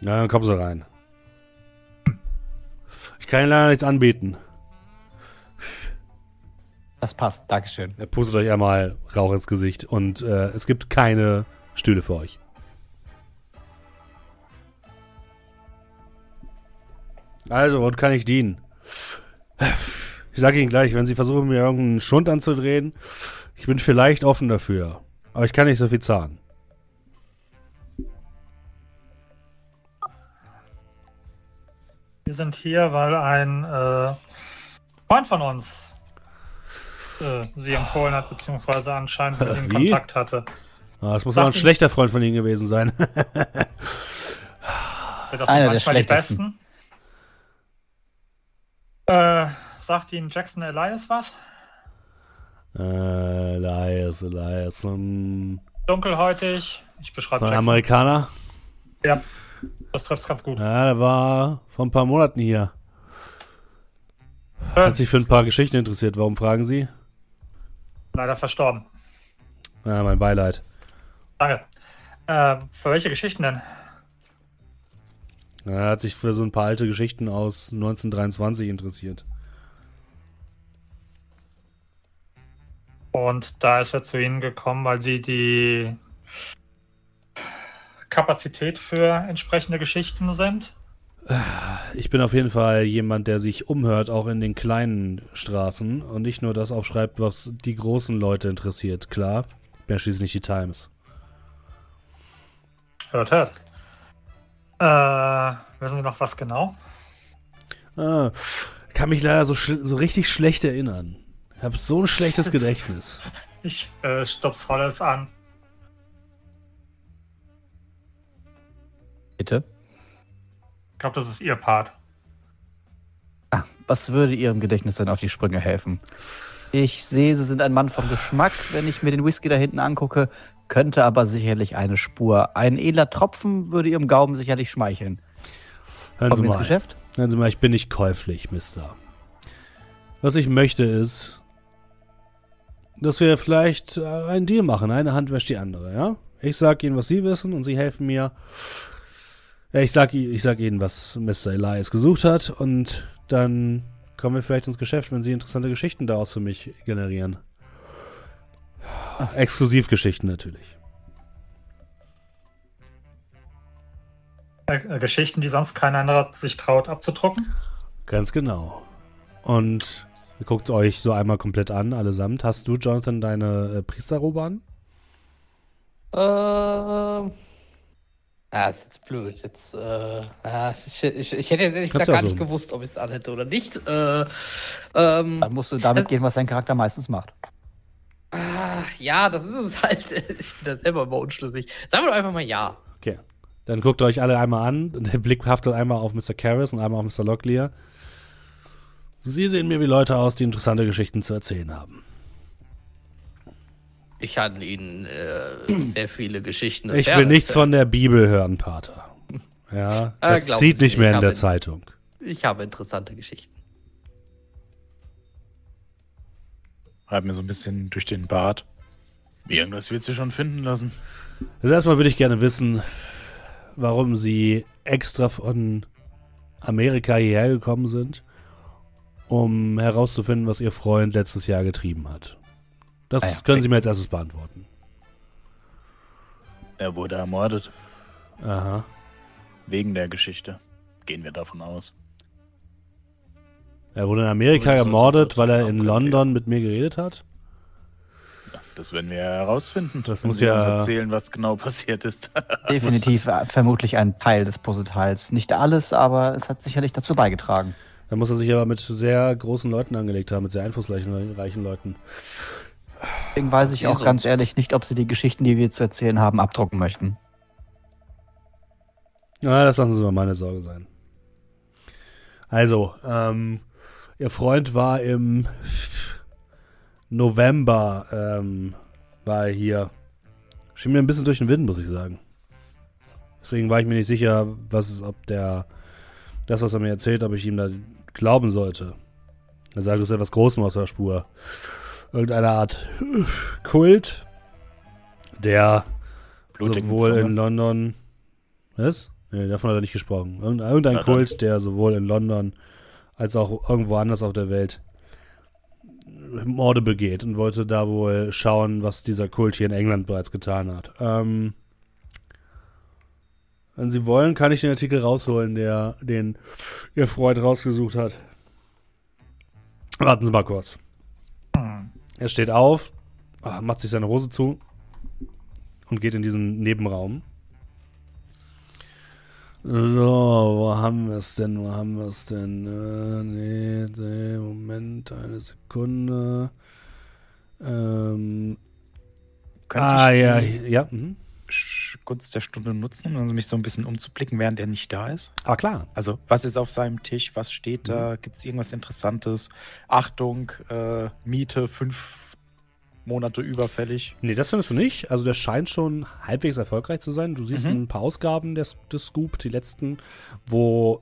Na, dann kommen Sie rein. Ich kann Ihnen leider nichts anbieten. Das passt. Dankeschön. Er pustet euch einmal Rauch ins Gesicht und äh, es gibt keine Stühle für euch. Also, womit kann ich dienen? Ich sage Ihnen gleich, wenn Sie versuchen, mir irgendeinen Schund anzudrehen, ich bin vielleicht offen dafür. Aber ich kann nicht so viel zahlen. Wir sind hier, weil ein äh, Freund von uns äh, sie empfohlen hat, beziehungsweise anscheinend mit ihm? Kontakt hatte. Ah, das muss Sag aber ein schlechter Freund von Ihnen gewesen sein. Sind das Einer der manchmal die schlechtesten. besten? Äh, sagt Ihnen Jackson Elias was? äh, Elias, Elias. So ein, Dunkelhäutig. Ich beschreibe so ein Jackson. Amerikaner. Ja, das trifft's ganz gut. Ja, der war vor ein paar Monaten hier. Äh, Hat sich für ein paar Geschichten interessiert. Warum fragen Sie? leider verstorben. Ja, mein Beileid. Danke. Äh, für welche Geschichten denn? Er hat sich für so ein paar alte Geschichten aus 1923 interessiert. Und da ist er zu Ihnen gekommen, weil Sie die Kapazität für entsprechende Geschichten sind. Ich bin auf jeden Fall jemand, der sich umhört, auch in den kleinen Straßen und nicht nur das aufschreibt, was die großen Leute interessiert. Klar, ich bin ja schließlich die Times. Hört, hört. Äh, wissen Sie noch was genau? Ah, kann mich leider so, so richtig schlecht erinnern. Ich habe so ein schlechtes Gedächtnis. Ich äh, stups Hollis an. Bitte. Ich glaube, das ist Ihr Part. Ah, was würde Ihrem Gedächtnis denn auf die Sprünge helfen? Ich sehe, Sie sind ein Mann vom Geschmack. Wenn ich mir den Whisky da hinten angucke, könnte aber sicherlich eine Spur. Ein edler Tropfen würde Ihrem Gaumen sicherlich schmeicheln. Hören Kommen Sie mal. Geschäft? Hören Sie mal, ich bin nicht käuflich, Mister. Was ich möchte ist, dass wir vielleicht äh, einen Deal machen. Eine Hand wäscht die andere, ja? Ich sag Ihnen, was Sie wissen und Sie helfen mir. Ja, ich sag, ich sag Ihnen, was Mr. Elias gesucht hat und dann kommen wir vielleicht ins Geschäft, wenn Sie interessante Geschichten daraus für mich generieren. Exklusivgeschichten natürlich. Äh, äh, Geschichten, die sonst kein anderer sich traut abzudrucken. Ganz genau. Und ihr guckt euch so einmal komplett an, allesamt. Hast du, Jonathan, deine äh, Priesterrobe an? Ähm. Ah, ist jetzt blöd. Jetzt, äh, ah, ich, ich, ich hätte jetzt ehrlich Kannst gesagt gar auch nicht so. gewusst, ob ich es anhätte oder nicht. Äh, ähm, Dann musst du damit Äh, gehen, was dein Charakter meistens macht. Ah, ja, das ist es halt. Ich bin da selber immer unschlüssig. Sagen wir doch einfach mal ja. Okay. Dann guckt euch alle einmal an. Und der Blick haftet einmal auf Mr. Karras und einmal auf Mr. Locklear. Sie sehen mir wie Leute aus, die interessante Geschichten zu erzählen haben. Ich kann Ihnen äh, sehr viele Geschichten. Ich will nichts von der Bibel hören, Pater. Ja, Äh, das glauben zieht nicht mehr in der Zeitung. Ich habe interessante Geschichten. Reibt mir so ein bisschen durch den Bart. Irgendwas wird sie schon finden lassen. Also erstmal würde ich gerne wissen, warum Sie extra von Amerika hierher gekommen sind, um herauszufinden, was Ihr Freund letztes Jahr getrieben hat. Das Ah ja, können Sie mir als erstes beantworten. Er wurde ermordet. Aha. Wegen der Geschichte. Gehen wir davon aus. Er wurde in Amerika soll ermordet, weil er in? London mit mir geredet hat. Das werden wir ja herausfinden. Das wenn muss Sie ja- uns erzählen, was genau passiert ist. Definitiv äh, vermutlich ein Teil des Puzzleteils. Nicht alles, aber es hat sicherlich dazu beigetragen. Da muss er sich aber mit sehr großen Leuten angelegt haben, mit sehr einflussreichen reichen Leuten. Deswegen weiß ich auch ganz ehrlich nicht, ob sie die Geschichten, die wir zu erzählen haben, abdrucken möchten. Na, das lassen Sie mal meine Sorge sein. Also, ähm, Ihr Freund war im November, ähm, war er hier. Schien mir ein bisschen durch den Wind, muss ich sagen. Deswegen war ich mir nicht sicher, was ist, ob der, das, was er mir erzählt, ob ich ihm da glauben sollte. Er sagt, es ist etwas Großem aus der Spur. irgendeine Art Kult, der Blutigen sowohl Zunge. in London. Was? Nee, davon hat er nicht gesprochen. Irgendein, irgendein. Kult, der sowohl in London als auch irgendwo anders auf der Welt Morde begeht und wollte da wohl schauen, was dieser Kult hier in England bereits getan hat. Ähm, wenn Sie wollen, kann ich den Artikel rausholen, der den Ihr Freund rausgesucht hat. Warten Sie mal kurz. Er steht auf, macht sich seine Hose zu und geht in diesen Nebenraum. So, wo haben wir es denn? Wo haben wir es denn? Äh, nee, nee, Moment, eine Sekunde. Ähm, ah, ich ja, ja. Mhm. Gunst der Stunde nutzen, um mich so ein bisschen umzublicken, während er nicht da ist? Aber klar. Also, was ist auf seinem Tisch? Was steht da? Gibt es irgendwas Interessantes? Achtung, äh, Miete fünf Monate überfällig. Nee, das findest du nicht. Also der scheint schon halbwegs erfolgreich zu sein. Du siehst Mhm. ein paar Ausgaben des, des Scoop, die letzten, wo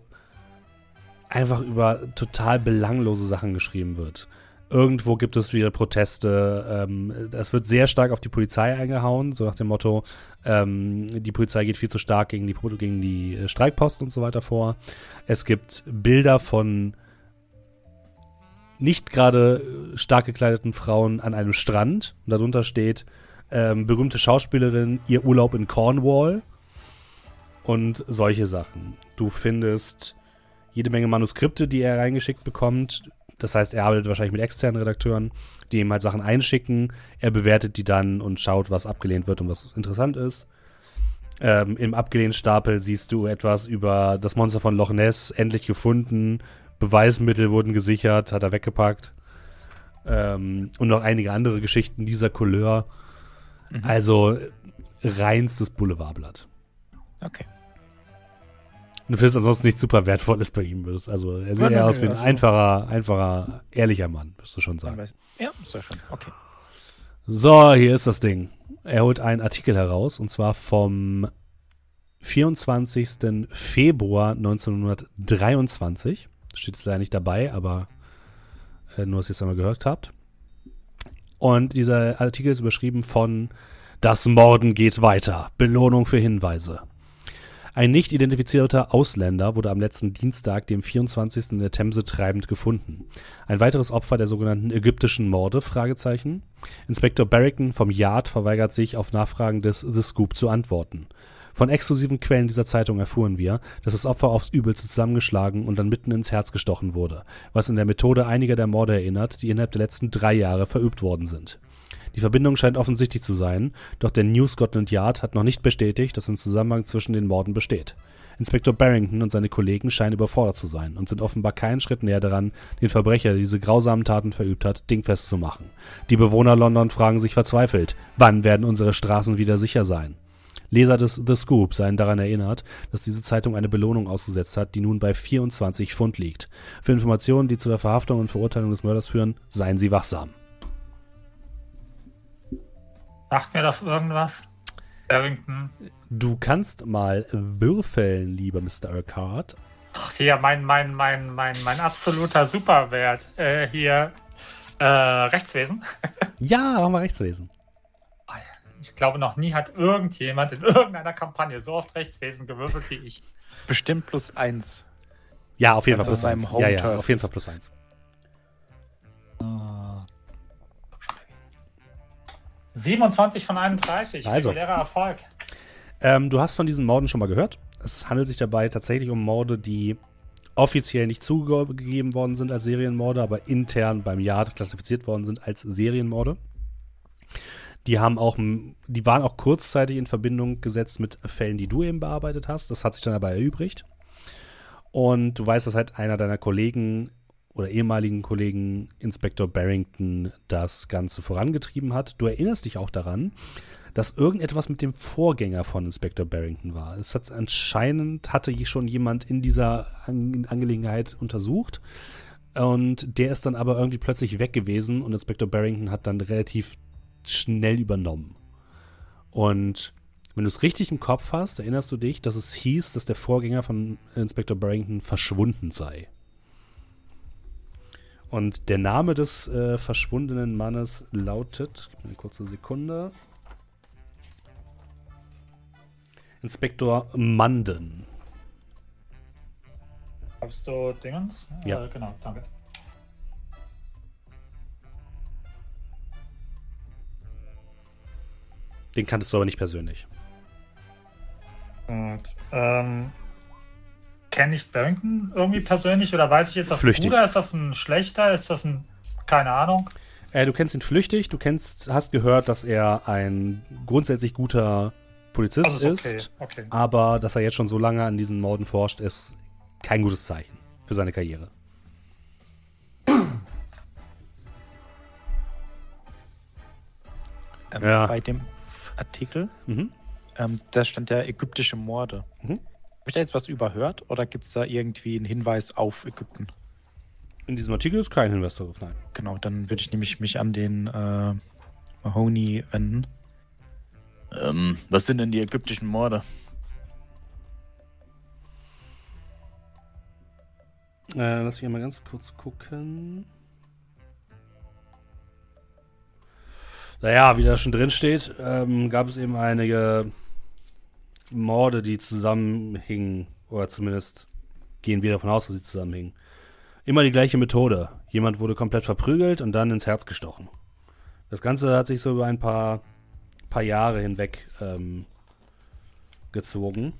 einfach über total belanglose Sachen geschrieben wird. Irgendwo gibt es wieder Proteste. Ähm, es wird sehr stark auf die Polizei eingehauen, so nach dem Motto, ähm, die Polizei geht viel zu stark gegen die, gegen die Streikposten und so weiter vor. Es gibt Bilder von nicht gerade äh, stark gekleideten Frauen an einem Strand. Und darunter steht ähm, berühmte Schauspielerin, ihr Urlaub in Cornwall. Und solche Sachen. Du findest jede Menge Manuskripte, die er reingeschickt bekommt. Das heißt, er arbeitet wahrscheinlich mit externen Redakteuren, die ihm halt Sachen einschicken. Er bewertet die dann und schaut, was abgelehnt wird und was interessant ist. Ähm, Im abgelehnten Stapel siehst du etwas über das Monster von Loch Ness, endlich gefunden. Beweismittel wurden gesichert, hat er weggepackt. Ähm, und noch einige andere Geschichten dieser Couleur. Also reinstes Boulevardblatt. Okay. Und du findest ansonsten nichts super Wertvolles bei ihm. Also er sieht Nein, eher aus wie ein einfacher, einfacher, ehrlicher Mann, wirst du schon sagen. Ja, ist ja schon. Okay. So, hier ist das Ding. Er holt einen Artikel heraus und zwar vom 24. Februar 1923. Steht jetzt leider nicht dabei, aber äh, nur, dass ihr es einmal gehört habt. Und dieser Artikel ist überschrieben von Das Morden geht weiter. Belohnung für Hinweise. Ein nicht identifizierter Ausländer wurde am letzten Dienstag, dem 24. in der Themse treibend gefunden. Ein weiteres Opfer der sogenannten ägyptischen Morde? Fragezeichen. Inspektor Barrington vom Yard verweigert sich, auf Nachfragen des The Scoop zu antworten. Von exklusiven Quellen dieser Zeitung erfuhren wir, dass das Opfer aufs Übelste zusammengeschlagen und dann mitten ins Herz gestochen wurde, was in der Methode einiger der Morde erinnert, die innerhalb der letzten drei Jahre verübt worden sind. Die Verbindung scheint offensichtlich zu sein, doch der New Scotland Yard hat noch nicht bestätigt, dass ein Zusammenhang zwischen den Morden besteht. Inspektor Barrington und seine Kollegen scheinen überfordert zu sein und sind offenbar keinen Schritt näher daran, den Verbrecher, der diese grausamen Taten verübt hat, dingfest zu machen. Die Bewohner London fragen sich verzweifelt, wann werden unsere Straßen wieder sicher sein? Leser des The Scoop seien daran erinnert, dass diese Zeitung eine Belohnung ausgesetzt hat, die nun bei 24 Pfund liegt. Für Informationen, die zu der Verhaftung und Verurteilung des Mörders führen, seien Sie wachsam. Sagt mir das irgendwas? Barrington. Du kannst mal würfeln, lieber Mr. Urquhart. Ach, hier, mein, mein, mein, mein, mein absoluter Superwert. Äh, hier, äh, Rechtswesen. Ja, machen wir Rechtswesen. Ich glaube, noch nie hat irgendjemand in irgendeiner Kampagne so oft Rechtswesen gewürfelt wie ich. Bestimmt plus eins. Ja, auf jeden Fall plus eins. Ja, ja, auf jeden. Fall plus eins. 27 von 31. Also. Regulärer Erfolg. Ähm, du hast von diesen Morden schon mal gehört. Es handelt sich dabei tatsächlich um Morde, die offiziell nicht zugegeben worden sind als Serienmorde, aber intern beim Yard klassifiziert worden sind als Serienmorde. Die haben auch, die waren auch kurzzeitig in Verbindung gesetzt mit Fällen, die du eben bearbeitet hast. Das hat sich dann aber erübrigt. Und du weißt, dass halt einer deiner Kollegen oder ehemaligen Kollegen, Inspektor Barrington, das Ganze vorangetrieben hat. Du erinnerst dich auch daran, dass irgendetwas mit dem Vorgänger von Inspektor Barrington war. Es hat anscheinend hatte schon jemand in dieser An Angelegenheit untersucht und der ist dann aber irgendwie plötzlich weg gewesen und Inspektor Barrington hat dann relativ schnell übernommen. Und wenn du es richtig im Kopf hast, erinnerst du dich, dass es hieß, dass der Vorgänger von Inspektor Barrington verschwunden sei. Und der Name des äh, verschwundenen Mannes lautet, gib mir eine kurze Sekunde. Inspektor Manden. Hast du Dingens? Ja. Äh, genau, danke. Den kanntest du aber nicht persönlich. Und, ähm, kenne ich Barrington irgendwie persönlich oder weiß ich, ist das Flüchtig. ein guter, ist das ein schlechter, ist das ein, keine Ahnung. Äh, du kennst ihn flüchtig, du kennst, hast gehört, dass er ein grundsätzlich guter Polizist Also ist okay, ist, okay. aber dass er jetzt schon so lange an diesen Morden forscht, ist kein gutes Zeichen für seine Karriere. Ähm, Ja. Bei dem Artikel, Mhm. ähm, da stand ja ägyptische Morde. Mhm. Habe ich da jetzt was überhört oder gibt es da irgendwie einen Hinweis auf Ägypten? In diesem Artikel ist kein Hinweis darauf, nein. Genau, dann würde ich nämlich mich an den äh, Mahoney wenden. Ähm, was sind denn die ägyptischen Morde? Äh, lass mich mal ganz kurz gucken. Naja, wie da schon drin steht, ähm, gab es eben einige Morde, die zusammenhingen. Oder zumindest gehen wir davon aus, dass sie zusammenhingen. Immer die gleiche Methode. Jemand wurde komplett verprügelt und dann ins Herz gestochen. Das Ganze hat sich so über ein paar, paar Jahre hinweg ähm, gezogen.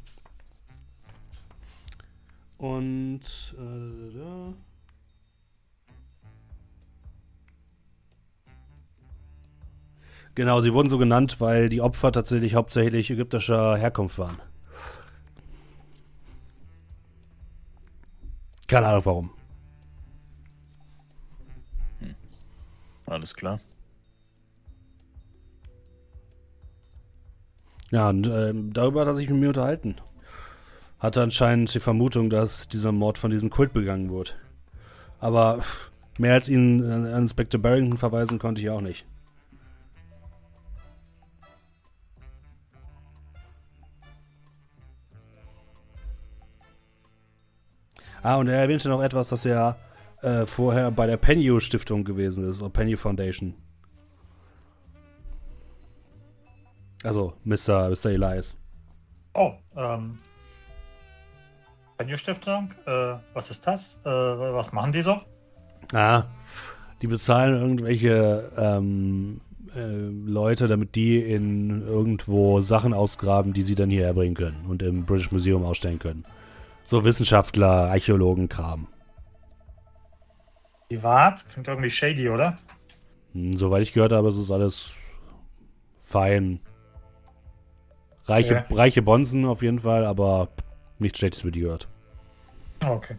Und äh, da. Genau, sie wurden so genannt, weil die Opfer tatsächlich hauptsächlich ägyptischer Herkunft waren. Keine Ahnung warum. Alles klar. Ja, und ähm, darüber hat er sich mit mir unterhalten. Hatte anscheinend die Vermutung, dass dieser Mord von diesem Kult begangen wurde. Aber mehr als ihn an an Inspector Barrington verweisen konnte ich auch nicht. Ah, und er erwähnte noch etwas, dass er äh, vorher bei der Penny Stiftung gewesen ist, oder Penny Foundation. Also, Mr. Mr. Elias. Oh, ähm. Stiftung, äh, was ist das? Äh, was machen die so? Ah, die bezahlen irgendwelche ähm, äh, Leute, damit die in irgendwo Sachen ausgraben, die sie dann hierher bringen können und im British Museum ausstellen können. So Wissenschaftler, Archäologen, Kram. Privat? Klingt irgendwie shady, oder? Hm, soweit ich gehört habe, ist es alles fein. Reiche, Ja. reiche Bonzen auf jeden Fall, aber nichts Schlechtes mit gehört. Okay.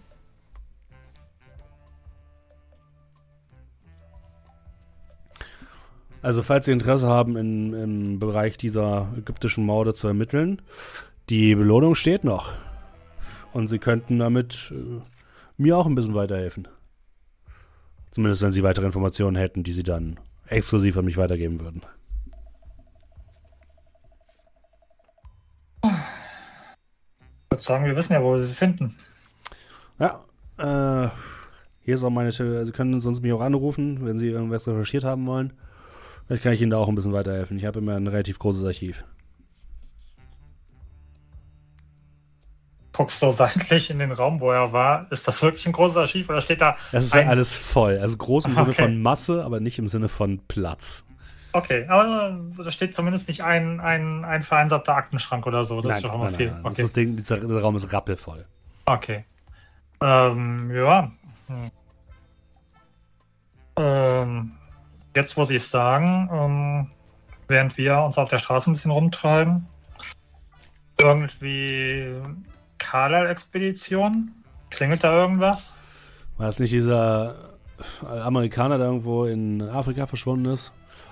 Also, falls Sie Interesse haben, in, im Bereich dieser ägyptischen Morde zu ermitteln, die Belohnung steht noch. Und Sie könnten damit äh, mir auch ein bisschen weiterhelfen. Zumindest, wenn Sie weitere Informationen hätten, die Sie dann exklusiv an mich weitergeben würden. Ich würde sagen, wir wissen ja, wo wir sie finden. Ja, äh, hier ist auch meine Stelle. Sie können sonst mich auch anrufen, wenn Sie irgendwas recherchiert haben wollen. Vielleicht kann ich Ihnen da auch ein bisschen weiterhelfen. Ich habe immer ein relativ großes Archiv. Guckst du seitlich in den Raum, wo er war. Ist das wirklich ein großes Archiv oder steht da Das ist ein... ja alles voll. Also groß im Sinne Okay. von Masse, aber nicht im Sinne von Platz. Okay, aber da steht zumindest nicht ein, ein, ein vereinsamter Aktenschrank oder so. Das ist doch immer viel. Das, Okay. ist Ding, dieser, der Raum ist rappelvoll. Okay. Ähm, ja. Hm. Ähm, jetzt, wo Sie es sagen, ähm, während wir uns auf der Straße ein bisschen rumtreiben, irgendwie Carlisle-Expedition? Klingelt da irgendwas? War das nicht dieser äh, Amerikaner, der irgendwo in Afrika verschwunden ist?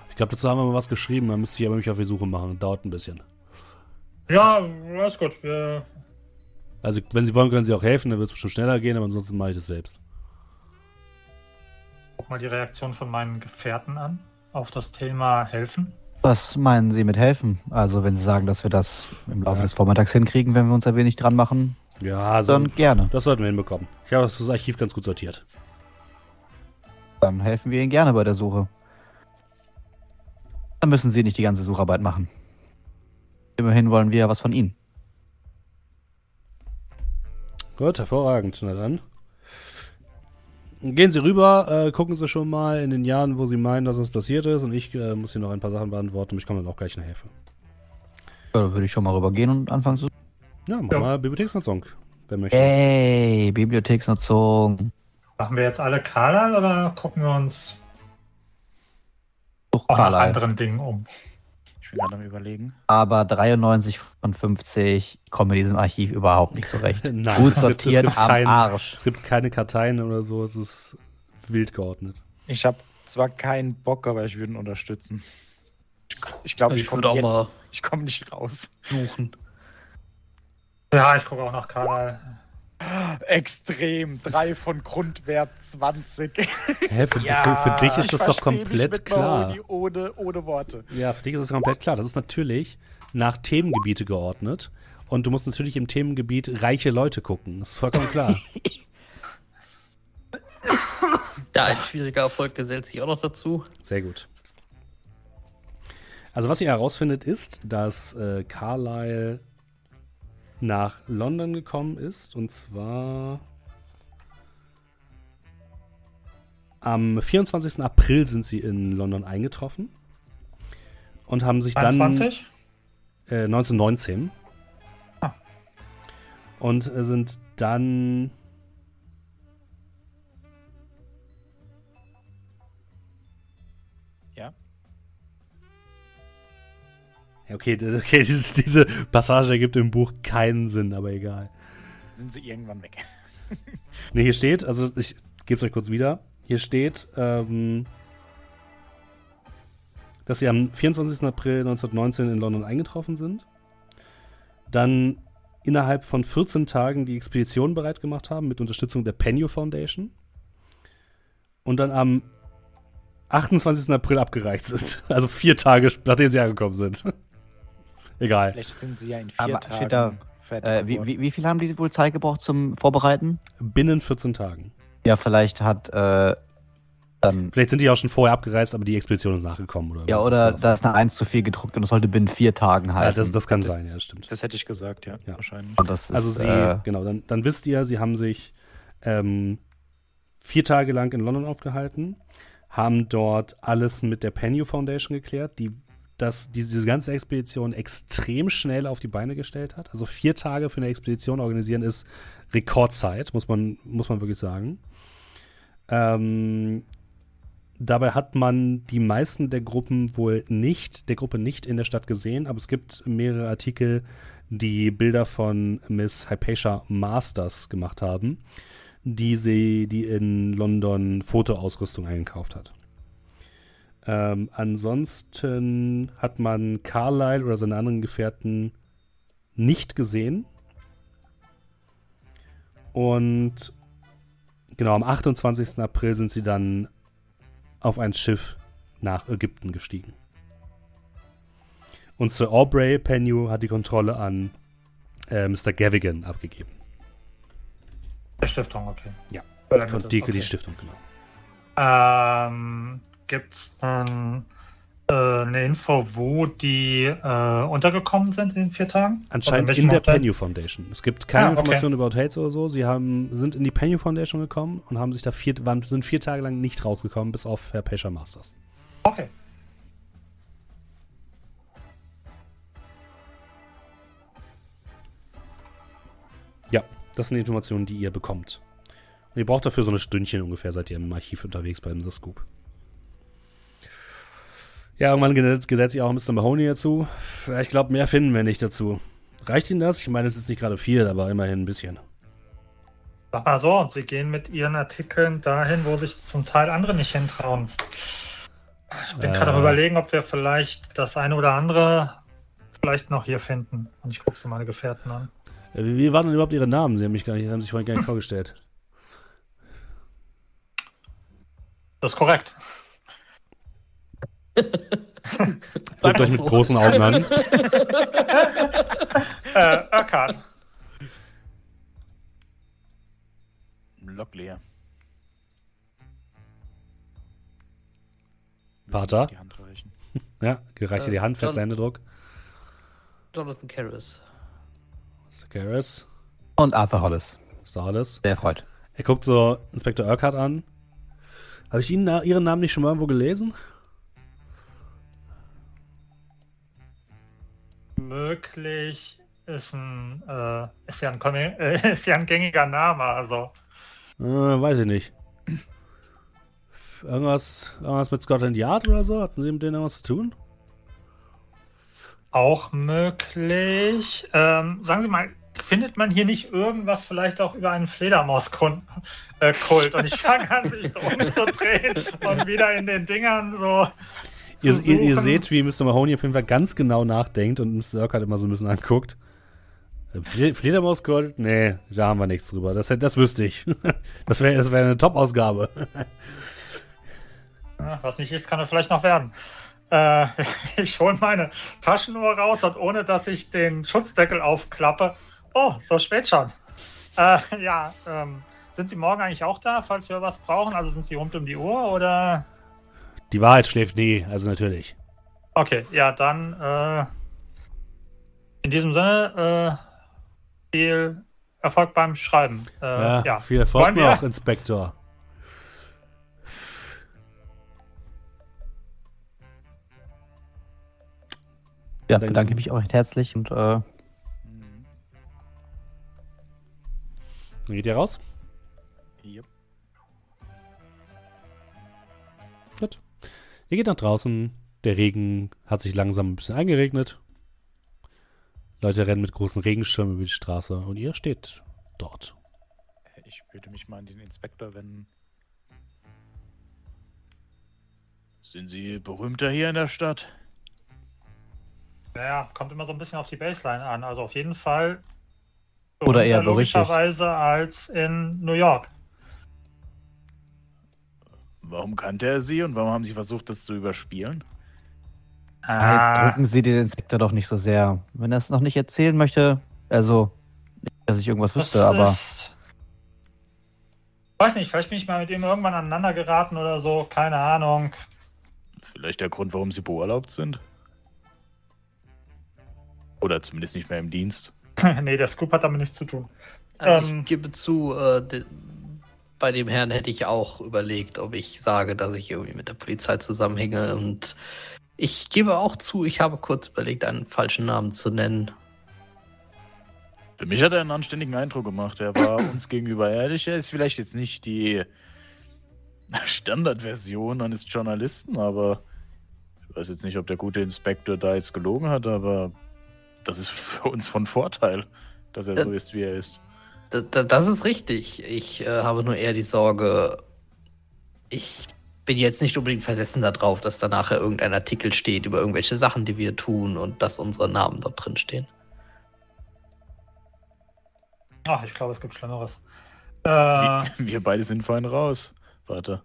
Ich glaube, dazu haben wir mal was geschrieben. Da müsste ich aber mich auf die Suche machen. Dauert ein bisschen. Ja, alles gut. Wir, Also, wenn Sie wollen, können Sie auch helfen. Dann wird es bestimmt schneller gehen, aber ansonsten mache ich das selbst. guck mal die Reaktion von meinen Gefährten an auf das Thema helfen. Was meinen Sie mit helfen? Also, wenn Sie sagen, dass wir das im Laufe Ja. des Vormittags hinkriegen, wenn wir uns ein wenig dran machen, Ja, also, dann gerne. das sollten wir hinbekommen. Ich habe das Archiv ganz gut sortiert. Dann helfen wir Ihnen gerne bei der Suche. Dann müssen Sie nicht die ganze Sucharbeit machen. Immerhin wollen wir ja was von Ihnen. Gut, hervorragend. Na dann. Gehen Sie rüber, äh, gucken Sie schon mal in den Jahren, wo Sie meinen, dass es passiert ist. Und ich äh, muss hier noch ein paar Sachen beantworten. Ich komme dann auch gleich nachher. Ja, dann würde ich schon mal rübergehen und anfangen zu. Ja, mach Ja. mal Bibliotheksnutzung, wer möchte. Hey, Bibliotheksnutzung. Machen wir jetzt alle Carlyle oder gucken wir uns auch nach anderen Dingen um? Ich bin gerade am überlegen. Aber 93 von 50 kommen mit diesem Archiv überhaupt nicht zurecht. Nein, Gut es gibt- es sortiert gibt am kein- Arsch. Es gibt keine Karteien oder so, es ist wild geordnet. Ich habe zwar keinen Bock, aber ich würde ihn unterstützen. Ich, ich glaube, ich, ich komme würde auch jetzt- mal ich komme nicht raus. suchen. Ja, ich gucke auch nach Carlyle. Extrem. Drei von Grundwert 20. Hä, für, für, für dich ist Ich das doch komplett mit klar. Ohne, ohne Worte. Ja, für dich ist es komplett klar. Das ist natürlich nach Themengebiete geordnet. Und du musst natürlich im Themengebiet reiche Leute gucken. Das ist vollkommen klar. Ja, ein schwieriger Erfolg gesellt sich auch noch dazu. Sehr gut. Also was ihr herausfindet ist, dass äh, Carlyle nach London gekommen ist und zwar am 24. April sind sie in London eingetroffen und haben sich dann 21? äh, 1919 Ah. und äh, sind dann okay, okay dieses, diese Passage ergibt im Buch keinen Sinn, aber egal. Sind sie irgendwann weg. Ne, hier steht, also ich gebe es euch kurz wieder. Hier steht, ähm, dass sie am 24. April 1919 in London eingetroffen sind. Dann innerhalb von 14 Tagen die Expedition bereit gemacht haben mit Unterstützung der Penny Foundation. Und dann am 28. April abgereicht sind. Also vier Tage, nachdem sie angekommen sind. Egal. Vielleicht sind sie ja in vier Aber Tagen da, Äh, wie, wie, wie viel haben die wohl Zeit gebraucht zum Vorbereiten? Binnen 14 Tagen. Ja, vielleicht hat äh, dann. Vielleicht sind die auch schon vorher abgereist, aber die Expedition ist nachgekommen. Oder Ja, oder das da ist eine 1 zu viel gedruckt und es sollte binnen vier Tagen ja, heißen. das, das kann Das- sein, ja, das stimmt. Das hätte ich gesagt, ja. Ja. Wahrscheinlich. Und das ist, Also sie, äh, genau, dann, dann wisst ihr, sie haben sich ähm, vier Tage lang in London aufgehalten, haben dort alles mit der Penny Foundation geklärt, die das, die diese ganze Expedition extrem schnell auf die Beine gestellt hat. Also vier Tage für eine Expedition organisieren ist Rekordzeit, muss man, muss man wirklich sagen. Ähm, dabei hat man die meisten der Gruppen wohl nicht, der Gruppe nicht in der Stadt gesehen, aber es gibt mehrere Artikel, die Bilder von Miss Hypatia Masters gemacht haben, die sie, die in London Fotoausrüstung eingekauft hat. Ähm, ansonsten hat man Carlyle oder seine anderen Gefährten nicht gesehen. Und genau am 28. April sind sie dann auf ein Schiff nach Ägypten gestiegen. Und Sir Aubrey Pennew hat die Kontrolle an äh, Mr. Gavigan abgegeben. Der Stiftung, okay. Ja. Die, okay. die Stiftung, genau. Ähm, Gibt es äh, eine Info, wo die äh, untergekommen sind in den vier Tagen? Anscheinend Oder in der Hotel? Foundation. Es gibt keine Ah, okay. Informationen über Hotels oder so. Sie haben, sind in die Pennew Foundation gekommen und haben sich da vier, waren, sind vier Tage lang nicht rausgekommen, bis auf Herr Pescher Masters. Okay. Ja, das sind die Informationen, die ihr bekommt. Und ihr braucht dafür so eine Stündchen ungefähr, seid ihr im Archiv unterwegs bei The Scoop. Ja, irgendwann gesellt sich auch Mr. Mahoney dazu. Ich glaube, mehr finden wir nicht dazu. Reicht Ihnen das? Ich meine, es ist nicht gerade viel, aber immerhin ein bisschen. Mal so, und sie gehen mit ihren Artikeln dahin, wo sich zum Teil andere nicht hintrauen. Ich bin Äh. gerade am überlegen, ob wir vielleicht das eine oder andere vielleicht noch hier finden. Und ich gucke sie meine Gefährten an. Äh, Wie, wie waren denn überhaupt Ihre Namen? Sie haben, mich gar nicht, haben sich vorhin gar nicht vorgestellt. Das ist korrekt. Guckt euch mit so. großen Augen an. Äh, Urquhart. Lockleer. Pater. Die Hand reichen. Ja, gereicht dir die Äh, Hand, fester dann- Händedruck. Jonathan Karras. Mr. Garris, Und Arthur Hollis. Mr. Hollis. Sehr freut. Er guckt so Inspektor Urquhart an. Habe ich Ihnen na- Ihren Namen nicht schon mal irgendwo gelesen? Möglich ist ein, äh, ist ja ein, Kommi- äh, ist ja ein gängiger Name, also. Äh, weiß ich nicht. Irgendwas, irgendwas mit Scotland Yard oder so? Hatten Sie mit denen irgendwas zu tun? Auch möglich. Ähm, sagen Sie mal, findet man hier nicht irgendwas vielleicht auch über einen Fledermaus-Kult? Äh, und ich fange an, sich so umzudrehen und wieder in den Dingern so. Ihr, ihr, ihr seht, wie Mr. Mahoney auf jeden Fall ganz genau nachdenkt und Mr. Urquhart immer so ein bisschen anguckt. Fle- Fledermausgold? Nee, da haben wir nichts drüber. Das, das wüsste ich. Das wäre das wär eine Top-Ausgabe. Ja, was nicht ist, kann er vielleicht noch werden. Äh, ich hole meine Taschenuhr raus und ohne dass ich den Schutzdeckel aufklappe. Oh, so spät schon. Äh, ja, ähm, sind Sie morgen eigentlich auch da, falls wir was brauchen? Also sind Sie rund um die Uhr oder? Die Wahrheit schläft nie, also natürlich. Okay, ja, dann äh, in diesem Sinne äh, viel Erfolg beim Schreiben. Äh, Ja, ja. viel Erfolg wir? noch, Inspektor. Ja, Dann- bedanke mich auch recht herzlich und äh, Dann geht ihr raus. Ihr geht nach draußen. Der Regen hat sich langsam ein bisschen eingeregnet. Leute rennen mit großen Regenschirmen über die Straße und ihr steht dort. Ich würde mich mal an den Inspektor wenden. Sind Sie berühmter hier in der Stadt? Naja, kommt immer so ein bisschen auf die Baseline an. Also auf jeden Fall. Oder eher berüchtigt. logischerweise als in New York. Warum kannte er Sie und warum haben Sie versucht, das zu überspielen? ah, jetzt drücken Sie den Inspektor doch nicht so sehr. Wenn er es noch nicht erzählen möchte, also, nicht, dass ich irgendwas Das wüsste, aber Ist, weiß nicht, vielleicht bin ich mal mit ihm irgendwann aneinander geraten oder so. Keine Ahnung. Vielleicht der Grund, warum Sie beurlaubt sind? Oder zumindest nicht mehr im Dienst? nee, der Scoop hat damit nichts zu tun. Also Ähm. ich gebe zu, äh, bei dem Herrn hätte ich auch überlegt, ob ich sage, dass ich irgendwie mit der Polizei zusammenhänge. Und ich gebe auch zu, ich habe kurz überlegt, einen falschen Namen zu nennen. Für mich hat er einen anständigen Eindruck gemacht. Er war uns gegenüber ehrlich. Er ist vielleicht jetzt nicht die Standardversion eines Journalisten, aber ich weiß jetzt nicht, ob der gute Inspektor da jetzt gelogen hat, aber das ist für uns von Vorteil, dass er Äh, so ist, wie er ist. Das ist richtig. Ich äh, habe nur eher die Sorge, ich bin jetzt nicht unbedingt versessen darauf, dass da nachher irgendein Artikel steht über irgendwelche Sachen, die wir tun und dass unsere Namen dort drin stehen. Ach, ich glaube, es gibt Schlimmeres. Äh, Wir, wir beide sind fein raus, Vater.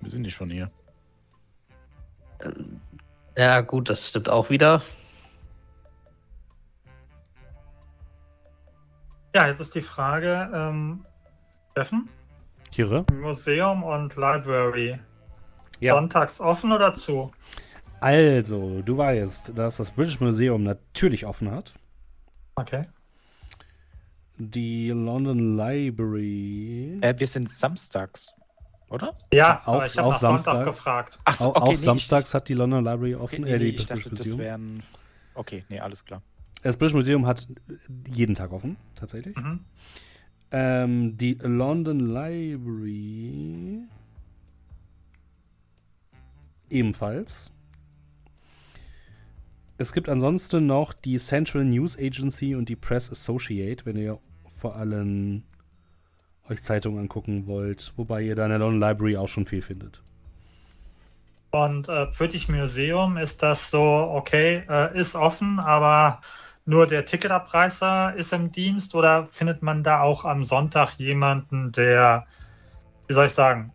Wir sind nicht von hier. Ja, gut, das stimmt auch wieder. Ja, jetzt ist die Frage, ähm, Steffen, Kira? Museum und Library. Ja. Sonntags offen oder zu? Also, du weißt, dass das British Museum natürlich offen hat. Okay. Die London Library. Äh, wir sind samstags, oder? Ja, Auch- aber ich habe auch nach Sonntag Samstag? gefragt. Ach auch auch samstags hat die London Library Ich, offen. okay, äh, nee, die ich British dachte, das Museum. wären. Okay, nee, alles klar. Das British Museum hat jeden Tag offen, tatsächlich. Mhm. Ähm, die London Library ebenfalls. Es gibt ansonsten noch die Central News Agency und die Press Associate, wenn ihr vor allem euch Zeitungen angucken wollt, wobei ihr da in der London Library auch schon viel findet. Und äh, British Museum ist das so, okay, äh, ist offen, aber nur der Ticketabreißer ist im Dienst oder findet man da auch am Sonntag jemanden, der, wie soll ich sagen,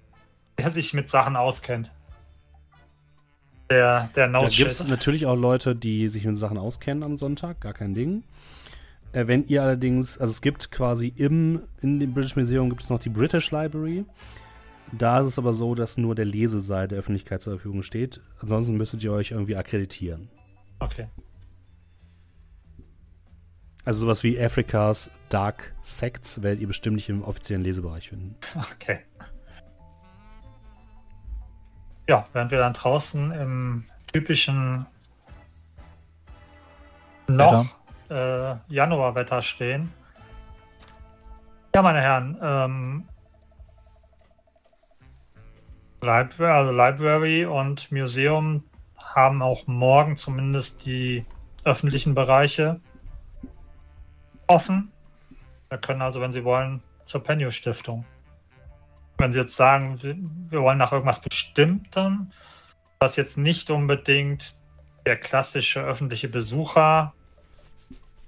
der sich mit Sachen auskennt? Der, der Da knows gibt es natürlich auch Leute, die sich mit Sachen auskennen am Sonntag, gar kein Ding. Äh, wenn ihr allerdings, also es gibt quasi im, in dem British Museum gibt es noch die British Library. Da ist es aber so, dass nur der Lesesaal der Öffentlichkeit zur Verfügung steht. Ansonsten müsstet ihr euch irgendwie akkreditieren. Okay. Also sowas wie Afrikas Dark Sects werdet ihr bestimmt nicht im offiziellen Lesebereich finden. Okay. Ja, während wir dann draußen im typischen noch äh, Januarwetter stehen. Ja, meine Herren, ähm, Library, also Library und Museum haben auch morgen zumindest die öffentlichen Bereiche offen. Wir können also, wenn Sie wollen, zur Penio Stiftung. Wenn Sie jetzt sagen, wir wollen nach irgendwas Bestimmtem, was jetzt nicht unbedingt der klassische öffentliche Besucher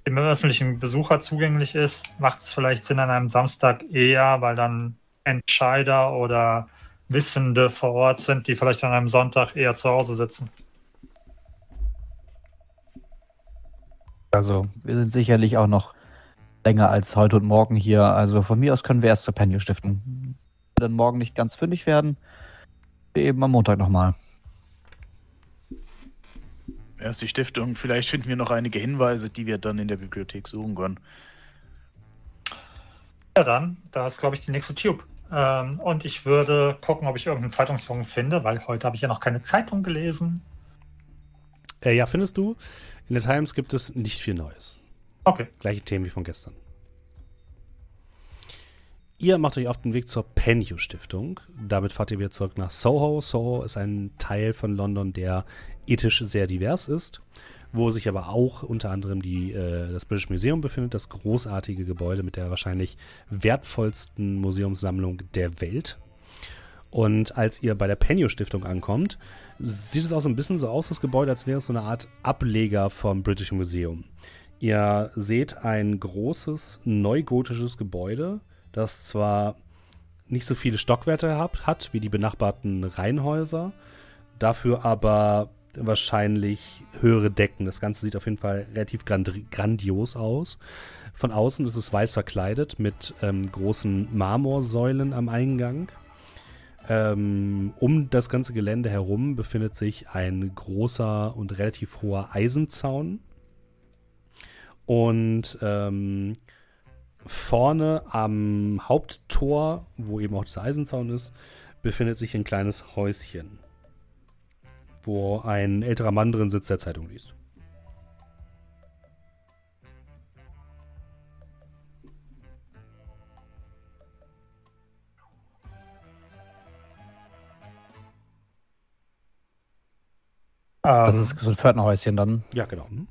dem öffentlichen Besucher zugänglich ist, macht es vielleicht Sinn an einem Samstag eher, weil dann Entscheider oder Wissende vor Ort sind, die vielleicht an einem Sonntag eher zu Hause sitzen. Also, wir sind sicherlich auch noch länger als heute und morgen hier. Also von mir aus können wir erst zur Penny stiften. Wenn wir dann morgen nicht ganz fündig werden, eben am Montag nochmal. Erst die Stiftung. Vielleicht finden wir noch einige Hinweise, die wir dann in der Bibliothek suchen können. Ja, dann, da ist, glaube ich, die nächste Tube. Ähm, und ich würde gucken, ob ich irgendeinen Zeitungsfunk finde, weil heute habe ich ja noch keine Zeitung gelesen. Äh, ja, findest du. In der Times gibt es nicht viel Neues. Okay. Gleiche Themen wie von gestern. Ihr macht euch auf den Weg zur Penhue Stiftung. Damit fahrt ihr wieder zurück nach Soho. Soho ist ein Teil von London, der ethisch sehr divers ist, wo sich aber auch unter anderem die, äh, das British Museum befindet, das großartige Gebäude mit der wahrscheinlich wertvollsten Museumssammlung der Welt. Und als ihr bei der Penio Stiftung ankommt, sieht es auch so ein bisschen so aus, das Gebäude, als wäre es so eine Art Ableger vom British Museum. Ihr seht ein großes neugotisches Gebäude, das zwar nicht so viele Stockwerke hat, hat wie die benachbarten Reihenhäuser, dafür aber wahrscheinlich höhere Decken. Das Ganze sieht auf jeden Fall relativ grand grandios aus. Von außen ist es weiß verkleidet mit ähm, großen Marmorsäulen am Eingang. Ähm, um das ganze Gelände herum befindet sich ein großer und relativ hoher Eisenzaun. Und ähm, vorne am Haupttor, wo eben auch dieser Eisenzaun ist, befindet sich ein kleines Häuschen wo ein älterer Mann drin sitzt, der Zeitung liest. Das ist so ein Pförtnerhäuschen dann. Ja, genau. Hm?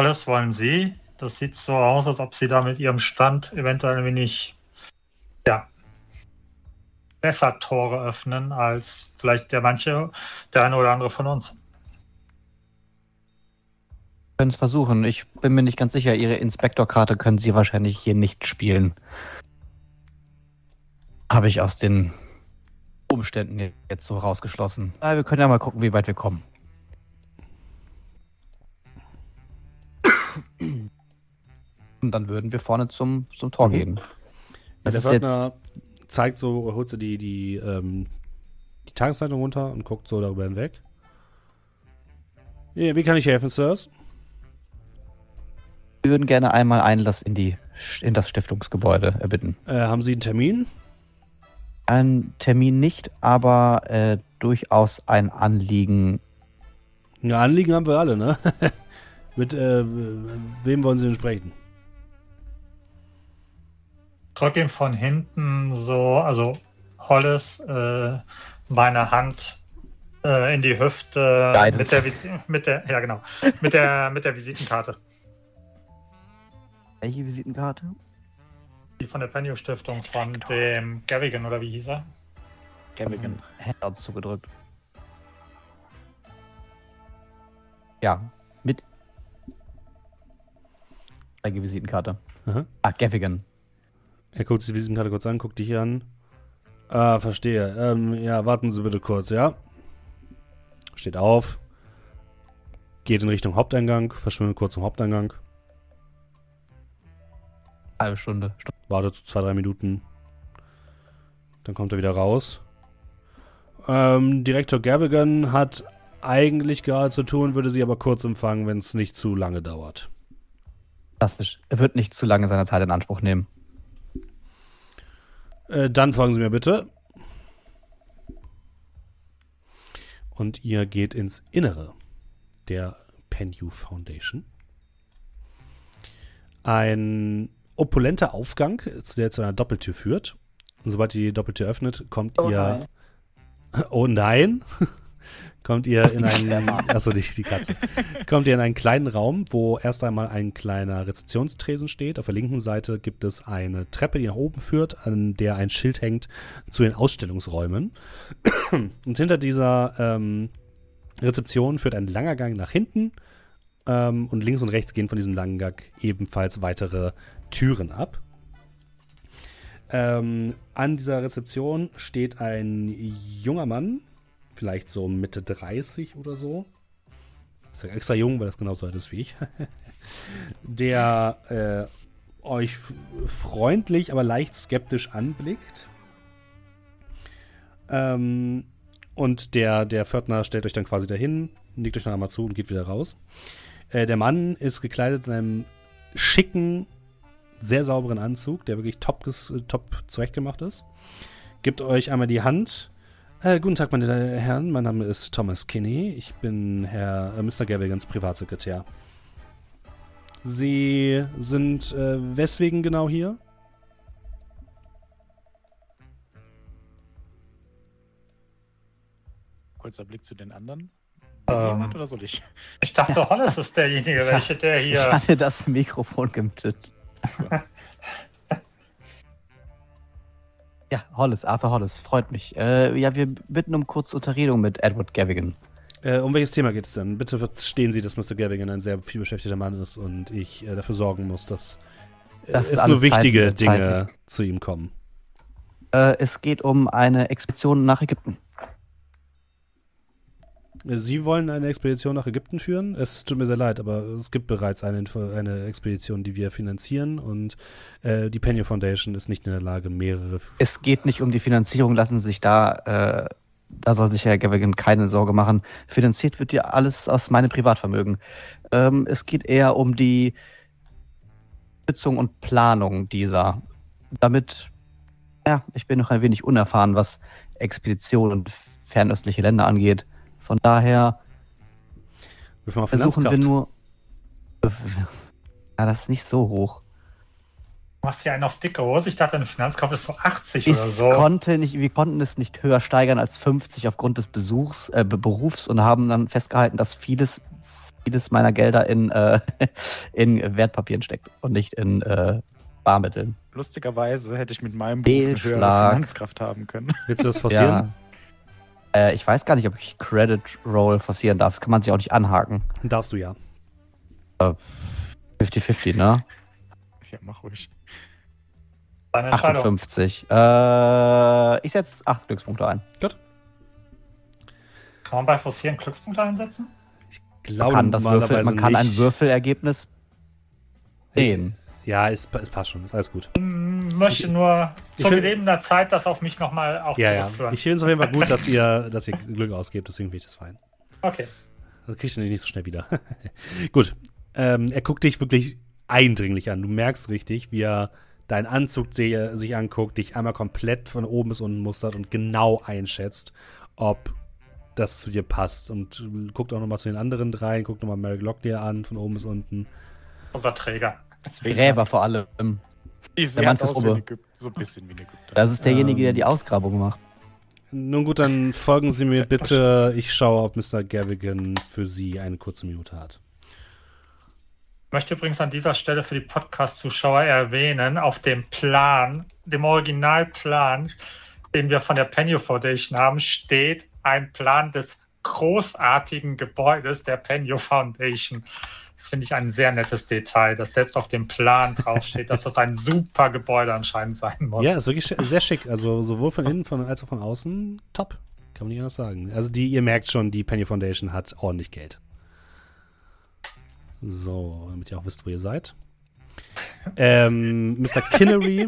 Alles wollen Sie. Das sieht so aus, als ob Sie da mit Ihrem Stand eventuell ein wenig ja, besser Tore öffnen als vielleicht der manche, der eine oder andere von uns. können es versuchen. Ich bin mir nicht ganz sicher. Ihre Inspektorkarte können Sie wahrscheinlich hier nicht spielen. Habe ich aus den Umständen jetzt so rausgeschlossen. Aber wir können ja mal gucken, wie weit wir kommen. Und dann würden wir vorne zum, zum Tor Mhm. gehen. der Das ist jetzt, Pförtner zeigt so, holt so die, die, ähm, die Tageszeitung runter und guckt so darüber hinweg. Ja, wie kann ich helfen, Sirs? wir würden gerne einmal Einlass in, die, in das Stiftungsgebäude erbitten. Äh, haben Sie einen Termin? Ein Termin nicht, aber äh, durchaus ein Anliegen. Ja, Anliegen haben wir alle, ne? Mit äh, wem wollen Sie denn sprechen? Drück ihm von hinten so, also Hollis, äh, meine Hand äh, in die Hüfte Guidance. mit der, Visi mit der, ja genau, mit der, mit der Visitenkarte, Welche Visitenkarte? die von der Penio Stiftung von dem Garrigan oder wie hieß er? Gavigan. Handouts zugedrückt. Ja, mit. Welche Visitenkarte? Aha. Ah, Gaffigan. Er guckt sich die Visitenkarte kurz an, guckt dich an. Ah, verstehe. Ähm, ja, warten Sie bitte kurz, ja? Steht auf. Geht in Richtung Haupteingang, verschwindet kurz zum Haupteingang. Halbe Stunde. Wartet so zwei, drei Minuten. Dann kommt er wieder raus. Ähm, Direktor Gavigan hat eigentlich gerade zu tun, würde sie aber kurz empfangen, wenn es nicht zu lange dauert. Fantastisch. Er wird nicht zu lange seiner Zeit in Anspruch nehmen. Äh, dann folgen Sie mir bitte. Und ihr geht ins Innere der Penyu Foundation. Ein opulenter Aufgang, der zu einer Doppeltür führt. Und sobald ihr die Doppeltür öffnet, kommt Oh ihr. Oh nein! Kommt ihr in einen. Achso, die, die Katze. kommt ihr in einen kleinen Raum, wo erst einmal ein kleiner Rezeptionstresen steht. Auf der linken Seite gibt es eine Treppe, die nach oben führt, an der ein Schild hängt zu den Ausstellungsräumen. Und hinter dieser ähm, Rezeption führt ein langer Gang nach hinten. Ähm, und links und rechts gehen von diesem langen Gang ebenfalls weitere Türen ab. Ähm, an dieser Rezeption steht ein junger Mann, vielleicht so Mitte 30 oder so. Ist ja extra jung, weil das genauso alt ist wie ich. der äh, euch freundlich, aber leicht skeptisch anblickt. Ähm, und der, der Pförtner stellt euch dann quasi dahin, nickt euch dann einmal zu und geht wieder raus. Äh, der Mann ist gekleidet in einem schicken, sehr sauberen Anzug, der wirklich top, top zurechtgemacht ist. Gibt euch einmal die Hand. Äh, guten Tag, meine Herren. Mein Name ist Thomas Kinney. Ich bin Herr äh, Mr. Gavigans Privatsekretär. Sie sind äh, weswegen genau hier? Kurzer Blick zu den anderen. Ähm, Jemand oder soll ich? ich dachte, Hollis ist derjenige, welche der Ich hier. hatte das Mikrofon gemutet. Ja, Hollis, Arthur Hollis, freut mich. Äh, ja, wir bitten um kurze Unterredung mit Edward Gavigan. Äh, um welches Thema geht es denn? Bitte verstehen Sie, dass Mr. Gavigan ein sehr vielbeschäftigter Mann ist und ich äh, dafür sorgen muss, dass äh, Das es nur wichtige zeitlich- Dinge zu ihm kommen. Äh, es geht um eine Expedition nach Ägypten. Sie wollen eine Expedition nach Ägypten führen? Es tut mir sehr leid, aber es gibt bereits eine, eine Expedition, die wir finanzieren und äh, die Penny Foundation ist nicht in der Lage, mehrere. Es geht nicht um die Finanzierung, lassen Sie sich da, äh, da soll sich Herr Gavigan keine Sorge machen. Finanziert wird ja alles aus meinem Privatvermögen. Ähm, es geht eher um die Stützung und Planung dieser. Damit, ja, ich bin noch ein wenig unerfahren, was Expeditionen und fernöstliche Länder angeht. Von daher versuchen wir Finanzkraft. nur. Ja, das ist nicht so hoch. Du machst hier einen auf dicke Hose. Ich dachte, ein Finanzkauf ist so 80 Ich oder so. konnte nicht, wir konnten es nicht höher steigern als 50 aufgrund des Besuchs, äh, Be- Berufs und haben dann festgehalten, dass vieles, vieles meiner Gelder in, äh, in Wertpapieren steckt und nicht in äh, Barmitteln. Lustigerweise hätte ich mit meinem Beruf eine höhere. Finanzkraft haben können. Willst du das forcieren? Ja. Äh, ich weiß gar nicht, ob ich Credit Roll forcieren darf. Das kann man sich auch nicht anhaken. Darfst du ja. 50-50, ne? Ja, mach ruhig. Deine Entscheidung. 58. Äh, ich setze 8 Glückspunkte ein. Kann man bei Forcieren Glückspunkte einsetzen? Glaube Man kann, das Würfel, man kann ein nicht. Würfelergebnis sehen. Ja, es, es passt schon. Ist alles gut. Möchte nur Ich zur gegebener Zeit das auf mich nochmal auch Ja, ja. zurückführen. Ich finde es auf jeden Fall gut, dass ihr, dass ihr Glück ausgebt, deswegen will ich das fein. okay. Das kriegst du nicht so schnell wieder. Gut. Ähm, er guckt dich wirklich eindringlich an. Du merkst richtig, wie er deinen Anzug sich anguckt, dich einmal komplett von oben bis unten mustert und genau einschätzt, ob das zu dir passt. Und guckt auch nochmal zu den anderen dreien, guckt nochmal Mary Locklear an, von oben bis unten. Unser Träger. Gräber vor allem. Die Der Mann fürs. Ägypter. So ein bisschen wie ein Ägypter. Das ist derjenige, der Ähm. die Ausgrabung macht. Nun gut, dann folgen Sie mir bitte. Ich schaue, ob Mr. Gavigan für Sie eine kurze Minute hat. Ich möchte übrigens an dieser Stelle für die Podcast-Zuschauer erwähnen, auf dem Plan, dem Originalplan, den wir von der Penny Foundation haben, steht ein Plan des großartigen Gebäudes der Penny Foundation. Das finde ich ein sehr nettes Detail, dass selbst auf dem Plan draufsteht, dass das ein super Gebäude anscheinend sein muss. Ja, ist wirklich sehr schick. Also sowohl von innen von, als auch von außen top. Kann man nicht anders sagen. Also die, ihr merkt schon, die Penny Foundation hat ordentlich Geld. So, damit ihr auch wisst, wo ihr seid. Ähm, Mr. Kinnery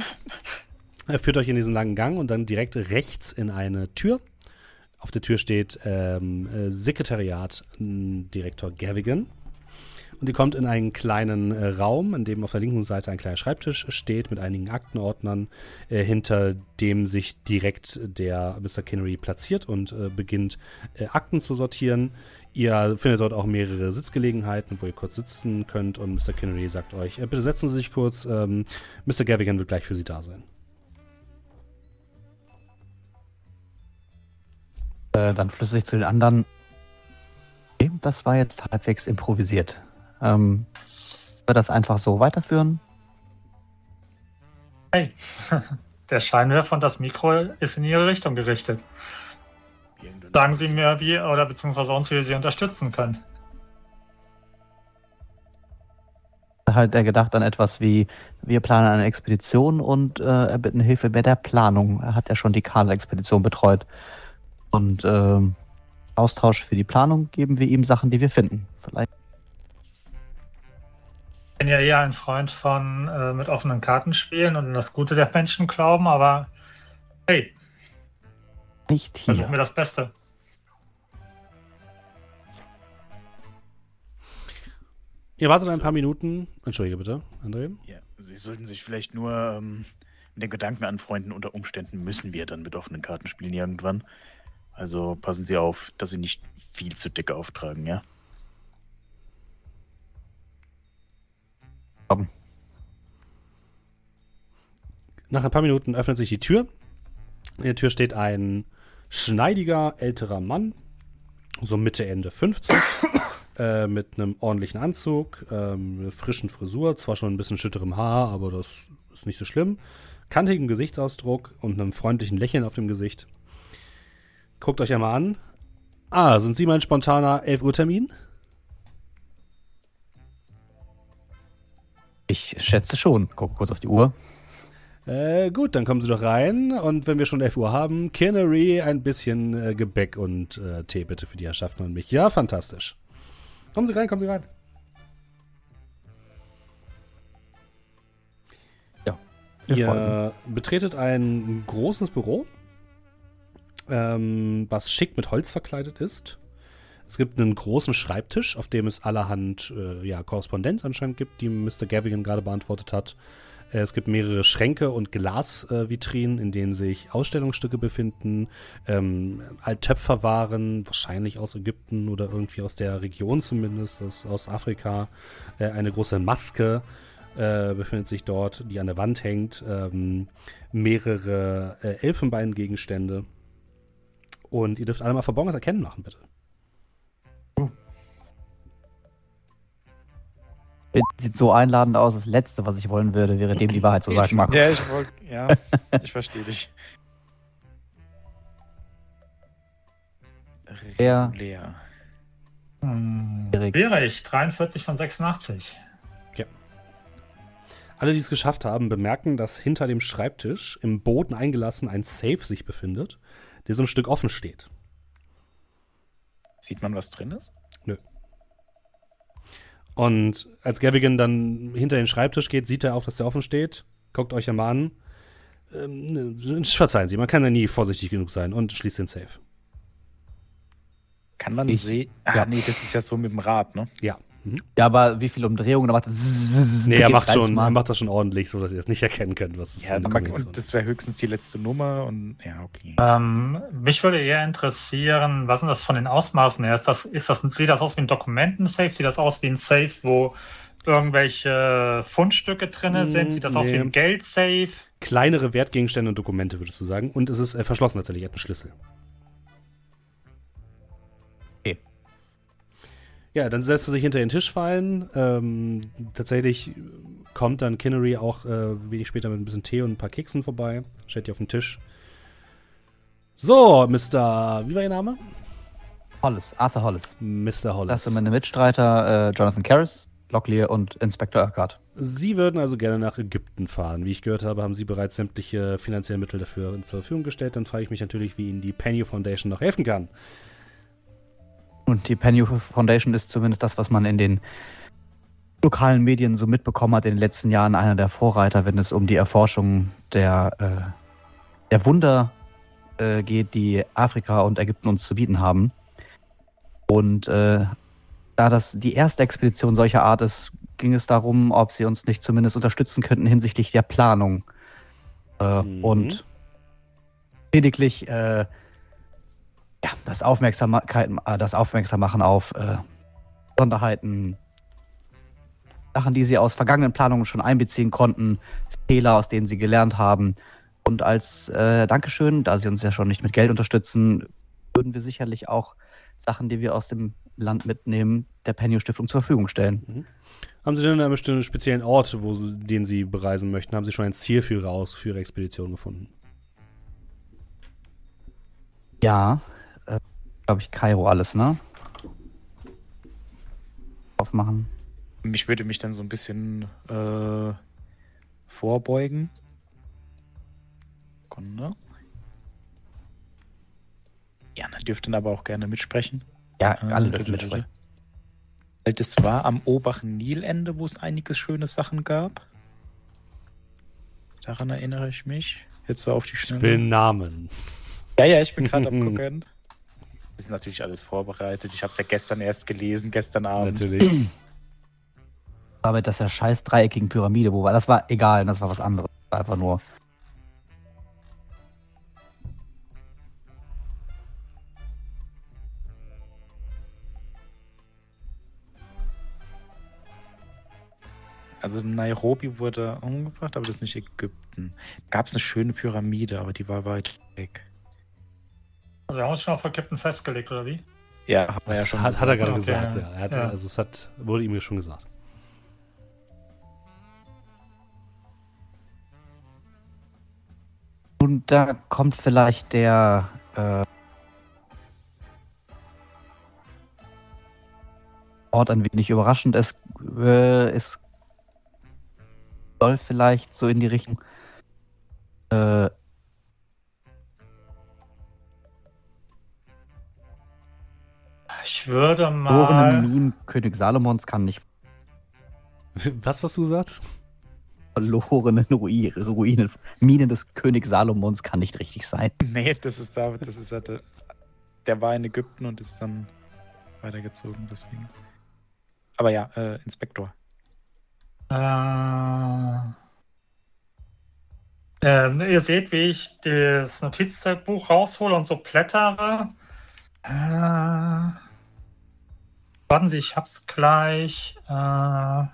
Er führt euch in diesen langen Gang und dann direkt rechts in eine Tür. Auf der Tür steht ähm, äh, Sekretariat Direktor Gavigan. Und ihr kommt in einen kleinen äh, Raum, in dem auf der linken Seite ein kleiner Schreibtisch steht mit einigen Aktenordnern, äh, hinter dem sich direkt der Mr. Kinnery platziert und äh, beginnt äh, Akten zu sortieren. Ihr findet dort auch mehrere Sitzgelegenheiten, wo ihr kurz sitzen könnt und Mr. Kinnery sagt euch, äh, bitte setzen Sie sich kurz, ähm, Mr. Gavigan wird gleich für Sie da sein. Äh, dann flüssig zu den anderen. Das war jetzt halbwegs improvisiert. Ähm, wir das einfach so weiterführen? Hey, der Scheinwerfer und das Mikro ist in Ihre Richtung gerichtet. Sagen Sie mir, wie oder beziehungsweise uns, wie wir Sie unterstützen können. Halt er gedacht an etwas wie, wir planen eine Expedition und äh, erbitten Hilfe bei der Planung. Er hat ja schon die Kader-Expedition betreut. Und ähm, Austausch für die Planung geben wir ihm Sachen, die wir finden. Vielleicht Ich bin ja eher ein Freund von äh, mit offenen Karten spielen und an das Gute der Menschen glauben, aber hey, nicht versuchen hier. wir das Beste. Ihr wartet ein paar Minuten. Entschuldige bitte, André. Ja, Sie sollten sich vielleicht nur ähm, mit den Gedanken anfreunden, unter Umständen müssen wir dann mit offenen Karten spielen irgendwann. Also passen Sie auf, dass Sie nicht viel zu dick auftragen, ja? Nach ein paar Minuten öffnet sich die Tür. In der Tür steht ein schneidiger älterer Mann, so Mitte, Ende 50, äh, mit einem ordentlichen Anzug, ähm, frischen Frisur, zwar schon ein bisschen schütterem Haar, aber das ist nicht so schlimm. Kantigen Gesichtsausdruck und einem freundlichen Lächeln auf dem Gesicht. Guckt euch einmal an. Ah, sind Sie mein spontaner 11 Uhr Termin? Ich schätze schon. Guck kurz auf die Uhr. Äh, gut, dann kommen Sie doch rein. Und wenn wir schon 11 Uhr haben, Kinnery, ein bisschen äh, Gebäck und äh, Tee bitte für die Herrschaften und mich. Ja, fantastisch. Kommen Sie rein, kommen Sie rein. Folgen. Ihr betretet ein großes Büro, ähm, was schick mit Holz verkleidet ist. Es gibt einen großen Schreibtisch, auf dem es allerhand äh, ja, Korrespondenz anscheinend gibt, die Mr. Gavigan gerade beantwortet hat. Äh, es gibt mehrere Schränke und Glasvitrinen, äh, in denen sich Ausstellungsstücke befinden, ähm, Töpferwaren, wahrscheinlich aus Ägypten oder irgendwie aus der Region zumindest, aus, aus Afrika. Äh, eine große Maske äh, befindet sich dort, die an der Wand hängt. Ähm, mehrere äh, Elfenbeingegenstände. Und ihr dürft alle mal Verborgenes erkennen machen, bitte. Sieht so einladend aus. Das Letzte, was ich wollen würde, wäre dem die Wahrheit zu sagen, Markus. Ja, ich ja, ich verstehe dich. Regulär. Wäre ich 43 von 86. Alle, die es geschafft haben, bemerken, dass hinter dem Schreibtisch im Boden eingelassen ein Safe sich befindet, der so ein Stück offen steht. Sieht man, was drin ist? Und als Gavigan dann hinter den Schreibtisch geht, sieht er auch, dass der offen steht. Guckt euch ja mal an. Ähm, ne, verzeihen Sie, man kann ja nie vorsichtig genug sein und schließt den Safe. Kann man Ich- sehen? Ah, ja. nee, das ist ja so mit dem Rad, ne? Ja. Mhm. Ja, aber wie viele Umdrehungen? Da macht das Nee, er macht, 30 schon, er macht das schon ordentlich, so dass ihr es nicht erkennen könnt, was es Ja, für eine und das wäre höchstens die letzte Nummer und ja, okay. Ähm, mich würde eher interessieren, was sind das von den Ausmaßen her? Ist das, ist das, sieht das aus wie ein Dokumentensafe? Sieht das aus wie ein Safe, wo irgendwelche Fundstücke drin Mm, sind? Sieht das aus wie nee. ein Geldsafe? kleinere Wertgegenstände und Dokumente, würdest du sagen. Und es ist äh, verschlossen tatsächlich, er hat einen Schlüssel. Ja, dann setzt er sich hinter den Tisch fallen. Ähm, tatsächlich kommt dann Kinnery auch äh, wenig später mit ein bisschen Tee und ein paar Keksen vorbei. Stellt die auf den Tisch. So, Mr. Wie war Ihr Name? Hollis, Arthur Hollis. Mr. Hollis. Das sind meine Mitstreiter äh, Jonathan Karras, Locklear und Inspector Urquhart. Sie würden also gerne nach Ägypten fahren. Wie ich gehört habe, haben Sie bereits sämtliche finanzielle Mittel dafür zur Verfügung gestellt. Dann frage ich mich natürlich, wie Ihnen die Penny Foundation noch helfen kann. Und die Penny Foundation ist zumindest das, was man in den lokalen Medien so mitbekommen hat, in den letzten Jahren einer der Vorreiter, wenn es um die Erforschung der, äh, der Wunder äh, geht, die Afrika und Ägypten uns zu bieten haben. Und äh, da das die erste Expedition solcher Art ist, ging es darum, ob sie uns nicht zumindest unterstützen könnten hinsichtlich der Planung. Äh, Mhm. Und lediglich äh, ja, das, Aufmerksamkeit, äh, das Aufmerksammachen auf äh, Besonderheiten, Sachen, die sie aus vergangenen Planungen schon einbeziehen konnten, Fehler, aus denen sie gelernt haben. Und als äh, Dankeschön, da sie uns ja schon nicht mit Geld unterstützen, würden wir sicherlich auch Sachen, die wir aus dem Land mitnehmen, der Penny Stiftung zur Verfügung stellen. Haben Sie denn einen bestimmten speziellen Ort, wo Sie, den Sie bereisen möchten? Haben Sie schon ein Ziel für Ihre, Aus für Ihre Expedition gefunden? Ja, glaube ich, Kairo alles, ne? Aufmachen. Ich würde mich dann so ein bisschen äh, vorbeugen. Sekunde. Jana dürfte dann aber auch gerne mitsprechen. Ja, Äh, alle dürfen mitsprechen. Weil das war am oberen Nilende, wo es einige schöne Sachen gab. Daran erinnere ich mich. Jetzt so auf die Ich Schnelle. will Namen. Ja, ja, ich bin gerade am gucken. Das ist natürlich alles vorbereitet. Ich habe es ja gestern erst gelesen, gestern Abend. Natürlich. Aber mit dieser scheiß dreieckigen Pyramide, wo war, das war egal, das war was anderes. War Einfach nur. Also Nairobi wurde umgebracht, aber das ist nicht Ägypten. Gab es eine schöne Pyramide, aber die war weit weg. Also wir haben uns schon auf Ägypten festgelegt, oder wie? Ja, wir ja schon. hat, hat er gerade Okay, gesagt, ja. ja. Er hat, Ja. Also es hat, wurde ihm schon gesagt. Und da kommt vielleicht der. Äh, Ort ein wenig überraschend. Es, äh, es soll vielleicht so in die Richtung. Äh, Ich würde verlorene mal. Minen König Salomons kann nicht Was hast du gesagt? verlorene Ruinen, Ruinen. Minen des König Salomons kann nicht richtig sein. Nee, das ist David, das ist halt, der, der war in Ägypten und ist dann weitergezogen, deswegen. Aber ja, äh, Inspektor. Äh, ähm, ihr seht, wie ich das Notizbuch raushole und so blättere. Äh, warten Sie, ich hab's gleich. Äh,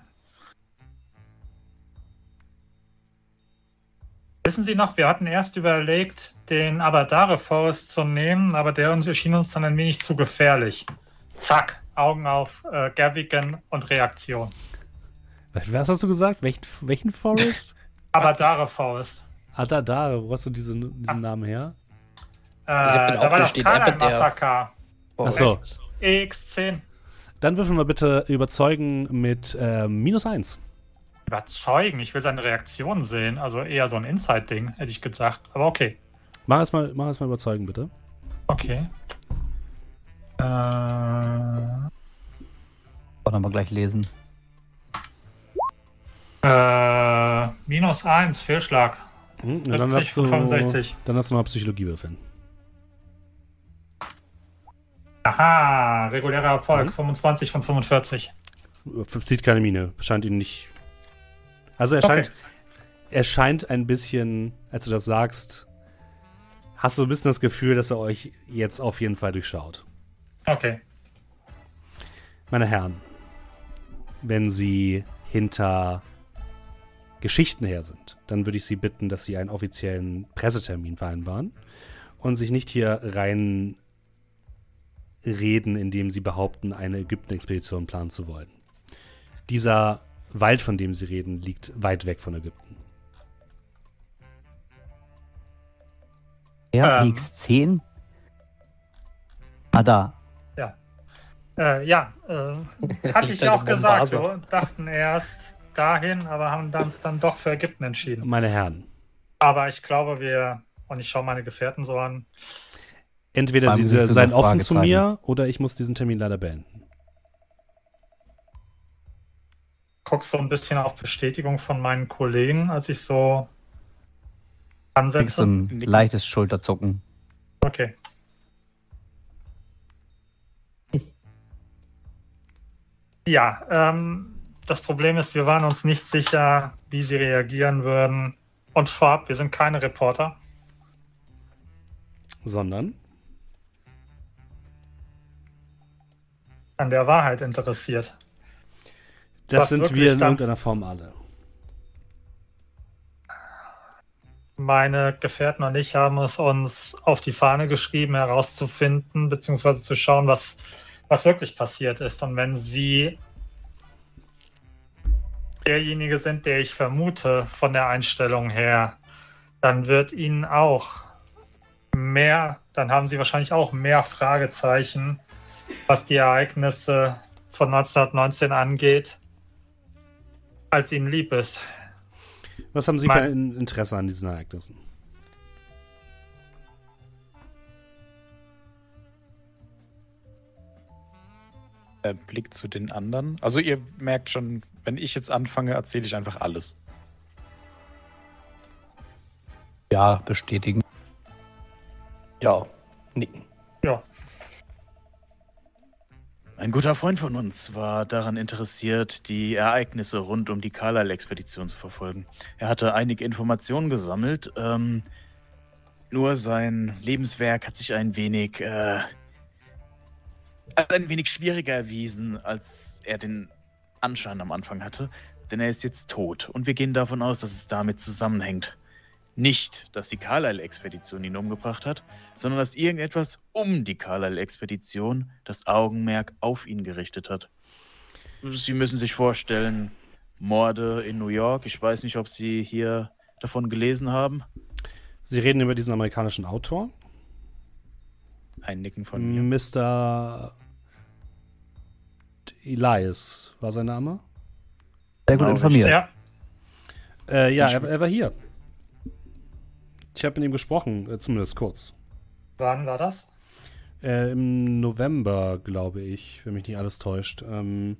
wissen Sie noch, wir hatten erst überlegt, den Abadare Forest zu nehmen, aber der uns- erschien uns dann ein wenig zu gefährlich. Zack, Augen auf äh, Gavigan und Reaktion. Was, was hast du gesagt? Welchen, welchen Forest? Abadare Forest. ah, da, da. Wo hast du diesen, diesen Namen her? Äh, hab den da war das Kanan-Massaker. Ach so. EX10. Dann würfeln wir bitte überzeugen mit ähm, minus eins. Überzeugen. Ich will seine Reaktion sehen. Also eher so ein Inside-Ding, hätte ich gesagt. Aber okay. Mach es mal, mach es mal überzeugen, bitte. Okay. Äh, Wollen wir gleich lesen. äh, minus 1, Fehlschlag. Hm, dann 70 hast du, von 65. Dann hast du noch Psychologie würfeln. Aha, regulärer Erfolg. Mhm. 25 von 45. Sieht keine Miene. Scheint ihn nicht. Also er Okay. scheint, er scheint ein bisschen, als du das sagst, hast du ein bisschen das Gefühl, dass er euch jetzt auf jeden Fall durchschaut. Okay. Meine Herren, wenn Sie hinter Geschichten her sind, dann würde ich Sie bitten, dass Sie einen offiziellen Pressetermin vereinbaren und sich nicht hier rein reden, indem Sie behaupten, eine Ägypten-Expedition planen zu wollen. Dieser Wald, von dem Sie reden, liegt weit weg von Ägypten. Ja, Ähm. X10? Ah, da. Äh, ja, äh, hatte ich ja auch gesagt. Wir dachten erst dahin, aber haben uns dann doch für Ägypten entschieden. Meine Herren, Aber ich glaube, wir, und ich schaue meine Gefährten so an, entweder Sie seien sind offen zu mir oder ich muss diesen Termin leider beenden. gucke so ein bisschen auf Bestätigung von meinen Kollegen, als ich so ansetze. so ein leichtes Schulterzucken. Okay. Ja, ähm, das Problem ist, wir waren uns nicht sicher, wie sie reagieren würden. Und vorab, wir sind keine Reporter. Sondern An der Wahrheit interessiert. das sind wir in irgendeiner Form alle. Meine Gefährten und ich haben es uns auf die Fahne geschrieben, herauszufinden, beziehungsweise zu schauen, was, was wirklich passiert ist. Und wenn Sie derjenige sind, der ich vermute von der Einstellung her, dann wird Ihnen auch mehr, dann haben Sie wahrscheinlich auch mehr Fragezeichen, was die Ereignisse von 1919 angeht, als Ihnen lieb ist. Was haben Sie Mein- für ein Interesse an diesen Ereignissen? Er blickt zu den anderen. Also ihr merkt schon, wenn ich jetzt anfange, erzähle ich einfach alles. Ja, bestätigen. Ja, nicken. Ein guter Freund von uns war daran interessiert, die Ereignisse rund um die Carlyle-Expedition zu verfolgen. Er hatte einige Informationen gesammelt, ähm, nur sein Lebenswerk hat sich ein wenig, äh, ein wenig schwieriger erwiesen, als er den Anschein am Anfang hatte, denn er ist jetzt tot und wir gehen davon aus, dass es damit zusammenhängt. Nicht, dass die Carlyle-Expedition ihn umgebracht hat, sondern dass irgendetwas um die Carlyle-Expedition das Augenmerk auf ihn gerichtet hat. Sie müssen sich vorstellen, Morde in New York. Ich weiß nicht, ob Sie hier davon gelesen haben. Sie reden über diesen amerikanischen Autor, Ein Nicken von mir. Mr. Elias war sein Name. Sehr gut informiert. ja. Äh, ja, er, er war hier. Ich habe mit ihm gesprochen, äh, zumindest kurz. Wann war das? Äh, Im November, glaube ich, wenn mich nicht alles täuscht. Ähm,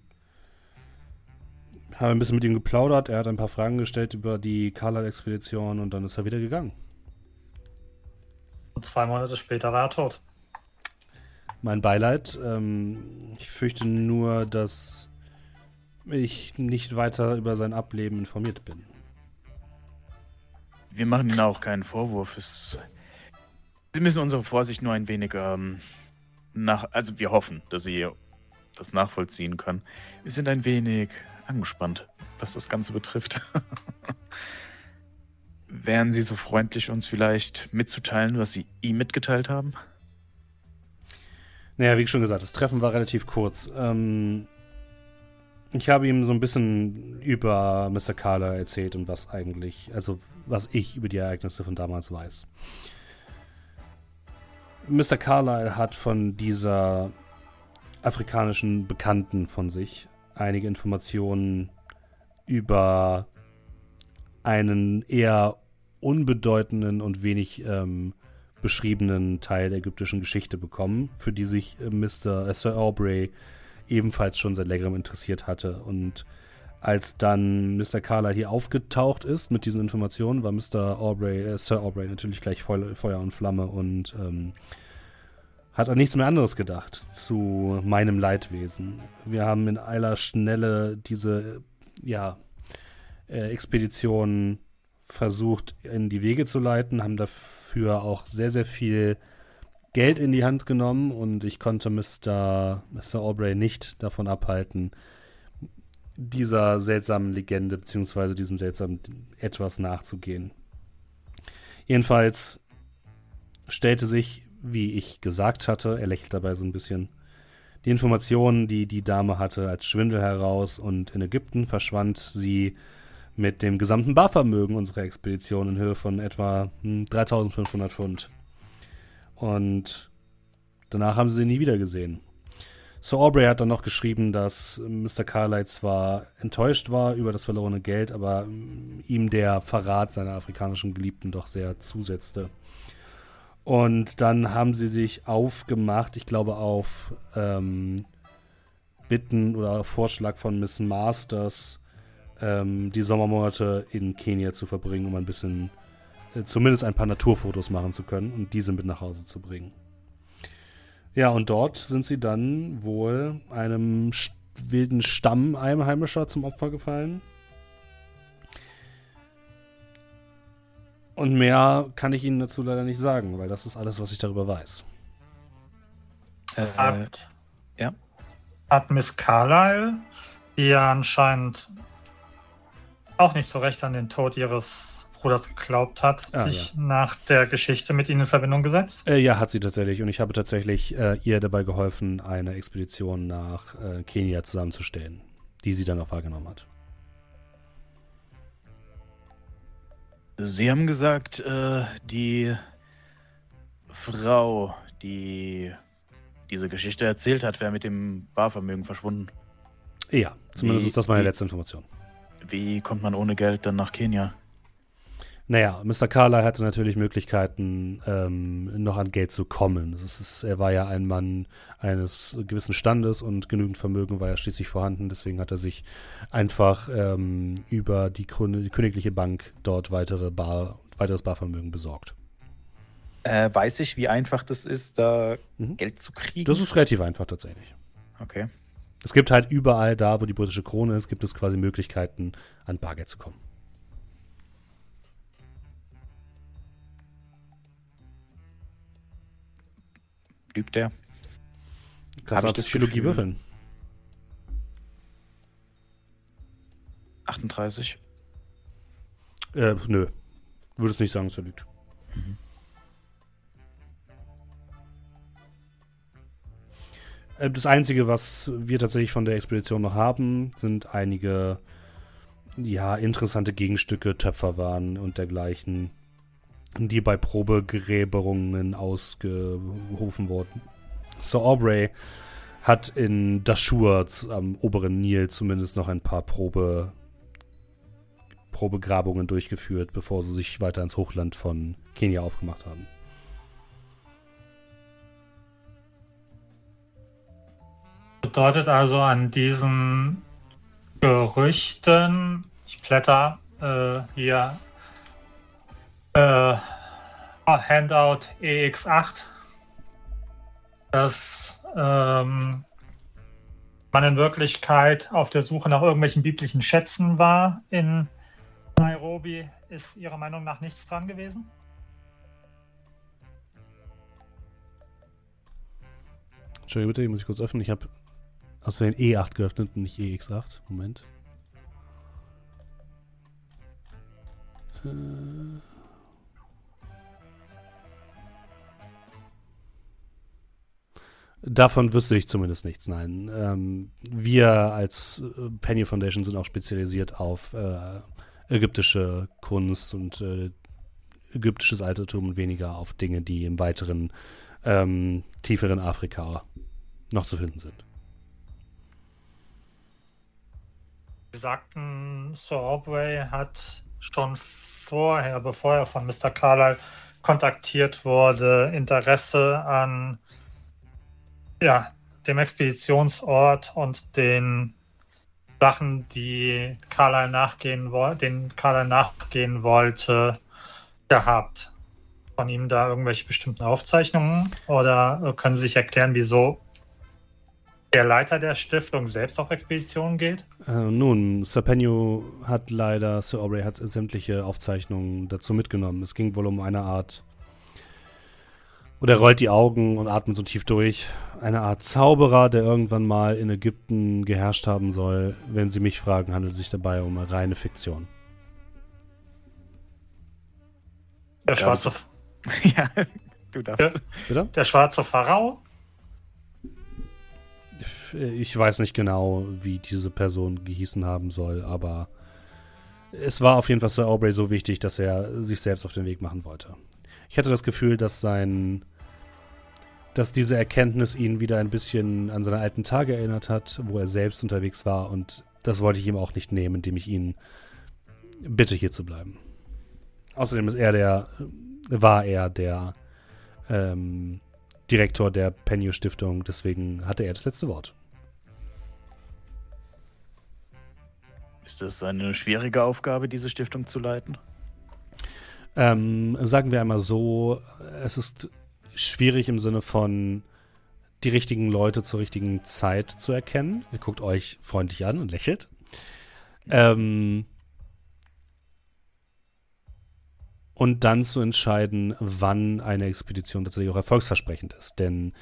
habe ein bisschen mit ihm geplaudert. Er hat ein paar Fragen gestellt über die Carlyle-Expedition und dann ist er wieder gegangen. Und zwei Monate später war er tot. Mein Beileid. Ähm, ich fürchte nur, dass ich nicht weiter über sein Ableben informiert bin. Wir machen Ihnen auch keinen Vorwurf. Es Sie müssen unsere Vorsicht nur ein wenig ähm, nach. Also, wir hoffen, dass Sie das nachvollziehen können. Wir sind ein wenig angespannt, was das Ganze betrifft. Wären Sie so freundlich, uns vielleicht mitzuteilen, was Sie ihm mitgeteilt haben? Naja, wie schon gesagt, das Treffen war relativ kurz. Ähm, ich habe ihm so ein bisschen über Mr. Carla erzählt und was eigentlich, also was ich über die Ereignisse von damals weiß. Mr. Carlyle hat von dieser afrikanischen Bekannten von sich einige Informationen über einen eher unbedeutenden und wenig ähm, beschriebenen Teil der ägyptischen Geschichte bekommen, für die sich äh, Mr. Äh, Sir Aubrey ebenfalls schon seit längerem interessiert hatte. Und als dann Mr. Carlyle hier aufgetaucht ist mit diesen Informationen, war Mr. Aubrey, äh, Sir Aubrey natürlich gleich Feu Feuer und Flamme und ähm, hat an nichts mehr anderes gedacht zu meinem Leidwesen. Wir haben in aller Schnelle diese, ja, äh, Expedition versucht in die Wege zu leiten, haben dafür auch sehr, sehr viel Geld in die Hand genommen und ich konnte Mr. Mr. Aubrey nicht davon abhalten, dieser seltsamen Legende beziehungsweise diesem seltsamen etwas nachzugehen. Jedenfalls stellte sich, wie ich gesagt hatte, er lächelt dabei so ein bisschen, die Informationen, die die Dame hatte, als Schwindel heraus und in Ägypten verschwand sie mit dem gesamten Barvermögen unserer Expedition in Höhe von etwa hm, 3500 Pfund. Und danach haben sie sie nie wieder gesehen. Sir Aubrey hat dann noch geschrieben, dass Mr. Carlyle zwar enttäuscht war über das verlorene Geld, aber mm, ihm der Verrat seiner afrikanischen Geliebten doch sehr zusetzte. Und dann haben sie sich aufgemacht, ich glaube auf ähm, Bitten oder Vorschlag von Miss Masters, ähm, die Sommermonate in Kenia zu verbringen, um ein bisschen, äh, zumindest ein paar Naturfotos machen zu können und diese mit nach Hause zu bringen. Ja, und dort sind sie dann wohl einem wilden Stamm Einheimischer zum Opfer gefallen. Und mehr kann ich Ihnen dazu leider nicht sagen, weil das ist alles, was ich darüber weiß. Äh, Hat, ja. hat Miss Carlyle, die ja anscheinend auch nicht so recht an den Tod ihres Bruders geglaubt hat, Ah, sich nach der Geschichte mit ihnen in Verbindung gesetzt? Äh, ja, hat sie tatsächlich. Und ich habe tatsächlich äh, ihr dabei geholfen, eine Expedition nach äh, Kenia zusammenzustellen, die sie dann auch wahrgenommen hat. Sie haben gesagt, äh, die Frau, die diese Geschichte erzählt hat, wäre mit dem Barvermögen verschwunden. Ja, zumindest Wie- ist das meine wie- letzte Information. Wie kommt man ohne Geld dann nach Kenia? Naja, Mr. Carlyle hatte natürlich Möglichkeiten, ähm, noch an Geld zu kommen. Ist, er war ja ein Mann eines gewissen Standes und genügend Vermögen war ja schließlich vorhanden. Deswegen hat er sich einfach ähm, über die, die Königliche Bank dort weitere Bar, weiteres Barvermögen besorgt. Äh, weiß ich, wie einfach das ist, da Mhm. Geld zu kriegen? Das ist relativ einfach tatsächlich. okay. Es gibt halt überall da, wo die britische Krone ist, gibt es quasi Möglichkeiten, an Bargeld zu kommen. Lügt der? Kannst du Psychologie würfeln? 38. Äh, nö. Würdest nicht sagen, dass er lügt. Äh, Das Einzige, was wir tatsächlich von der Expedition noch haben, sind einige, ja, interessante Gegenstücke, Töpferwaren und dergleichen, die bei Probegräberungen ausgerufen wurden. Sir Aubrey hat in Dashur am oberen Nil zumindest noch ein paar Probe Probegrabungen durchgeführt, bevor sie sich weiter ins Hochland von Kenia aufgemacht haben. Bedeutet also an diesen Gerüchten, ich blätter äh, hier äh, Handout EX8, dass ähm, man in Wirklichkeit auf der Suche nach irgendwelchen biblischen Schätzen war in Nairobi. Ist Ihrer Meinung nach nichts dran gewesen? Entschuldigung bitte, ich muss ich kurz öffnen. Ich habe aus den E8 geöffnet und nicht EX8. Moment. Äh. Davon wüsste ich zumindest nichts, nein. Ähm, wir als äh, Penny Foundation sind auch spezialisiert auf äh, ägyptische Kunst und äh, ägyptisches Altertum und weniger auf Dinge, die im weiteren, ähm, tieferen Afrika noch zu finden sind. Sie sagten, Sir Aubrey hat schon vorher, bevor er von Mr. Carlyle kontaktiert wurde, Interesse an ja, dem Expeditionsort und den Sachen, die Carlyle nachgehen woll- den Carlyle nachgehen wollte, gehabt. Von ihm da irgendwelche bestimmten Aufzeichnungen? Oder können Sie sich erklären, wieso der Leiter der Stiftung selbst auf Expeditionen geht? Äh, nun, Sir Penio hat leider, Sir Aubrey hat sämtliche Aufzeichnungen dazu mitgenommen. Es ging wohl um eine Art, oder er rollt die Augen und atmet so tief durch, eine Art Zauberer, der irgendwann mal in Ägypten geherrscht haben soll. Wenn Sie mich fragen, handelt es sich dabei um eine reine Fiktion. Der schwarze, ja, du darfst. Bitte? der schwarze Pharao? Ich weiß nicht genau, wie diese Person gehießen haben soll, aber es war auf jeden Fall Sir Aubrey so wichtig, dass er sich selbst auf den Weg machen wollte. Ich hatte das Gefühl, dass sein, dass diese Erkenntnis ihn wieder ein bisschen an seine alten Tage erinnert hat, wo er selbst unterwegs war und das wollte ich ihm auch nicht nehmen, indem ich ihn bitte hier zu bleiben. Außerdem ist er der, war er der ähm, Direktor der Penio Stiftung, deswegen hatte er das letzte Wort. Ist das eine schwierige Aufgabe, diese Stiftung zu leiten? Ähm, sagen wir einmal so, es ist schwierig im Sinne von die richtigen Leute zur richtigen Zeit zu erkennen. Ihr guckt euch freundlich an und lächelt. Ähm, und dann zu entscheiden, wann eine Expedition tatsächlich auch erfolgsversprechend ist. Denn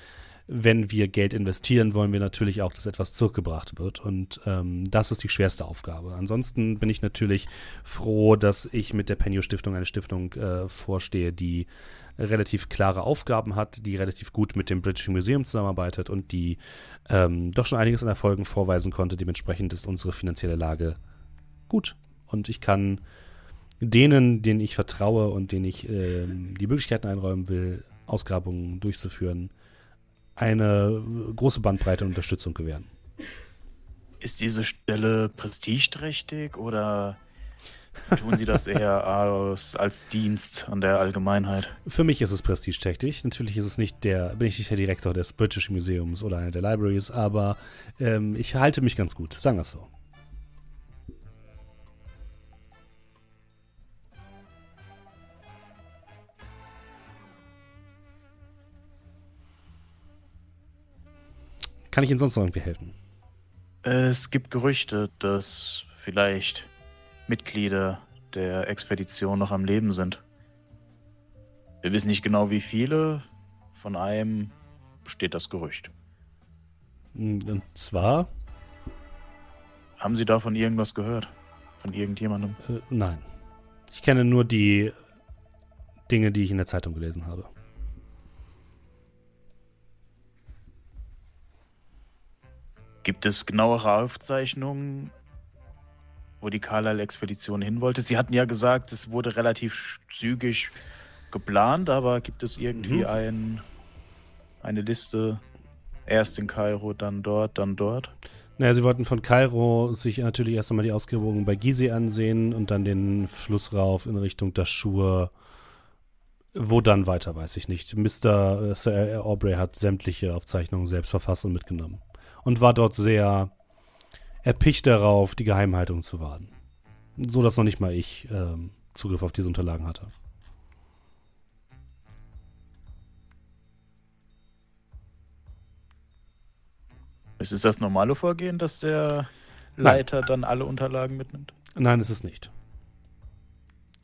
wenn wir Geld investieren, wollen wir natürlich auch, dass etwas zurückgebracht wird. Und ähm, das ist die schwerste Aufgabe. Ansonsten bin ich natürlich froh, dass ich mit der Penio Stiftung eine Stiftung äh, vorstehe, die relativ klare Aufgaben hat, die relativ gut mit dem British Museum zusammenarbeitet und die ähm, doch schon einiges an Erfolgen vorweisen konnte. Dementsprechend ist unsere finanzielle Lage gut. Und ich kann denen, denen ich vertraue und denen ich äh, die Möglichkeiten einräumen will, Ausgrabungen durchzuführen, eine große Bandbreite Unterstützung gewähren. Ist diese Stelle prestigeträchtig oder tun Sie das eher aus, als Dienst an der Allgemeinheit? Für mich ist es prestigeträchtig. Natürlich ist es nicht der, bin ich nicht der Direktor des British Museums oder einer der Libraries, aber ähm, ich halte mich ganz gut, sagen wir es so. Kann ich Ihnen sonst noch irgendwie helfen? Es gibt Gerüchte, dass vielleicht Mitglieder der Expedition noch am Leben sind. Wir wissen nicht genau, wie viele. Von einem besteht das Gerücht. Und zwar? Haben Sie davon irgendwas gehört? Von irgendjemandem? Äh, nein. Ich kenne nur die Dinge, die ich in der Zeitung gelesen habe. Gibt es genauere Aufzeichnungen, wo die Carlyle-Expedition hin wollte? Sie hatten ja gesagt, es wurde relativ zügig geplant, aber gibt es irgendwie mhm. ein, eine Liste, erst in Kairo, dann dort, dann dort? Naja, sie wollten von Kairo sich natürlich erst einmal die Ausgrabungen bei Gizeh ansehen und dann den Fluss rauf in Richtung Dashur. Wo dann weiter, weiß ich nicht. Mr. Äh, Sir Aubrey hat sämtliche Aufzeichnungen selbst verfasst und mitgenommen und war dort sehr erpicht darauf, die Geheimhaltung zu wahren. So dass noch nicht mal ich ähm, Zugriff auf diese Unterlagen hatte. Ist es das normale Vorgehen, dass der Leiter Nein. dann alle Unterlagen mitnimmt? Nein, ist es nicht.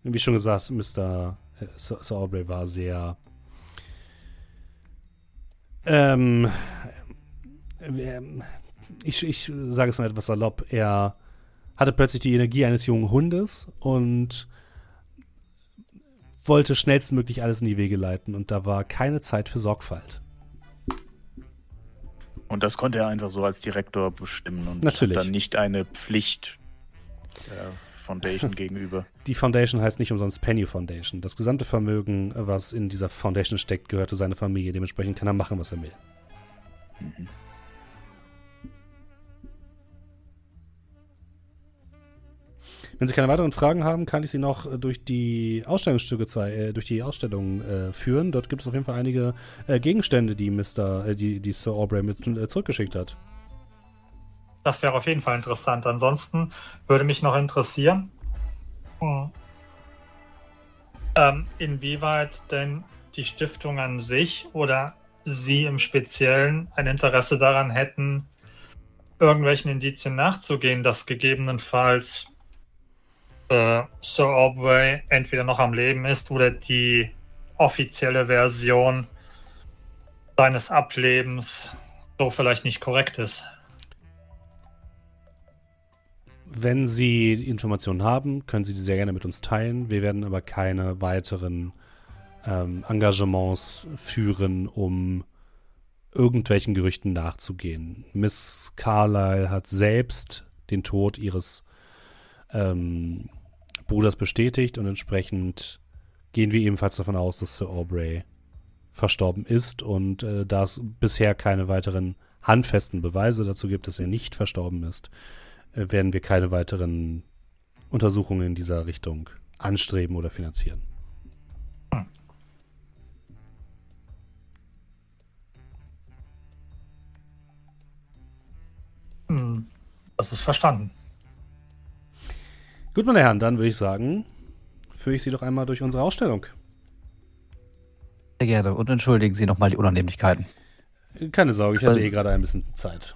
Wie schon gesagt, Mr. Äh, Sir Aubrey war sehr ähm, ähm, ich, ich sage es mal etwas salopp, er hatte plötzlich die Energie eines jungen Hundes und wollte schnellstmöglich alles in die Wege leiten und da war keine Zeit für Sorgfalt. Und das konnte er einfach so als Direktor bestimmen und Natürlich. dann nicht eine Pflicht der Foundation gegenüber. Die Foundation heißt nicht umsonst Penny Foundation. Das gesamte Vermögen, was in dieser Foundation steckt, gehörte seiner Familie. Dementsprechend kann er machen, was er will. Mhm. Wenn Sie keine weiteren Fragen haben, kann ich Sie noch äh, durch die Ausstellungsstücke äh, durch die Ausstellung äh, führen. Dort gibt es auf jeden Fall einige äh, Gegenstände, die Mr. Äh, die, die Sir Aubrey mit äh, zurückgeschickt hat. Das wäre auf jeden Fall interessant. Ansonsten würde mich noch interessieren, hm, ähm, inwieweit denn die Stiftung an sich oder Sie im Speziellen ein Interesse daran hätten, irgendwelchen Indizien nachzugehen, dass gegebenenfalls äh, Sir Aubrey entweder noch am Leben ist oder die offizielle Version seines Ablebens so vielleicht nicht korrekt ist. Wenn Sie Informationen haben, können Sie die sehr gerne mit uns teilen. Wir werden aber keine weiteren ähm, Engagements führen, um irgendwelchen Gerüchten nachzugehen. Miss Carlyle hat selbst den Tod ihres ähm, Bruders bestätigt und entsprechend gehen wir ebenfalls davon aus, dass Sir Aubrey verstorben ist und äh, da es bisher keine weiteren handfesten Beweise dazu gibt, dass er nicht verstorben ist, äh, werden wir keine weiteren Untersuchungen in dieser Richtung anstreben oder finanzieren. Hm. Das ist verstanden. Gut, meine Herren, dann würde ich sagen, führe ich Sie doch einmal durch unsere Ausstellung. Sehr gerne. Und entschuldigen Sie nochmal die Unannehmlichkeiten. Keine Sorge, ich hatte eh gerade ein bisschen Zeit.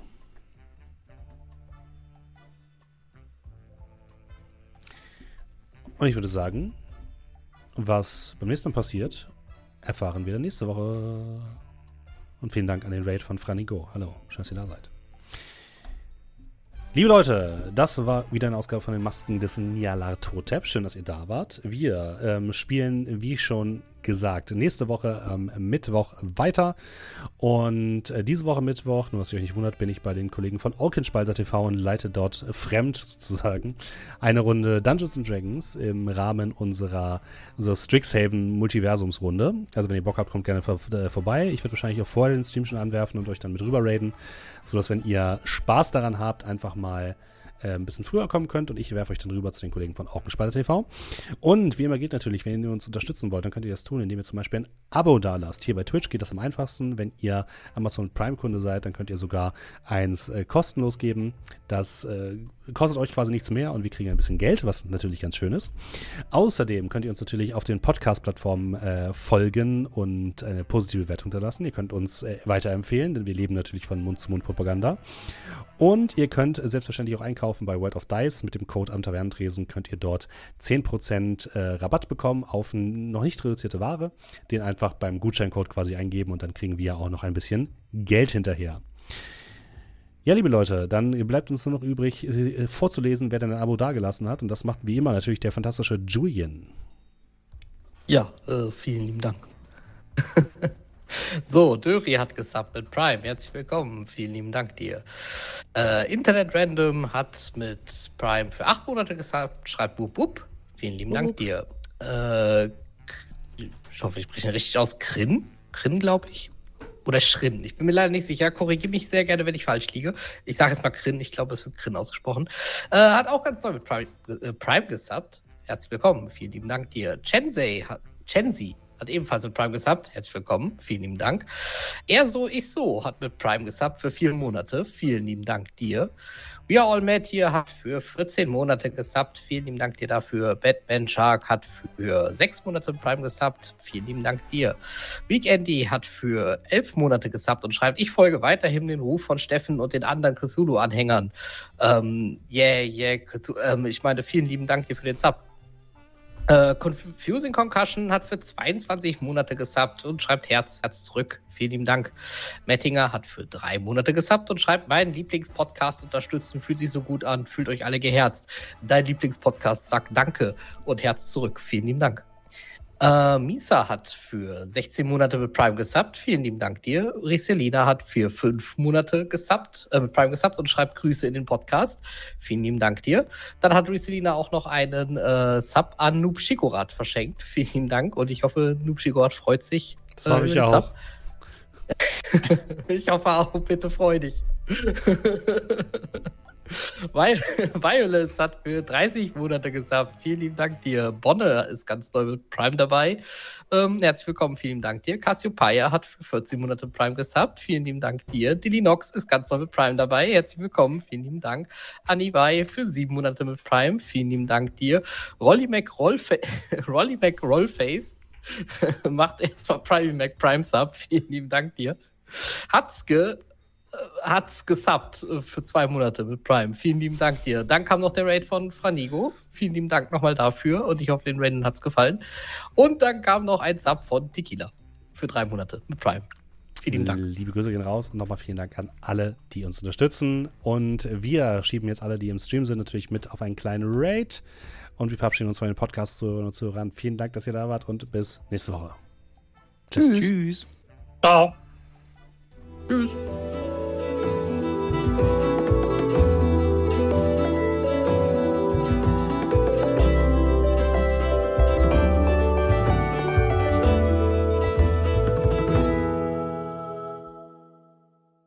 Und ich würde sagen, was beim nächsten Mal passiert, erfahren wir nächste Woche. Und vielen Dank an den Raid von Franigo. Hallo, schön, dass ihr da seid. Liebe Leute, das war wieder eine Ausgabe von den Masken des Nyarlathotep. Schön, dass ihr da wart. Wir ähm, spielen, wie schon gesagt, nächste Woche ähm, Mittwoch weiter. Und äh, diese Woche Mittwoch, nur was ihr euch nicht wundert, bin ich bei den Kollegen von Orkinspalter TV und leite dort fremd sozusagen eine Runde Dungeons and Dragons im Rahmen unserer, unserer Strixhaven Multiversumsrunde. Also wenn ihr Bock habt, kommt gerne vor, äh, vorbei. Ich werde wahrscheinlich auch vorher den Stream schon anwerfen und euch dann mit rüber raiden, sodass wenn ihr Spaß daran habt, einfach mal äh, ein bisschen früher kommen könnt und ich werfe euch dann rüber zu den Kollegen von Augenspalter TV. Und wie immer geht natürlich, wenn ihr uns unterstützen wollt, dann könnt ihr das tun, indem ihr zum Beispiel ein Abo da lasst. Hier bei Twitch geht das am einfachsten. Wenn ihr Amazon Prime-Kunde seid, dann könnt ihr sogar eins äh, kostenlos geben. Das äh, kostet euch quasi nichts mehr und wir kriegen ein bisschen Geld, was natürlich ganz schön ist. Außerdem könnt ihr uns natürlich auf den Podcast-Plattformen äh, folgen und eine positive Bewertung da lassen. Ihr könnt uns äh, weiterempfehlen, denn wir leben natürlich von Mund-zu-Mund-Propaganda. Und ihr könnt selbstverständlich auch einkaufen bei World of Dice. Mit dem Code am Tavernentresen könnt ihr dort 10% äh, Rabatt bekommen auf noch nicht reduzierte Ware. Den einfach beim Gutscheincode quasi eingeben und dann kriegen wir auch noch ein bisschen Geld hinterher. Ja, liebe Leute, dann bleibt uns nur noch übrig, äh, vorzulesen, wer denn ein Abo dagelassen hat. Und das macht wie immer natürlich der fantastische Julian. Ja, äh, vielen lieben Dank. So, Döri hat gesubbt mit Prime. Herzlich willkommen. Vielen lieben Dank dir. Äh, Internet Random hat mit Prime für acht Monate gesubbt. Schreibt Bub Bub. Vielen lieben Dank dir. Äh, ich hoffe, ich spreche richtig aus. Krin? Krin, glaube ich. Oder Schrin. Ich bin mir leider nicht sicher. Korrigiere mich sehr gerne, wenn ich falsch liege. Ich sage jetzt mal Krin. Ich glaube, es wird Krin ausgesprochen. Äh, hat auch ganz toll mit Prime, äh, Prime gesubbt. Herzlich willkommen. Vielen lieben Dank dir. Chensei hat. Chenzi hat ebenfalls mit Prime gesubbt. Herzlich willkommen. Vielen lieben Dank. Er so, ich so hat mit Prime gesubbt für vier Monate. Vielen lieben Dank dir. Are All Mad hier hat für 14 Monate gesubbt. Vielen lieben Dank dir dafür. Batman Shark hat für sechs Monate mit Prime gesubbt. Vielen lieben Dank dir. Weekendy hat für elf Monate gesubbt und schreibt, ich folge weiterhin den Ruf von Steffen und den anderen Cthulhu-Anhängern. Ähm, yeah, yeah, Cthulhu, ähm, ich meine, vielen lieben Dank dir für den Sub. Äh, Confusing Concussion hat für 22 Monate gesubbt und schreibt Herz, Herz zurück. Vielen lieben Dank. Mettinger hat für drei Monate gesubbt und schreibt, meinen Lieblingspodcast unterstützen, fühlt sich so gut an, fühlt euch alle geherzt. Dein Lieblingspodcast sagt Danke und Herz zurück. Vielen lieben Dank. Äh, Misa hat für 16 Monate mit Prime gesubbt. Vielen lieben Dank dir. Riselina hat für 5 Monate gesubbt, äh, mit Prime gesubbt und schreibt Grüße in den Podcast. Vielen lieben Dank dir. Dann hat Riselina auch noch einen äh, Sub an Noob Shikorat verschenkt. Vielen lieben Dank und ich hoffe, Noob Shikorat freut sich. Das hoffe ich auch. ich hoffe auch, bitte freu dich. Violet hat für 30 Monate gesagt. Vielen lieben Dank dir. Bonne ist ganz neu mit Prime dabei. Ähm, herzlich willkommen, vielen Dank dir. Cassiopeia hat für 14 Monate Prime gesubbt. Vielen lieben Dank dir. Dilly Nox ist ganz neu mit Prime dabei. Herzlich willkommen, vielen lieben Dank. Anibai für 7 Monate mit Prime. Vielen lieben Dank dir. Rolly McRollfa Rolly McRollface macht erstmal Prime Mac Prime Sub. Vielen lieben Dank dir. Hatzke hat's gesubbt äh, für zwei Monate mit Prime. Vielen lieben Dank dir. Dann kam noch der Raid von Franigo. Vielen lieben Dank nochmal dafür und ich hoffe, den Raiden hat's gefallen. Und dann kam noch ein Sub von Tequila für drei Monate mit Prime. Vielen lieben Dank. Liebe Grüße gehen raus und nochmal vielen Dank an alle, die uns unterstützen. Und wir schieben jetzt alle, die im Stream sind, natürlich mit auf einen kleinen Raid. Und wir verabschieden uns von den Podcasts zu Zuhörern. Vielen Dank, dass ihr da wart und bis nächste Woche. Tschüss. Tschüss. Ciao. Tschüss.